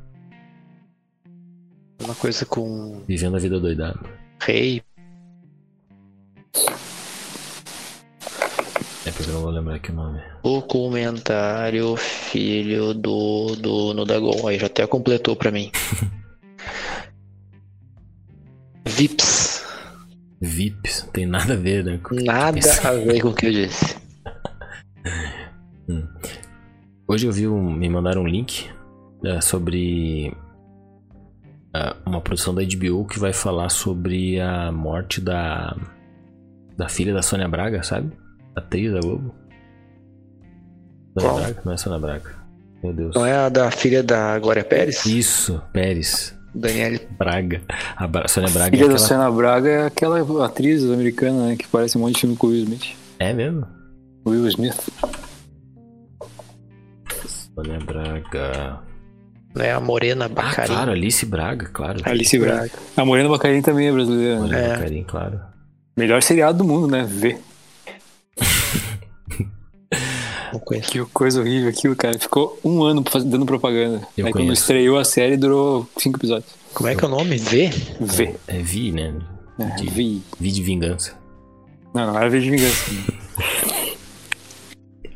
Uma coisa com Vivendo a Vida Doidada. rei. É porque eu não vou lembrar aqui o nome. Documentário filho do dono da Gol. Aí já até completou pra mim. (laughs) Vips. VIPs, não tem nada a ver, né? Nada a ver com o que eu disse. (laughs) Hoje eu vi um, me mandaram um link é, sobre uma produção da HBO que vai falar sobre a morte da da filha da Sônia Braga, sabe? Atriz da Globo. Sônia Qual? Braga? Não é Sônia Braga. Meu Deus. Não é a da filha da Glória Pérez? Isso, Pérez. Daniele. Braga. A Bra Sônia Braga é Filha da aquela... Sônia Braga é aquela atriz americana, né? Que parece um monte de filme com o Will Smith. É mesmo? Will Smith. Sônia Braga. Não é a Morena Ah, Bacarin? claro, Alice Braga, claro. Alice Braga. A Morena Bacarin também é brasileira. né? Olha, É. Bacarin, claro. Melhor seriado do mundo, né? V. (laughs) Que coisa horrível aquilo, cara. Ficou um ano dando propaganda. Eu Aí quando estreou a série, durou cinco episódios. Como é que é o nome? V? V. É Vi, né? É, De- Vi. Vi de vingança. Não, não era V de vingança. (laughs)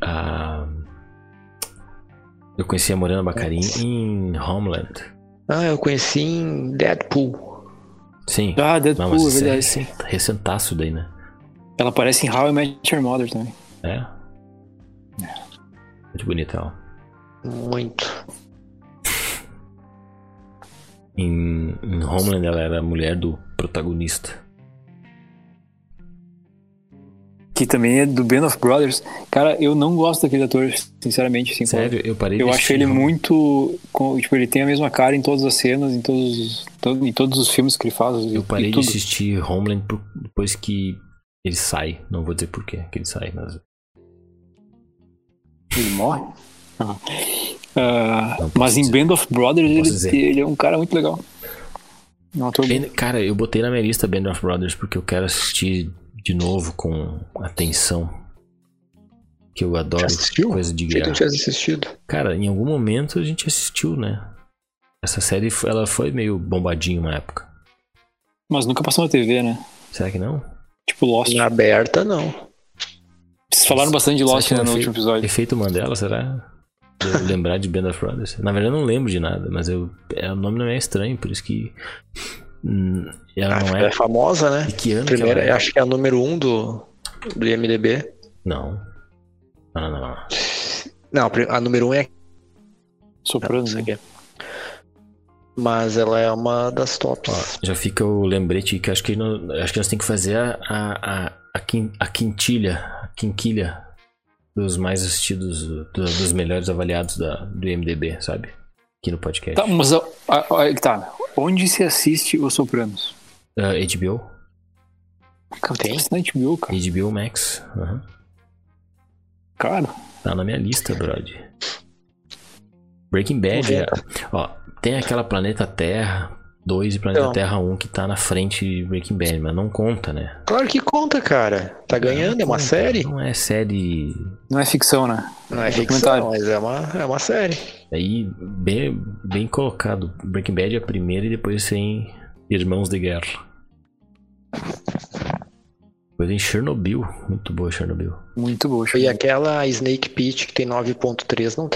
Ah, eu conheci a Morena Bacarin em Homeland. Ah, eu conheci em Deadpool. Sim. Ah, Não, Deadpool, mas é é verdade. recent, recentaço daí, né? Ela aparece em How I Met Your Mother também. É. Muito bonita ela. Muito. Em, em Homeland ela era a mulher do protagonista. Que também é do Band of Brothers. Cara, eu não gosto daquele ator, sinceramente. Assim, Sério, eu parei Eu acho ele muito. Tipo, ele tem a mesma cara em todas as cenas, em todos, os- to- em todos os filmes que ele faz. Eu parei de assistir Homeland depois que ele sai. Não vou dizer por quê que ele sai, mas. Ele morre? Ah. Ah, mas em dizer. Band of Brothers ele, ele é um cara muito legal. É um ator cara, eu botei na minha lista Band of Brothers porque eu quero assistir de novo com atenção. Que eu adoro Já assistiu? coisa de que guerra. tivesse assistido. Cara, em algum momento a gente assistiu, né? Essa série foi- ela foi meio bombadinha uma época. Mas nunca passou na TV, né? Será que não? Tipo Lost. Na aberta, não. Vocês falaram bastante de Lost né, que no é último episódio. Efeito Mandela, será? De eu lembrar de Band of Brothers? Na verdade eu não lembro de nada, mas eu, é, o nome não é estranho, por isso que. Hum, ela não é é. famosa, né? De que ano Primeira, que ela é? acho que é a número 1 um do, do IMDB. Não. Não, não, não. Não, a número 1 um é Sopranos, Não, né? aqui. Mas ela é uma das tops. Ó, já fica o lembrete que acho que, não, acho que nós temos que fazer a, a, a, a, quin- a quintilha, a quinquilha dos mais assistidos, do- dos melhores avaliados da, do IMDB, sabe? Aqui no podcast. Tá, mas a- a- a- tá. Onde se assiste Os Sopranos? Ah, HBO, Cara, Tem? na HBO, cara. HBO Max. aham. Cara, Tá na minha lista, brother. Breaking Bad, ó, tem aquela Planeta Terra 2 e Planeta Então. Terra 1 que tá na frente de Breaking Bad, mas não conta, né? Claro que conta, cara. Tá ganhando, é uma Conta, série. Não é série não é ficção, né? Não é documentário. ficção, mas é uma, é uma série. Aí, bem, bem colocado. Breaking Bad é a primeira e depois tem Irmãos de Guerra. Depois tem Chernobyl. Muito boa Chernobyl. Muito boa. E aquela Snake Pit que tem 9.3 não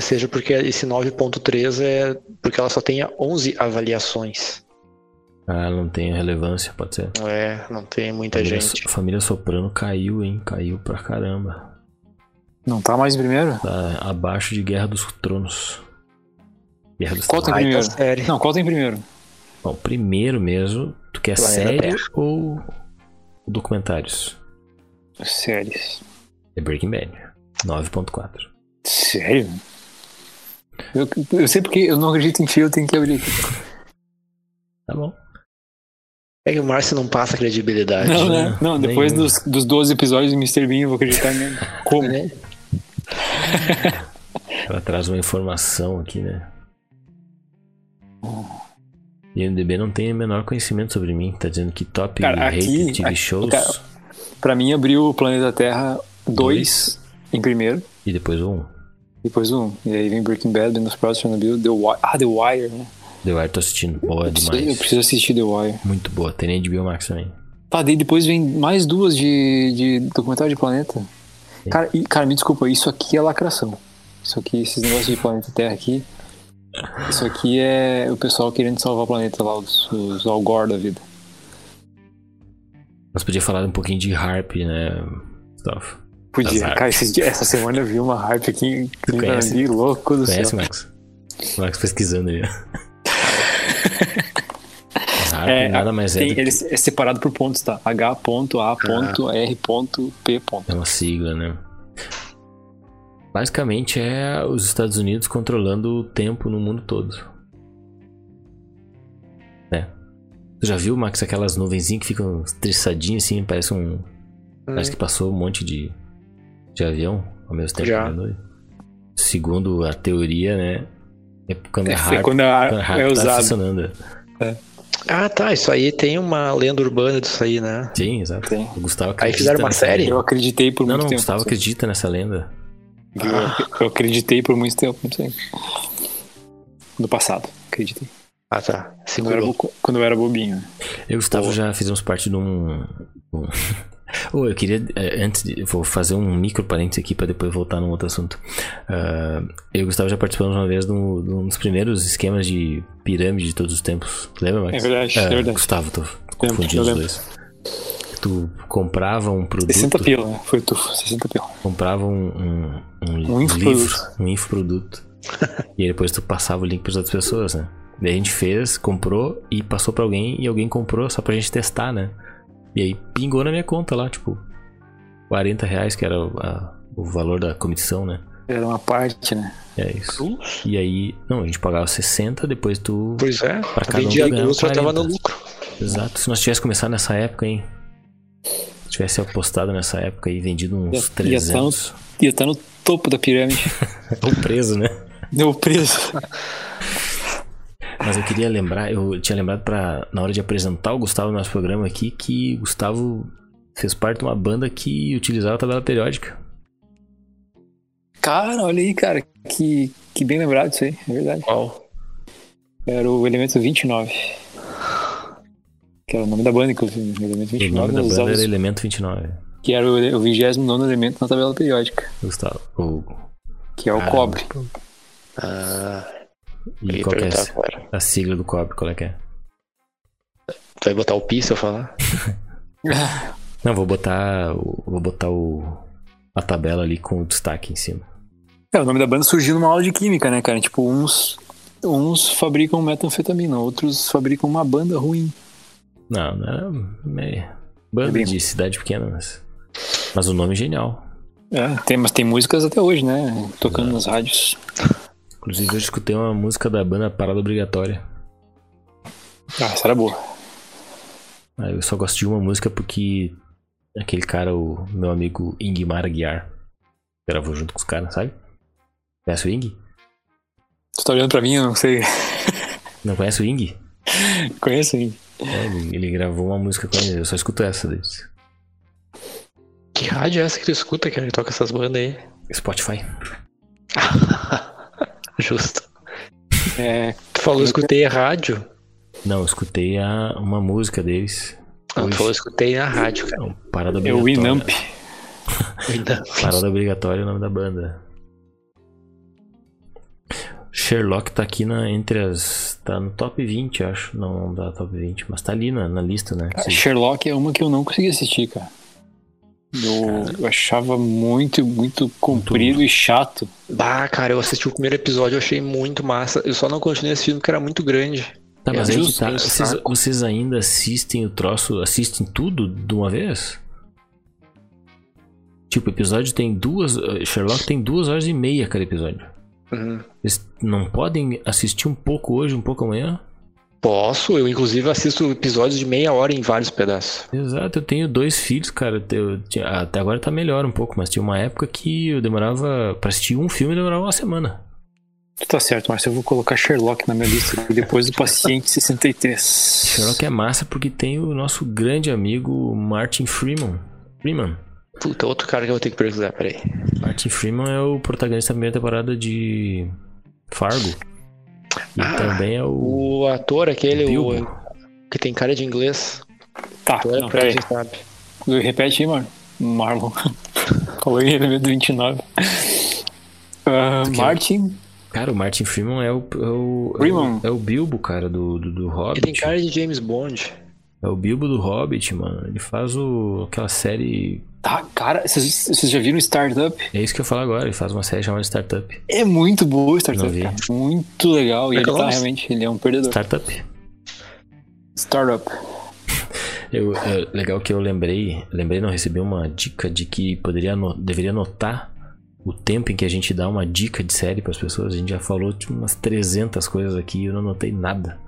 seja porque esse 9.3 é porque ela só tem 11 avaliações. Ah, não tem relevância, pode ser. É, não tem muita Família, gente. So- Família Soprano caiu, hein? Caiu pra caramba. Não tá mais em primeiro? Tá abaixo de Guerra dos Tronos. Guerra dos Qual tem Tronos. Baita primeiro? série. Não, qual tem primeiro? Bom, primeiro mesmo, tu quer Planeta série Terra. ou documentários? Séries. É Breaking Bad. 9.4. Sério? Eu, eu sei porque eu não acredito em ti, eu tenho que abrir. Tá bom. É que o Márcio não passa credibilidade. Não, né? né? Não, depois dos, dos 12 episódios do Mr. Bean eu vou acreditar nele. Como? Né? (laughs) Ela traz uma informação aqui, né? IMDB não tem o menor conhecimento sobre mim. Tá dizendo que top Cara, aqui- TV aqui- shows cara, Pra mim abriu o Planeta Terra 2 em primeiro, e depois um. Depois um. E aí vem Breaking Bad, Ben Bros, Chernobyl, The Wire. Ah, The Wire, né? The Wire tô assistindo. Boa Eu preciso, eu demais. preciso assistir The Wire. Muito boa. Tem nem de Biomax também. Tá, daí depois vem mais duas de, de documentário de planeta. Cara, e- cara, me desculpa, isso aqui é lacração. Isso aqui, esses negócios de planeta Terra aqui. Isso aqui é o pessoal querendo salvar o planeta lá, os, os Al Gore da vida. Nós podíamos falar um pouquinho de Harp, né, Gustavo? Podia. Azar. Cara, esses dias- essa semana eu vi uma hype aqui em conhece? Nandi, louco do Conhece, céu. Max? O Max pesquisando ali. (laughs) Harp É, nada mais é tem- do que ele é separado por pontos, tá? H.A.R.P. É uma sigla, né? Basicamente é os Estados Unidos controlando o tempo no mundo todo. Né? Tu já viu, Max, aquelas nuvenzinhas que ficam estriçadinhas assim, parece um. Parece que passou um monte de, de avião ao mesmo tempo. Já. nuvem? Segundo a teoria, né? É quando a É, harp, quando a, quando a harp é tá usado. funcionando. Ah, tá. Isso aí tem uma lenda urbana disso aí, né? Sim, exato. Tem. O Gustavo Aí fizeram uma série? lenda. Eu acreditei por Não, muito não, o tempo. Gustavo acredita nessa lenda. Eu, eu acreditei por muito tempo, não sei. No passado, acreditei. Ah, tá. Quando eu era, quando eu era bobinho. né? Eu e o Gustavo já fizemos parte de um. um... Oh, eu queria, eh, antes de. Vou fazer um micro parênteses aqui para depois voltar num outro assunto. Ah, eu e o Gustavo já participamos uma vez no, num dos primeiros esquemas de pirâmide de todos os tempos. Lembra, Max? É verdade, Ah, é verdade. Gustavo, tô confundindo os dois. Tu comprava um produto. 60 pila, né? Foi tu, 60 pila. comprava um, um, um, Um livro, um infoproduto. (laughs) e aí depois tu passava o link para outras pessoas, né? Daí a gente fez, comprou e passou pra alguém e alguém comprou só pra gente testar, né? E aí pingou na minha conta lá, tipo, 40 reais, que era o, a- o valor da comissão, né? Era uma parte, né? É isso. Cruz? E aí, não, a gente pagava 60, depois tu. Pois é. Pra cada um Vendia tu ganhava duas, já tava no 40. lucro. Exato. Se nós tivéssemos começado nessa época, hein? Se tivesse apostado nessa época e vendido uns Ia- ia tá 300. Ia estar no topo da pirâmide. (laughs) Ou preso, né? Deu preso. (laughs) Mas eu queria lembrar, eu tinha lembrado para na hora de apresentar o Gustavo no nosso programa aqui que o Gustavo fez parte de uma banda que utilizava a tabela periódica. Cara, olha aí, cara. Que, que bem lembrado isso aí, é verdade. Qual? Era o elemento 29. Que era o nome da banda, inclusive. O elemento O 29. nome da banda era Elemento 29. Que era o, o 29 elemento na tabela periódica. Gustavo. O, Que é o Caramba. cobre. Ah, e qual é essa? era. a sigla do cobre? Qual é que é? Tu vai botar o pi se eu falar? (laughs) Não, vou botar, vou botar o, a tabela ali com o destaque em cima. É, o nome da banda surgiu numa aula de química, né, cara? Tipo, uns, uns fabricam metanfetamina, outros fabricam uma banda ruim. Não, não era meio banda É bem- de cidade pequena, mas, mas o nome é genial. É, tem, mas tem músicas até hoje, né? Tocando nas rádios. Inclusive eu escutei uma música da banda Parada Obrigatória. Ah, essa era boa. Ah, Eu só gosto de uma música porque aquele cara, o meu amigo Ingmar Aguiar, gravou junto com os caras, sabe? Conhece o Ing? Tu tá olhando pra mim, eu não sei. (laughs) Não conhece o Ing? Conheço hein? É, ele, ele gravou uma música com ele, eu só escuto essa deles. Que rádio é essa que tu escuta, que ele toca essas bandas aí? Spotify. (laughs) (laughs) Justo. É, Tu falou escutei a rádio? Não, eu escutei a, uma música deles. Ah, tu falou escutei na rádio, cara. Não, Parada é o Obrigatória. Winamp. (laughs) Ainda. Parada Obrigatória é o nome da banda. Sherlock tá aqui na, entre as. tá no top 20, eu acho. Não, não dá top 20, mas tá ali na, na lista, né? Sim. Sherlock é uma que eu não consegui assistir, cara. Eu, eu achava muito, muito comprido e chato. Bah, cara, eu assisti o primeiro episódio, eu achei muito massa. Eu só não continuei assistindo porque era muito grande. Tá, mas É aí tá. Vocês, vocês ainda assistem o troço, assistem tudo de uma vez? Tipo, o episódio tem duas. eh, Sherlock tem duas horas e meia cada episódio. Uhum. Vocês não podem assistir um pouco hoje, um pouco amanhã? Posso, eu inclusive assisto episódios de meia hora em vários pedaços. Exato, eu tenho dois filhos, cara. Eu até agora tá melhor um pouco, mas tinha uma época que eu demorava. Pra assistir um filme demorava uma semana. Tu tá certo, Márcio. Eu vou colocar Sherlock na minha lista e depois o Paciente 63. Sherlock é massa porque tem o nosso grande amigo Martin Freeman. Freeman. Puta, outro cara que eu vou ter que pesquisar, peraí. Martin Freeman é o protagonista da primeira temporada de Fargo. E Ah, também é o. O ator aquele, Bilbo. o, que tem cara de inglês. Tá, não, peraí. quem sabe. Repete aí, mano. Marlon. (laughs) Falou em elemento 29. Ah, quer? Martin. Cara, o Martin Freeman é o. É o, é Freeman. o, é o Bilbo, cara, do, do, do Ele Hobbit. tem cara de James Bond. É o Bilbo do Hobbit, mano. Ele faz o, aquela série. Tá, cara, vocês vocês já viram Startup? É isso que eu falo agora. Ele faz uma série chamada Startup. É muito boa Startup, cara. Muito legal. E ele tá realmente, ele é um perdedor. Startup? Startup. (laughs) Eu, é, legal que eu lembrei, lembrei não recebi uma dica de que poderia deveria anotar o tempo em que a gente dá uma dica de série para as pessoas. A gente já falou tipo, umas 300 coisas aqui e eu não anotei nada.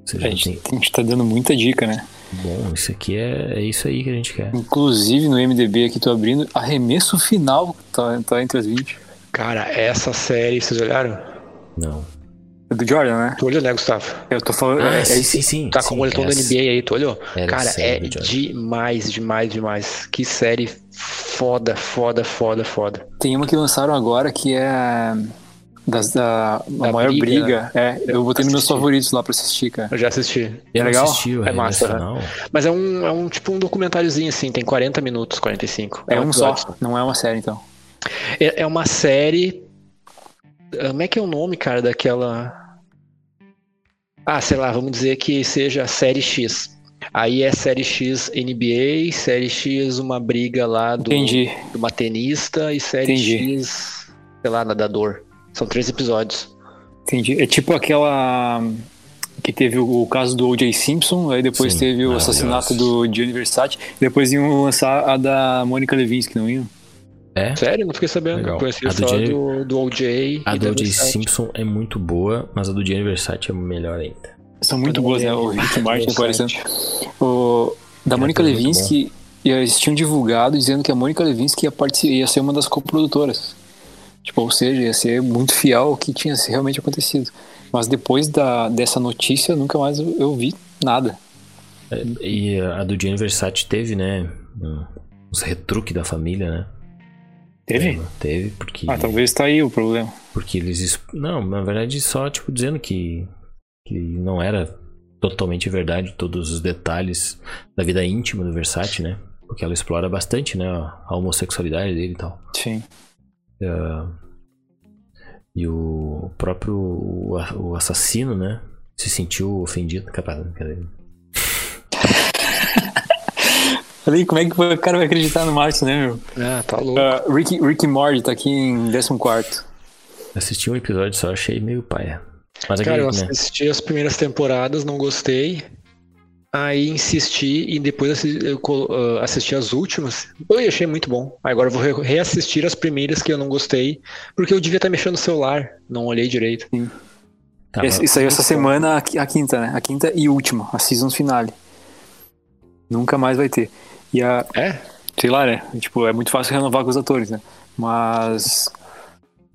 Ou seja, A gente, tem- a gente tá dando muita dica, né? Bom, isso aqui é, é isso aí que a gente quer. Inclusive no MDB aqui, tô abrindo. Arremesso final tá, tá entre as 20. Cara, essa série, vocês olharam? Não. É do Jordan, né? Tu olhou, né, Gustavo? Eu tô falando. Ah, é, é sim, isso- sim, sim. Tá sim, com o moletom da essa- NBA aí, tu olhou? Era Cara, é do demais, demais, demais. Que série foda, foda, foda, foda. Tem uma que lançaram agora que é. Das, da, a Da maior briga, briga. É, eu botei nos meus favoritos lá pra assistir, cara. Eu já assisti. Eu não legal? assisti É Arremesso massa, né? Mas é um, é um tipo um documentáriozinho assim, tem 40 minutos, 45. É um só, não é uma série então. É, é uma série. ah, Como é que é o nome, cara, daquela. Ah, sei lá, vamos dizer que seja série X. Aí é série X NBA, série X uma briga lá do, Entendi. de uma tenista e série Entendi. X, sei lá, nadador. São três episódios. Entendi. É tipo aquela. Que teve o, o caso do O.J. Simpson, aí depois Sim, teve o assassinato do Gianni Versace, depois iam lançar a da Mônica Levinsky, não iam? É? Sério? Não fiquei sabendo. Legal. Conheci A do só do, do OJ A do da O.J. Simpson é muito boa, mas a do Gianni Versace é melhor ainda. São muito boas, né? O Rick Martin aparecendo. O, da É, Mônica muito Levinsky, eles tinham divulgado dizendo que a Mônica Levinsky ia, ia ser uma das coprodutoras. Tipo, ou seja, ia ser muito fiel ao que tinha realmente acontecido. Mas depois da, dessa notícia, nunca mais eu, eu vi nada. É, E a do Gianni Versace teve, né? Uns retruques da família, né? Teve? Teve, porque, Ah, talvez tá aí o problema. porque eles. Não, na verdade, só tipo dizendo que, que não era totalmente verdade todos os detalhes da vida íntima do Versace, né? Porque ela explora bastante, né? A homossexualidade dele e tal. Sim. Ah, e o próprio o, o assassino, né? Se sentiu ofendido. Capaz. (laughs) Falei, como é que o cara vai acreditar no Márcio, né, meu? Ah, tá louco. Ah, Rick, Rick Morty tá aqui em 14. Assisti um episódio só, achei meio paia. Mas é Cara, eu né? assisti as primeiras temporadas, não gostei. Aí insisti e depois eu ah, assisti as últimas. Eu achei muito bom. Agora eu vou re- reassistir as primeiras que eu não gostei, porque eu devia estar mexendo no celular, não olhei direito. Tá, Esse- Isso saiu essa semana, a quinta, né? A quinta e última, a season finale. Nunca mais vai ter. E a, É? sei lá, né? Tipo, é muito fácil renovar com os atores, né? Mas.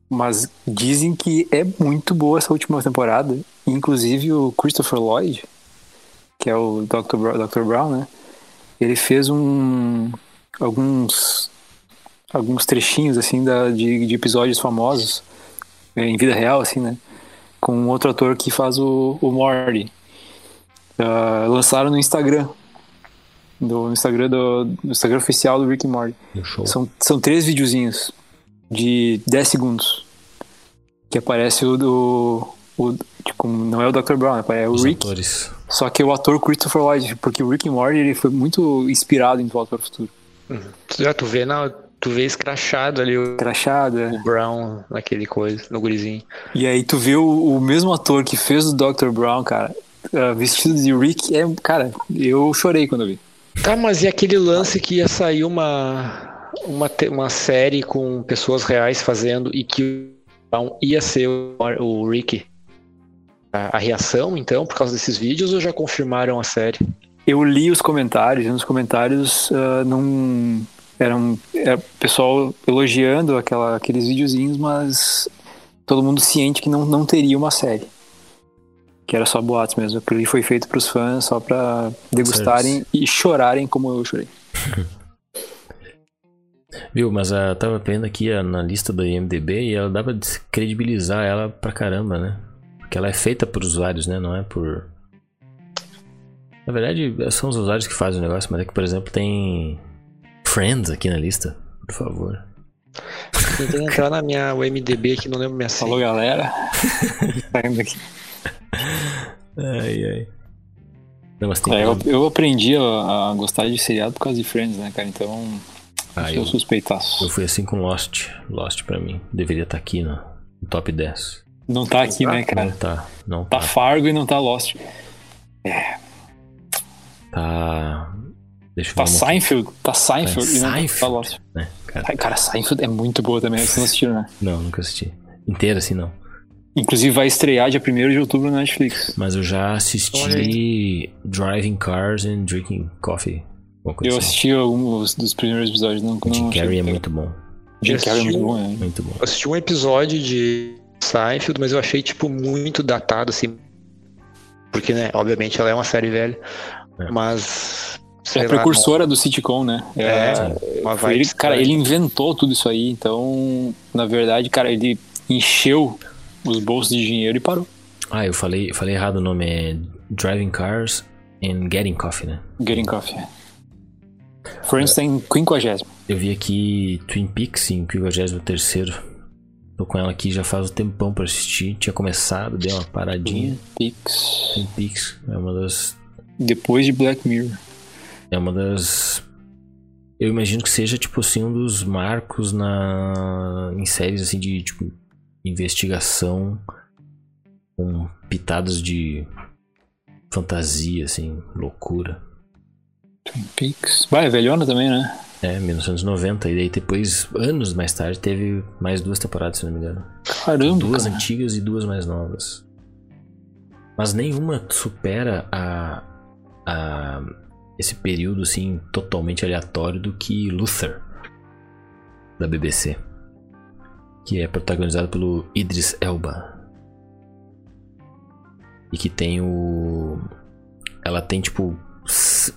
Mas dizem que é muito boa essa última temporada. Inclusive o Christopher Lloyd, que é o Dr. Brown, Dr. Brown né? Ele fez um. alguns. alguns trechinhos, assim, da, de, de episódios famosos, eh, em vida real, assim, né? Com um outro ator que faz o, o Morty. Ah, lançaram no Instagram. Do, no Instagram do, do Instagram oficial do Rick Morty. São, são três videozinhos de 10 segundos. Que aparece o do. O, tipo, não é o Dr. Brown, é o Os Rick. atores. Só que o ator Christopher Lloyd, porque o Rick and Morty ele foi muito inspirado em Volta para o Futuro. Tu, já, tu vê na, tu vê escrachado ali o Crachado, é. Brown naquele coisa, no gurizinho. E aí tu vê o, o mesmo ator que fez o Dr. Brown, cara, ah, vestido de Rick, é, cara, eu chorei quando eu vi. Tá, mas e aquele lance que ia sair uma, uma, uma série com pessoas reais fazendo e que o Brown ia ser o, o Rick? A, a reação, então, por causa desses vídeos, ou já confirmaram a série? Eu li os comentários, e nos comentários ah, não eram era pessoal elogiando aquela, aqueles videozinhos, mas todo mundo ciente que não, não teria uma série. Que era só boatos mesmo. Aquilo ali foi feito pros fãs só pra degustarem e chorarem como eu chorei. (laughs) Viu, mas eu tava vendo aqui a- na lista do IMDB e ela dá pra descredibilizar ela pra caramba, né? Porque ela é feita por usuários, né? Não é por. Na verdade, são os usuários que fazem o negócio, mas é que, por exemplo, tem Friends aqui na lista. Por favor. Tentei entrar na minha UMDB aqui, não lembro minha senha. Falou, galera. Saindo (laughs) daqui. Ai, ai. Não, mas tem. É, eu, eu aprendi a, a gostar de seriado por causa de Friends, né, cara? Então, Ah, eu eu, sou suspeitaço. eu fui assim com Lost. Lost pra mim. Deveria estar aqui no, no top 10. Não tá aqui, né, Não cara? tá. Não Tá tá. Fargo e não tá Lost. Tá. Deixa eu Tá Seinfeld. Tá Seinfeld Tá e não tá Seinfeld. Lost. né, cara. Ai, Cara, Seinfeld é muito boa também. Vocês não assistiram, né? Não, nunca assisti. Inteira assim não. Inclusive vai estrear dia 1 de outubro na Netflix. Mas eu já assisti Driving Cars and Drinking Coffee. Eu assim. assisti alguns dos primeiros episódios. Não, O Jim não achei Carrey é muito bom. Jim Carrey é muito bom, né? Muito bom. Eu assisti um episódio de Seinfeld, mas eu achei, tipo, muito datado, assim. Porque, né, obviamente ela é uma série velha. É. Mas. É lá, precursora do sitcom, né? É, uma Foi vibe ele, cara, ele inventou tudo isso aí. Então, na verdade, cara, ele encheu os bolsos de dinheiro e parou. Ah, eu falei, falei errado o nome. É Driving Cars and Getting Coffee, né? Getting Coffee. Friends tem 50. Eu vi aqui Twin Peaks em 53 Tô com ela aqui já faz um tempão pra assistir. Tinha começado, deu uma paradinha. Twin Peaks é uma das Depois de Black Mirror. É uma das. Eu imagino que seja, tipo assim, um dos marcos na... em séries assim de tipo investigação com pitadas de fantasia, assim, loucura. Twin Peaks. Vai, é velhona também, né? É, 1990. E daí depois, anos mais tarde, teve mais duas temporadas, se não me engano. Caramba, duas cara. antigas e duas mais novas. Mas nenhuma supera a, a esse período assim totalmente aleatório do que Luther da BBC, que é protagonizado pelo Idris Elba. E que tem o ela tem tipo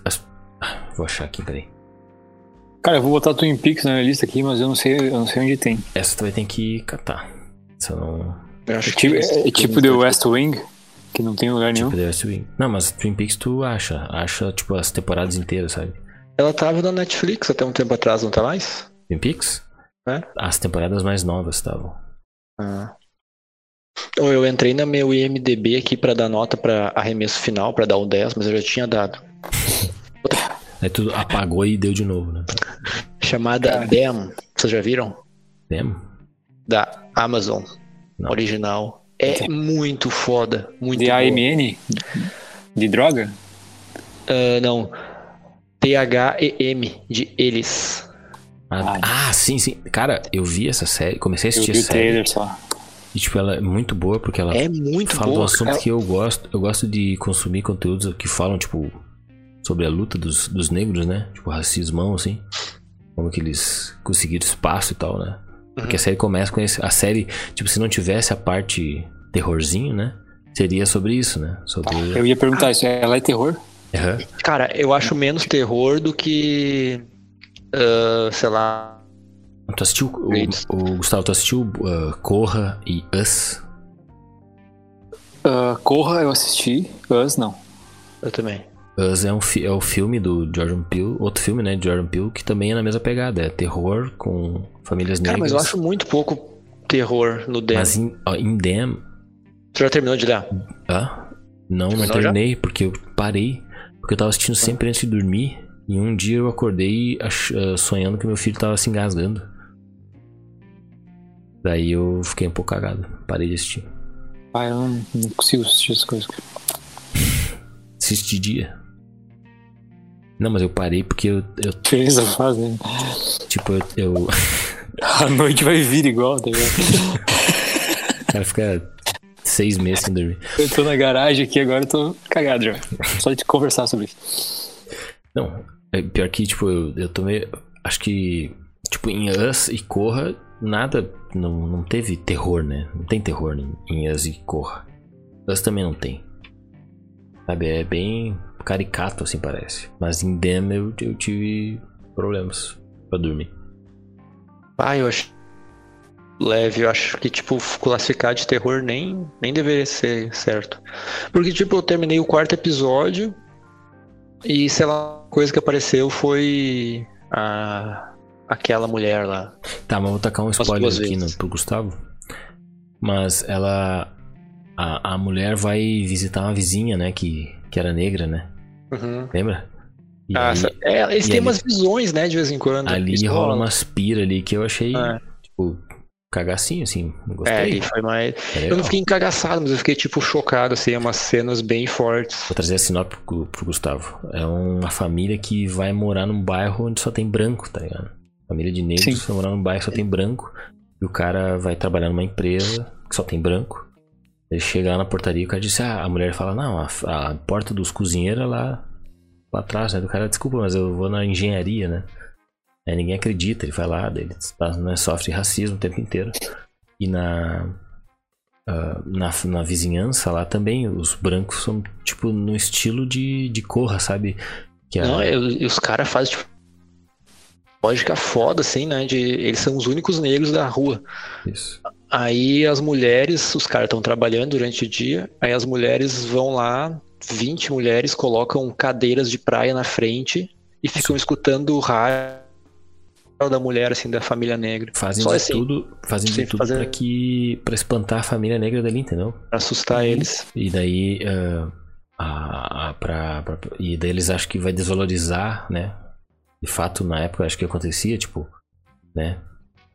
as- ah, vou achar aqui, peraí. Cara, eu vou botar Twin Peaks na minha lista aqui, mas eu não sei, eu não sei onde tem. Essa tu vai ter que catar. Se eu não Eu É acho tipo, que é, é tipo The West Wing, que não tem lugar nenhum. Tipo The West Wing. Não, mas Twin Peaks tu acha. Acha, tipo, as temporadas inteiras, sabe? Ela tava na Netflix até um tempo atrás, não tá mais? Twin Peaks? É. As temporadas mais novas estavam. Ah. Ou eu entrei na meu IMDB aqui pra dar nota pra arremesso final, pra dar o 10, mas eu já tinha dado. Aí tu apagou e deu de novo, né? Chamada Them, vocês já viram? Lembra? Da Amazon, Não. original. É muito foda, muito De boa. AMN? De droga? Ah, não. T-H-E-M, de eles. Ah, ah, sim, sim. Cara, eu vi essa série, comecei a Eu assistir vi a o série. trailer só. E, tipo, ela é muito boa porque ela É muito fala de um boa. assunto Ela- que eu gosto. Eu gosto de consumir conteúdos que falam, tipo, sobre a luta dos, dos negros, né? Tipo, racismão, assim. Como que eles conseguiram espaço e tal, né? Porque a série começa com esse. A série, tipo, se não tivesse a parte terrorzinho, né? Seria sobre isso, né? Sobre. Eu ia perguntar isso, ela é terror? Aham. Cara, eu acho menos terror do que. ah, sei lá. Tu assistiu. O, o Gustavo, tu assistiu uh, Corra e Us? Ah, Corra eu assisti, Us não. Eu também. Us é, um fi- é o filme do Jordan Peele, outro filme, né, de Jordan Peele, que também é na mesma pegada, é terror com famílias Cara, negras. mas eu acho muito pouco terror no Them. Mas em, ó, em Them, Tu já terminou de ler? ah, não, não Terminou já? terminei, porque eu parei, porque eu tava assistindo sempre antes de dormir, e um dia eu acordei ah, sonhando que meu filho tava se engasgando. Daí eu fiquei um pouco cagado, parei de assistir. Ah, eu não, não consigo assistir essas coisas. Assiste de dia. Não, mas eu parei porque eu, eu Diferença faz, né? tipo, eu, eu (laughs) A noite vai vir igual, tá ligado? o cara fica seis meses sem dormir. Eu tô na garagem aqui agora, eu tô cagado já. Só de conversar sobre isso. Não, é pior que, tipo, eu, eu tomei. Acho que tipo, em Us e Corra, nada. Não, não teve terror, né? Não tem terror em Us e Corra. Us também não tem. Sabe? É bem caricato, assim parece. Mas em Dem eu, eu tive problemas pra dormir. Ah, eu acho leve, eu acho que, tipo, classificar de terror nem, nem deveria ser certo. Porque, tipo, eu terminei o quarto episódio e, sei lá, a coisa que apareceu foi a, aquela mulher lá. Tá, mas vou tacar um spoiler aqui no, pro Gustavo. Mas ela. A, a mulher vai visitar uma vizinha, né? Que, que era negra, né? Uhum. Lembra? E Ah, aí, é, eles e têm ali- umas visões, né, de vez em quando. ali rola umas pira ali que eu achei, É. tipo, cagacinho, assim. Não É, gostei. ali foi mais. É Eu não fiquei encagaçado, mas eu fiquei, tipo, chocado, assim, umas cenas bem fortes. Vou trazer a sinopse pro, pro Gustavo. É uma família que vai morar num bairro onde só tem branco, tá ligado? Família de negros Sim. vai morar num bairro que só tem branco. E o cara vai trabalhar numa empresa que só tem branco. Ele chega lá na portaria e o cara diz: Ah, a mulher fala: Não, a, a porta dos cozinheiros é lá, lá atrás, né? Do cara, desculpa, mas eu vou na engenharia, né? Aí ninguém acredita, ele vai lá, ele né, sofre racismo o tempo inteiro. E na, ah, na, na vizinhança lá também, os brancos são, tipo, no estilo de, de corra, sabe? Que Não, e os caras fazem, tipo. Lógica foda, assim, né? De, eles são os únicos negros da rua. Isso. Aí as mulheres, os caras estão trabalhando durante o dia, aí as mulheres vão lá, 20 mulheres colocam cadeiras de praia na frente e ficam escutando o rádio da mulher, assim, da família negra. Fazem Só de assim, tudo, fazem de Sim, tudo pra que para espantar a família negra dali, entendeu? pra assustar eles. E daí ah, a, a, pra, pra- e daí eles acham que vai desvalorizar, né? De fato, na época acho que acontecia, tipo, né?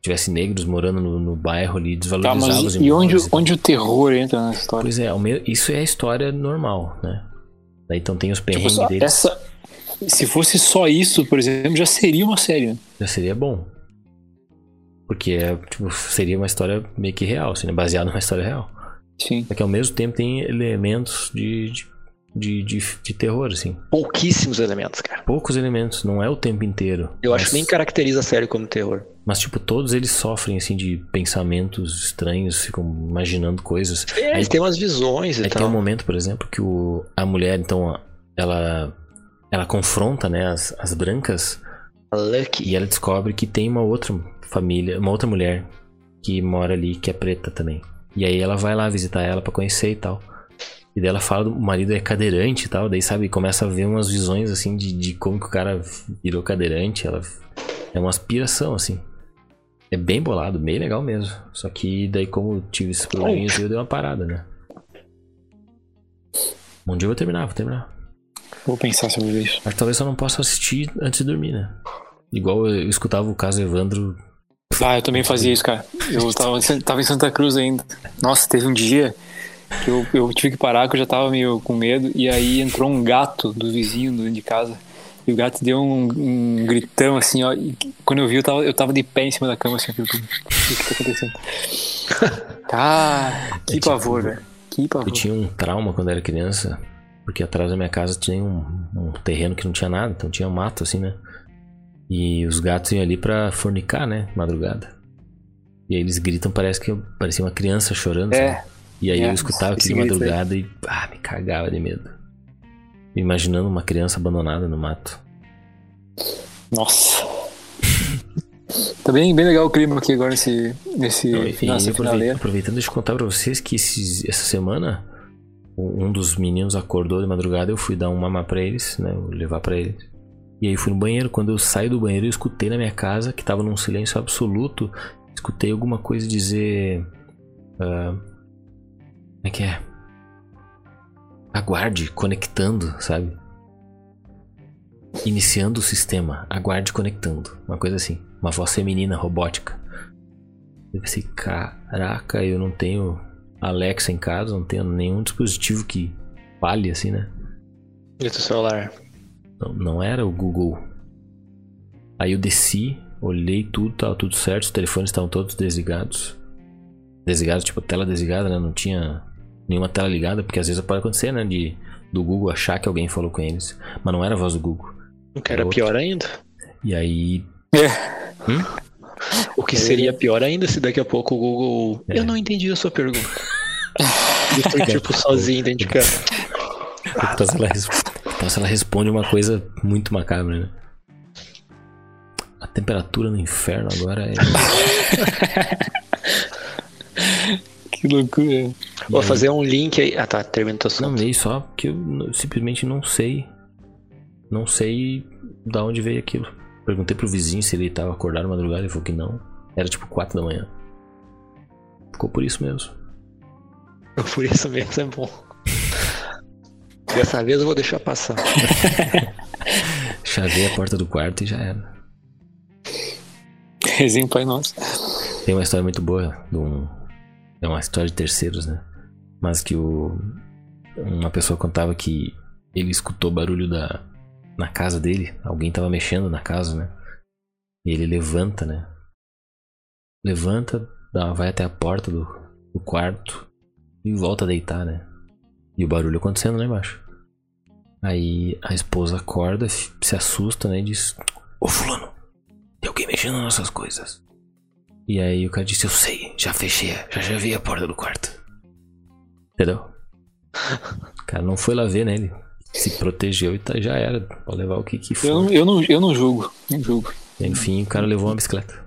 Tivesse negros morando no, no bairro ali, Tá, desvalorizava os mas e onde, onde o terror entra nessa história? Pois é, isso é a história normal, né? Daí então tem os Tipo, perrengues só- deles, essa, se fosse só isso, por exemplo, já seria uma série. né? já seria bom. Porque é, tipo, seria uma história meio que real, assim, né? baseada numa história real. Sim. Só que ao mesmo tempo tem elementos de, de, de, de, de terror, assim. Pouquíssimos elementos, cara. Poucos elementos, não é o tempo inteiro. Eu mas, acho que nem caracteriza a série como terror. Mas, tipo, todos eles sofrem, assim, de pensamentos estranhos, ficam imaginando coisas. É, Aí- eles têm umas visões e Aí tem tal. um momento, por exemplo, que o, a mulher, então, ela, ela confronta, né, as, as brancas Lucky. e ela descobre que tem uma outra família, uma outra mulher que mora ali, que é preta também. E aí ela vai lá visitar ela pra conhecer e tal. E daí ela fala, o marido é cadeirante e tal, daí sabe, começa a ver umas visões assim de, de como que o cara virou cadeirante, ela é uma aspiração assim. É bem bolado, bem legal mesmo. Só que daí como eu tive esses probleminhas, eu dei uma parada, né? Um dia eu vou terminar, vou terminar. Vou pensar sobre isso. Mas talvez eu não possa assistir antes de dormir, né? Igual eu escutava o caso Evandro Ah, eu também fazia isso, cara. Eu (laughs) tava, tava em Santa Cruz ainda. Nossa, teve um dia que eu, eu tive que parar, que eu já tava meio com medo. E aí entrou um gato do vizinho de casa. E o gato deu um, um gritão assim, ó. Quando eu vi, eu tava, eu tava de pé em cima da cama, assim. O que que tá acontecendo? Cara, (laughs) que É tipo- pavor, velho. Que pavor. Eu tinha um trauma quando era criança, porque atrás da minha casa tinha um, um terreno que não tinha nada, então tinha mato assim, né? E os gatos iam ali pra fornicar, né? Madrugada. E aí eles gritam, parece que eu parecia uma criança chorando. É. sabe? E aí É, eu escutava aquilo de madrugada e ah, me cagava de medo. Imaginando uma criança abandonada no mato. Nossa. Tá bem, bem legal o clima aqui agora nesse, nesse Então, e- e nessa aprovei- finaleira. aproveitando, deixa eu contar pra vocês que esses- essa semana um dos meninos acordou de madrugada, eu fui dar um mamar pra eles, né? Levar pra eles. E aí fui no banheiro. Quando eu saio do banheiro, eu escutei na minha casa, que tava num silêncio absoluto, escutei alguma coisa dizer. ah, como é que é? Aguarde, conectando, sabe? Iniciando o sistema, aguarde conectando. Uma coisa assim. Uma voz feminina, robótica. Eu pensei, caraca, eu não tenho Alexa em casa, não tenho nenhum dispositivo que fale assim, né? E do celular. Não, não era o Google. Aí eu desci, olhei tudo, tava tudo certo, os telefones estavam todos desligados. Desligados, tipo, tela desligada, né? Não tinha nenhuma tela ligada, porque às vezes pode acontecer, né? De, do Google achar que alguém falou com eles. Mas não era a voz do Google. Que era Outro. pior ainda. E aí. É. O que seria pior ainda se daqui a pouco o Google. É. Eu não entendi a sua pergunta. (laughs) E foi tipo sozinho dentro de casa. Então, se ela, então, se ela responde uma coisa muito macabra, né? A temperatura no inferno agora é. (laughs) Que loucura. Vou fazer um link aí. Ah tá, termina teu Não assunto. veio só porque eu simplesmente não sei. Não sei da onde veio aquilo. Perguntei pro vizinho se ele tava acordado na madrugada, ele falou que não. Era tipo 4 da manhã. Ficou por isso mesmo. Por isso mesmo é bom. Dessa vez eu vou deixar passar. (laughs) Chavei a porta do quarto e já era. Resenha Pai Nosso. Tem uma história muito boa de um. É uma história de terceiros, né? Mas que o. Uma pessoa contava que ele escutou barulho da. Na casa dele. Alguém tava mexendo na casa, né? E ele levanta, né? Levanta, vai até a porta do, do quarto e volta a deitar, né? E o barulho acontecendo lá embaixo. Aí a esposa acorda, se assusta, né? E diz: Ô fulano, tem alguém mexendo nas nossas coisas. E aí o cara disse, eu sei, já fechei, já já vi a porta do quarto. Entendeu? O cara não foi lá ver, né? Ele se protegeu e tá, já era. Pode levar o que que Eu for. não, eu, não, eu não julgo. Não julgo. Enfim, o cara levou uma bicicleta.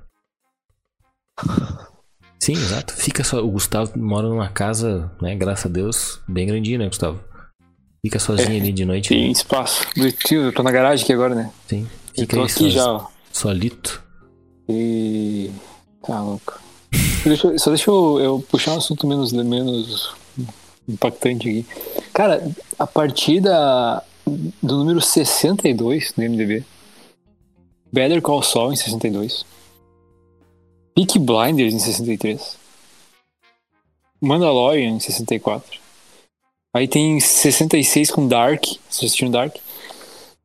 Sim, exato. Fica só. O Gustavo mora numa casa, né? Graças a Deus, bem grandinha, né, Gustavo? Fica sozinho ali de noite. Tem espaço. Tio, eu tô na garagem aqui agora, né? Sim. Eu Fica tô aí aqui soz- já, ó. solito. E. Tá louco. Deixa só deixa eu, eu puxar um assunto menos, menos impactante aqui. Cara, a partir da, do número 62 no MDB, Better Call Saul em 62, Peaky Blinders em 63, Mandalorian em 64, aí tem 66 com Dark, vocês assistiram Dark?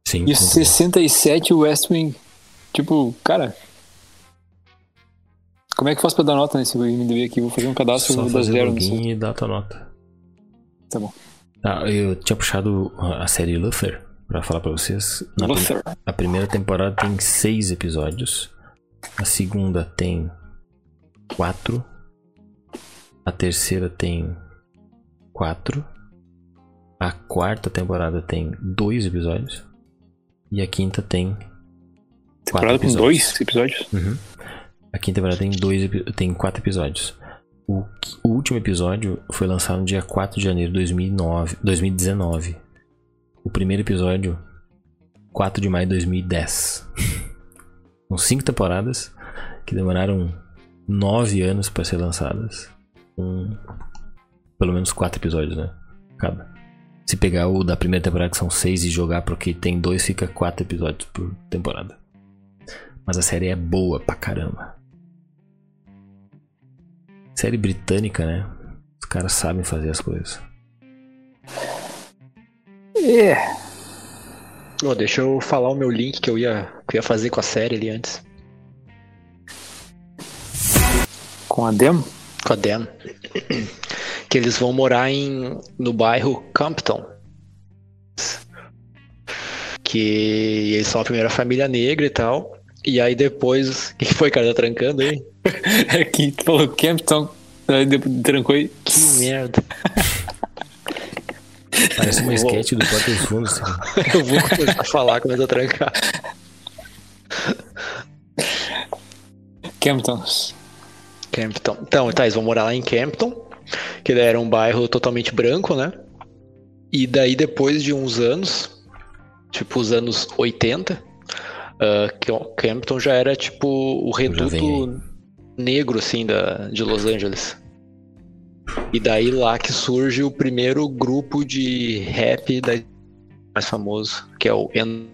Sim. E o muito bom. 67 West Wing. Tipo, cara. Como é que eu faço pra dar nota nesse MDB aqui? Vou fazer um cadastro Só fazer zero login e a tua nota. Tá bom. Ah, eu tinha puxado a série Luther pra falar pra vocês. Na prim- Luther. a primeira temporada tem seis episódios. A segunda tem quatro. A terceira tem quatro. A quarta temporada tem dois episódios. E a quinta tem. Temporada com episódios. dois episódios? Uhum. A quinta temporada tem, dois, tem quatro episódios. O, o último episódio foi lançado no dia 4 de janeiro de 2009, 2019. O primeiro episódio, 4 de maio de 2010. (laughs) São cinco temporadas que demoraram nove anos para ser lançadas. Com pelo menos quatro episódios, né? Cada. Se pegar o da primeira temporada, que são seis, e jogar porque tem dois, fica quatro episódios por temporada. Mas a série é boa pra caramba. Série britânica, né? Os caras sabem fazer as coisas. É. Ô, deixa eu falar o meu link que eu ia, que eu ia fazer com a série ali antes. Com a Dem? Com a Dan. Que eles vão morar em, no bairro Compton. Que eles são a primeira família negra e tal. E aí depois. O que foi, cara? Tá trancando aí? (laughs) É que tu falou Campton. Aí depois trancou e. Que merda. (laughs) Parece uma sketch do Porta dos Fundos. (laughs) Eu vou começar a falar quando eu trancar. Camptons. Campton. Então, tá, eles vão morar lá em Campton, que daí era um bairro totalmente branco, né? E daí depois de uns anos, tipo os anos 80, ah, que o Campton já era tipo o reduto negro, assim, da, de Los Angeles. E daí lá que surge o primeiro grupo de rap da, mais famoso, que é o N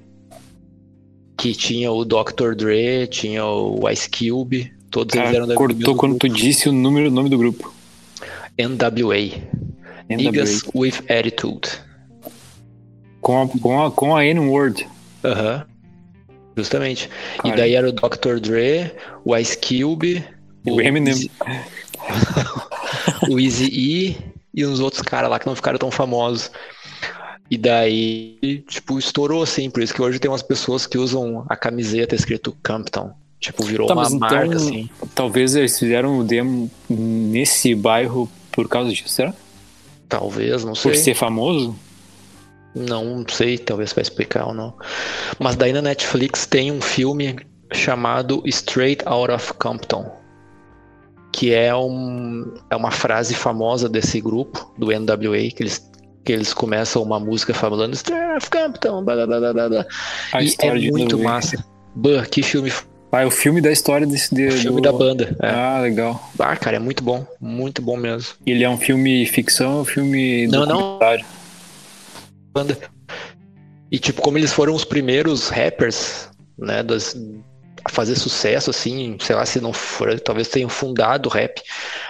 que tinha o Dr. Dre, tinha o Ice Cube, todos eles Cara, eram da cortou quando tu grupo. disse o número, nome do grupo. NWA. Niggas with Attitude. Com a, com a, com a N-word. Aham. Justamente. Cara. E daí era o Dr. Dre, o Ice Cube, O Eminem. Easy- (laughs) o Easy E e uns outros caras lá que não ficaram tão famosos. E daí, tipo, estourou assim, por isso que hoje tem umas pessoas que usam a camiseta escrito Compton. Tipo, virou Tá, uma então- marca, assim. Talvez eles fizeram o demo nesse bairro por causa disso, será? Talvez, não sei. Por ser famoso? Não sei, talvez vai explicar ou não. Mas daí na Netflix tem um filme chamado Straight Out of Compton, que é, um, é uma frase famosa desse grupo, do NWA, que eles, que eles começam uma música falando Straight Out of Compton, blá blá blá blá blá. A E é muito massa. Bah, que filme, Ah, é o filme da história desse de, filme do- da banda. É. Ah, legal. Ah, cara, é muito bom, muito bom mesmo. Ele é um filme ficção ou filme Não, não. Banda. E tipo, como eles foram os primeiros rappers, né, das, a fazer sucesso, assim, sei lá se não for, talvez tenham fundado o rap.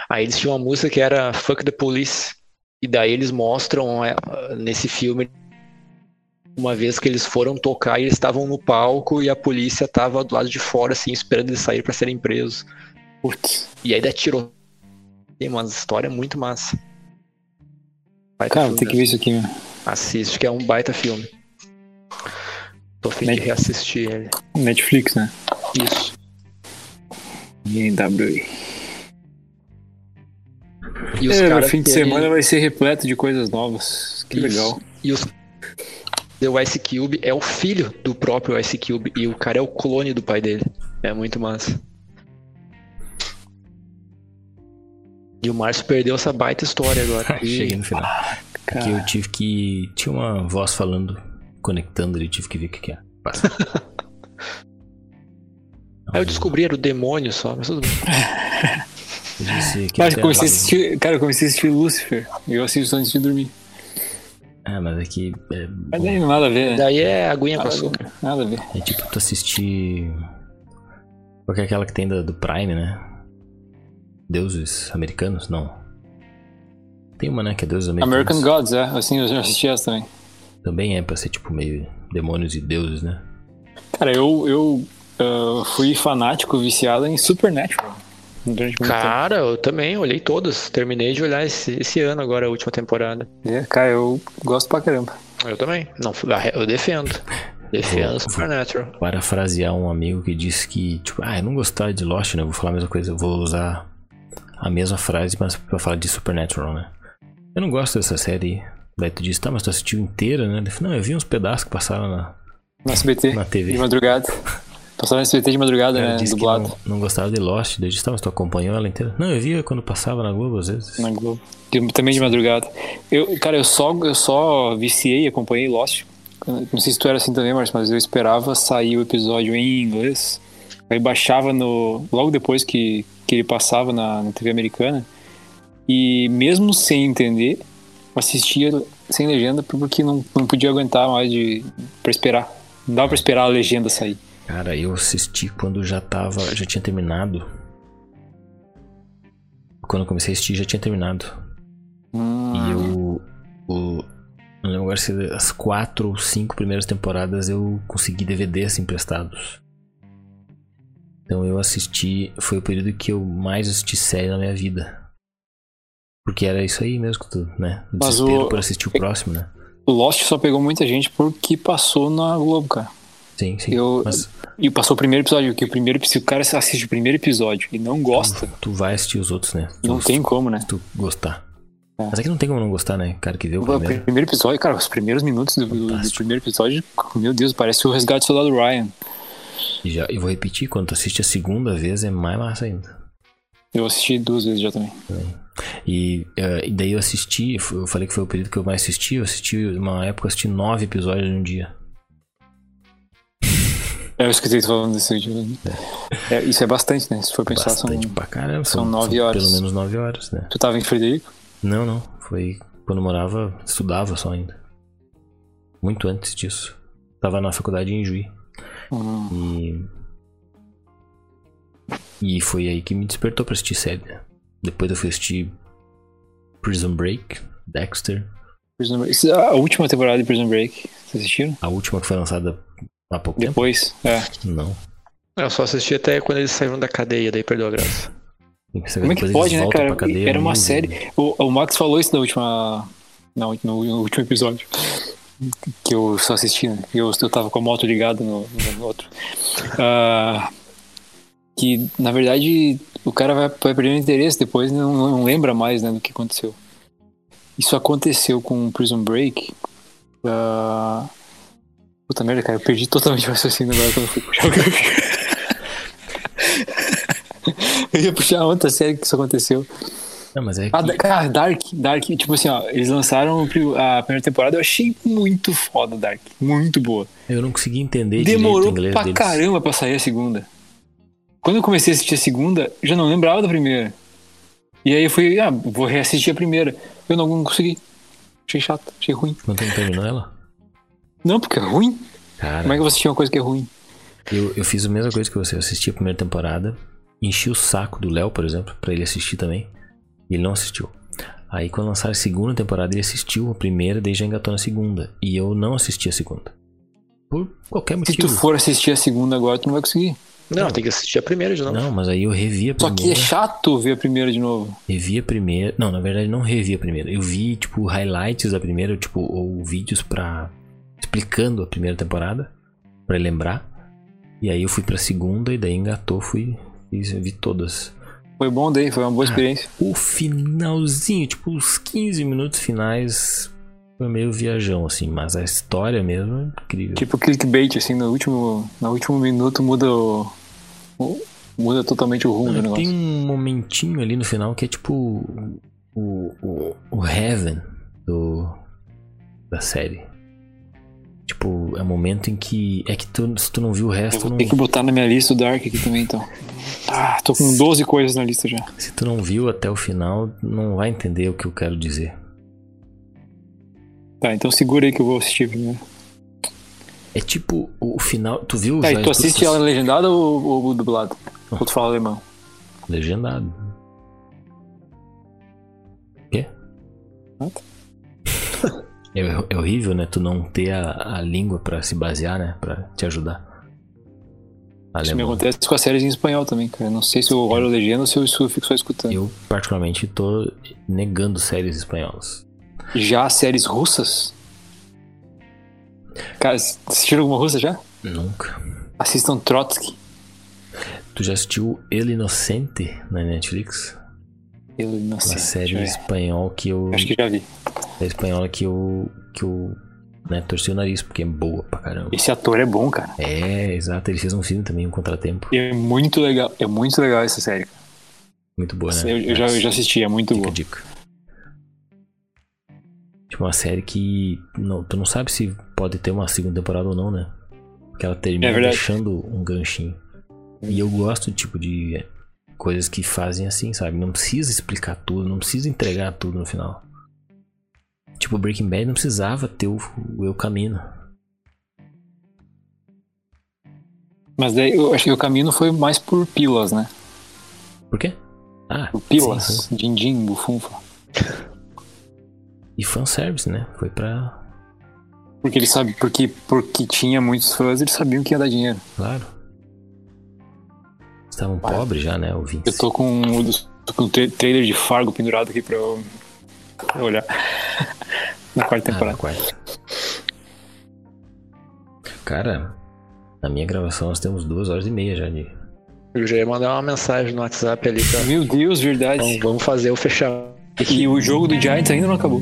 Aí eles tinham uma música que era Fuck the Police. E daí eles mostram é, nesse filme uma vez que eles foram tocar e eles estavam no palco e a polícia tava do lado de fora, assim, esperando eles saírem pra serem presos. Putz. E aí daí tirou. Tem uma história muito massa. Baita Cara, tem que ver isso aqui, meu. Assiste, que é um baita filme. Tô afim de Net- reassistir ele. Netflix, né? Isso. NWA. E os É, caras o fim de semana vai ser repleto de coisas novas. Que Isso. legal. E os o Ice Cube é o filho do próprio Ice Cube e o cara é o clone do pai dele. É muito massa. E o Márcio perdeu essa baita história agora. (laughs) E- Cheguei no final. Porque Cara, eu tive que. Tinha uma voz falando, conectando ali, tive que ver o que, que é. Passa. (laughs) Aí eu descobri era o demônio só, mas tudo bem. (laughs) Eu disse que Cara, eu comecei a assistir, cara, eu comecei a assistir Lucifer. Eu assisto antes de dormir. Ah, mas aqui é, Mas daí nada a ver, né? Daí é aguinha com Nada a açúcar. ver. Nada a ver. é tipo tu assistir. Qual que é aquela que tem da- do Prime, né? Deuses americanos? Não. Tem uma, né? Que é Deuses americanos. American Gods, é. Assim, eu já assisti essa também. Também é pra ser tipo meio demônios e deuses, né? Cara, eu, eu ah, fui fanático, viciado em Supernatural. Cara, eu também olhei todas. Terminei de olhar esse, esse ano agora, a última temporada. tempo. É, cara, eu gosto pra caramba. Eu também. Não, eu defendo. Defendo Vou- Supernatural. Parafrasear um amigo que disse que, tipo, ah, eu não gostava de Lost, né? Eu vou falar a mesma coisa, eu vou usar a mesma frase, mas pra falar de Supernatural, né? Eu não gosto dessa série. Daí tu disse, tá, mas tu assistiu inteira, né? Ele falou, não, eu vi uns pedaços que passaram na, No SBT, na TV. de madrugada. Passava no SBT de madrugada, Ela né? Dublado não, não gostava de Lost, daí eu disse, mas tu acompanhou ela inteira? Não, eu via quando passava na Globo às vezes. na Globo. Também de madrugada. Eu, cara, eu só, eu só viciei e acompanhei Lost. Não sei se tu era assim também, Marcos, mas eu esperava sair o episódio em inglês. Aí baixava no. Logo depois que, que ele passava na, na TV americana. E mesmo sem entender, assistia sem legenda porque não, não podia aguentar mais de, pra esperar. Não dava pra esperar a legenda sair. Cara, eu assisti quando já tava, já tinha terminado. Quando eu comecei a assistir, já tinha terminado. Hum, E eu. O, não lembro agora se as quatro ou cinco primeiras temporadas eu consegui DVDs emprestados. Então eu assisti. Foi o período que eu mais assisti série na minha vida. Porque era isso aí mesmo que tu, né? O Desespero o- por assistir o próximo, né? Lost só pegou muita gente porque passou na Globo, cara. Sim, sim. Eu- Mas E passou o primeiro episódio, que o primeiro, se o cara assiste o primeiro episódio e não gosta, tu vai assistir os outros, né? não Se tem como, né? tu gostar. É. Mas aqui não tem como não gostar, né? Cara que vê o O primeiro. primeiro episódio, cara, os primeiros minutos do, do- primeiro episódio, meu Deus, parece o resgate do soldado Ryan. E já, eu vou repetir, quando tu assiste a segunda vez é mais massa ainda. Eu assisti duas vezes já também. E, e daí eu assisti, eu falei que foi o período que eu mais assisti, eu assisti, uma época eu assisti nove episódios em um dia. É, eu escutei falando desse vídeo. É, isso é bastante, né? Se for pensar, são... Bastante pra caramba. são nove horas. Pelo menos nove horas, né? Tu tava em Frederico? Não, não. Foi quando morava, estudava só ainda. Muito antes disso. Tava na faculdade em Juí. Hum. E. E foi aí que me despertou pra assistir série. né? Depois eu fui assistir Prison Break, Dexter. Prison Break. Isso- A última temporada de Prison Break, vocês assistiram? A última que foi lançada há pouco Depois, é. tempo? Não. Eu só assisti até quando eles saíram da cadeia, daí perdeu a graça. Como é que pode, né, cara? Era uma série. O, o Max falou isso na última. Na, ult- no, no último episódio. Que eu só assisti, né? Eu, eu tava com a moto ligada no, no outro. Ah, que na verdade o cara vai, vai perdendo interesse depois não, não lembra mais né, do que aconteceu. Isso aconteceu com Prison Break. Uh... Puta merda, cara, eu perdi totalmente o raciocínio agora quando eu fui puxar o (laughs) Eu ia puxar outra série que isso aconteceu. Não, mas é Ah, que... cara, Dark, Dark, tipo assim, ó, eles lançaram a primeira temporada, eu achei muito foda Dark, muito boa. Eu não consegui entender Demorou pra deles. caramba pra sair a segunda. Quando eu comecei a assistir a segunda, eu já não lembrava da primeira. E aí eu fui, ah, vou reassistir a primeira. Eu não consegui. Achei chato, achei ruim. Não terminou ela? Não, porque é ruim. Cara, Como é que você assistir uma coisa que é ruim? eu, eu fiz a mesma coisa que você. Eu assisti a primeira temporada, enchi o saco do Léo, por exemplo, pra ele assistir também. E ele não assistiu. Aí quando lançaram a segunda temporada, ele assistiu a primeira, daí já engatou na segunda. E eu não assisti a segunda. Por qualquer Se motivo. tu for assistir a segunda agora, tu não vai conseguir. Não, tem que assistir a primeira de novo. Não, mas aí eu revi a Só que é primeira. chato ver a primeira de novo. Revi a primeira. Não, na verdade não revi a primeira. Eu vi, tipo, highlights da primeira, tipo, ou vídeos pra. explicando a primeira temporada. Pra lembrar. E aí eu fui pra segunda e daí engatou, fui. Fiz, vi todas. Foi bom daí, foi uma boa experiência. O finalzinho, tipo, os 15 minutos finais. Foi meio viajão, assim, mas a história mesmo é incrível. Tipo clickbait, assim, no último, no último minuto muda o, o- muda totalmente o rumo do Não, negócio. tem um momentinho ali no final que é tipo o, o, o Heaven do, da série. Tipo, é o momento em que. É que tu, se tu não viu o Eu resto, vou não, ter que botar na minha lista o Dark aqui também, então. Ah, tô com 12 coisas na lista já. se tu não viu até o final, não vai entender o que eu quero dizer. Tá, então segura aí que eu vou assistir primeiro. É tipo o final. Tu viu Tá, e tu assiste ela legendada ou, ou dublado? Ou tu fala alemão? Legendado. Quê? Ah, tá. É, é horrível, né? Tu não ter a, a língua pra se basear, né? Pra te ajudar. Isso me Alemão. acontece com as séries em espanhol também, cara. Não sei se eu olho a legenda ou se eu fico só escutando. Eu, particularmente, tô negando séries espanholas. Já séries russas? Cara, assistiram alguma russa já? Nunca. Assistam Trotsky. Tu já assistiu El Inocente na Netflix? Não sei. Uma série ver. espanhol que eu. Acho que já vi. Série espanhola que eu. que eu. Né, torci o nariz, porque é boa pra caramba. Esse ator é bom, cara. É, exato. Ele fez um filme também, Um Contratempo. E é muito legal. É muito legal essa série. Muito boa, né? Eu, eu já, eu já assisti, é muito boa. dica. Tipo, uma série que não, tu não sabe se pode ter uma segunda temporada ou não, né? Porque ela termina É deixando um ganchinho. E eu gosto, tipo, de coisas que fazem assim, sabe? Não precisa explicar tudo, não precisa entregar tudo no final. Tipo, Breaking Bad não precisava ter o, o Eu Camino. Mas daí eu acho que o caminho foi mais por pilas, né? Por quê? Ah, Por pilas. sim, sim. Din-din, bufunfa. E fanservice, né? Foi pra. Porque ele sabe, porque, porque tinha muitos fãs, eles sabiam que ia dar dinheiro. Claro. Estavam pobres já, né? Ouvintes. Eu tô com, o- tô com tra- trailer de Fargo pendurado aqui pra eu, pra eu olhar. (laughs) Na quarta Ah, na temporada. quarta. Cara, na minha gravação nós temos duas horas e meia já de. Eu já ia mandar uma mensagem no WhatsApp ali pra. Meu Deus, verdade. Então, vamos fazer o fechamento. E o jogo do Giants ainda não acabou.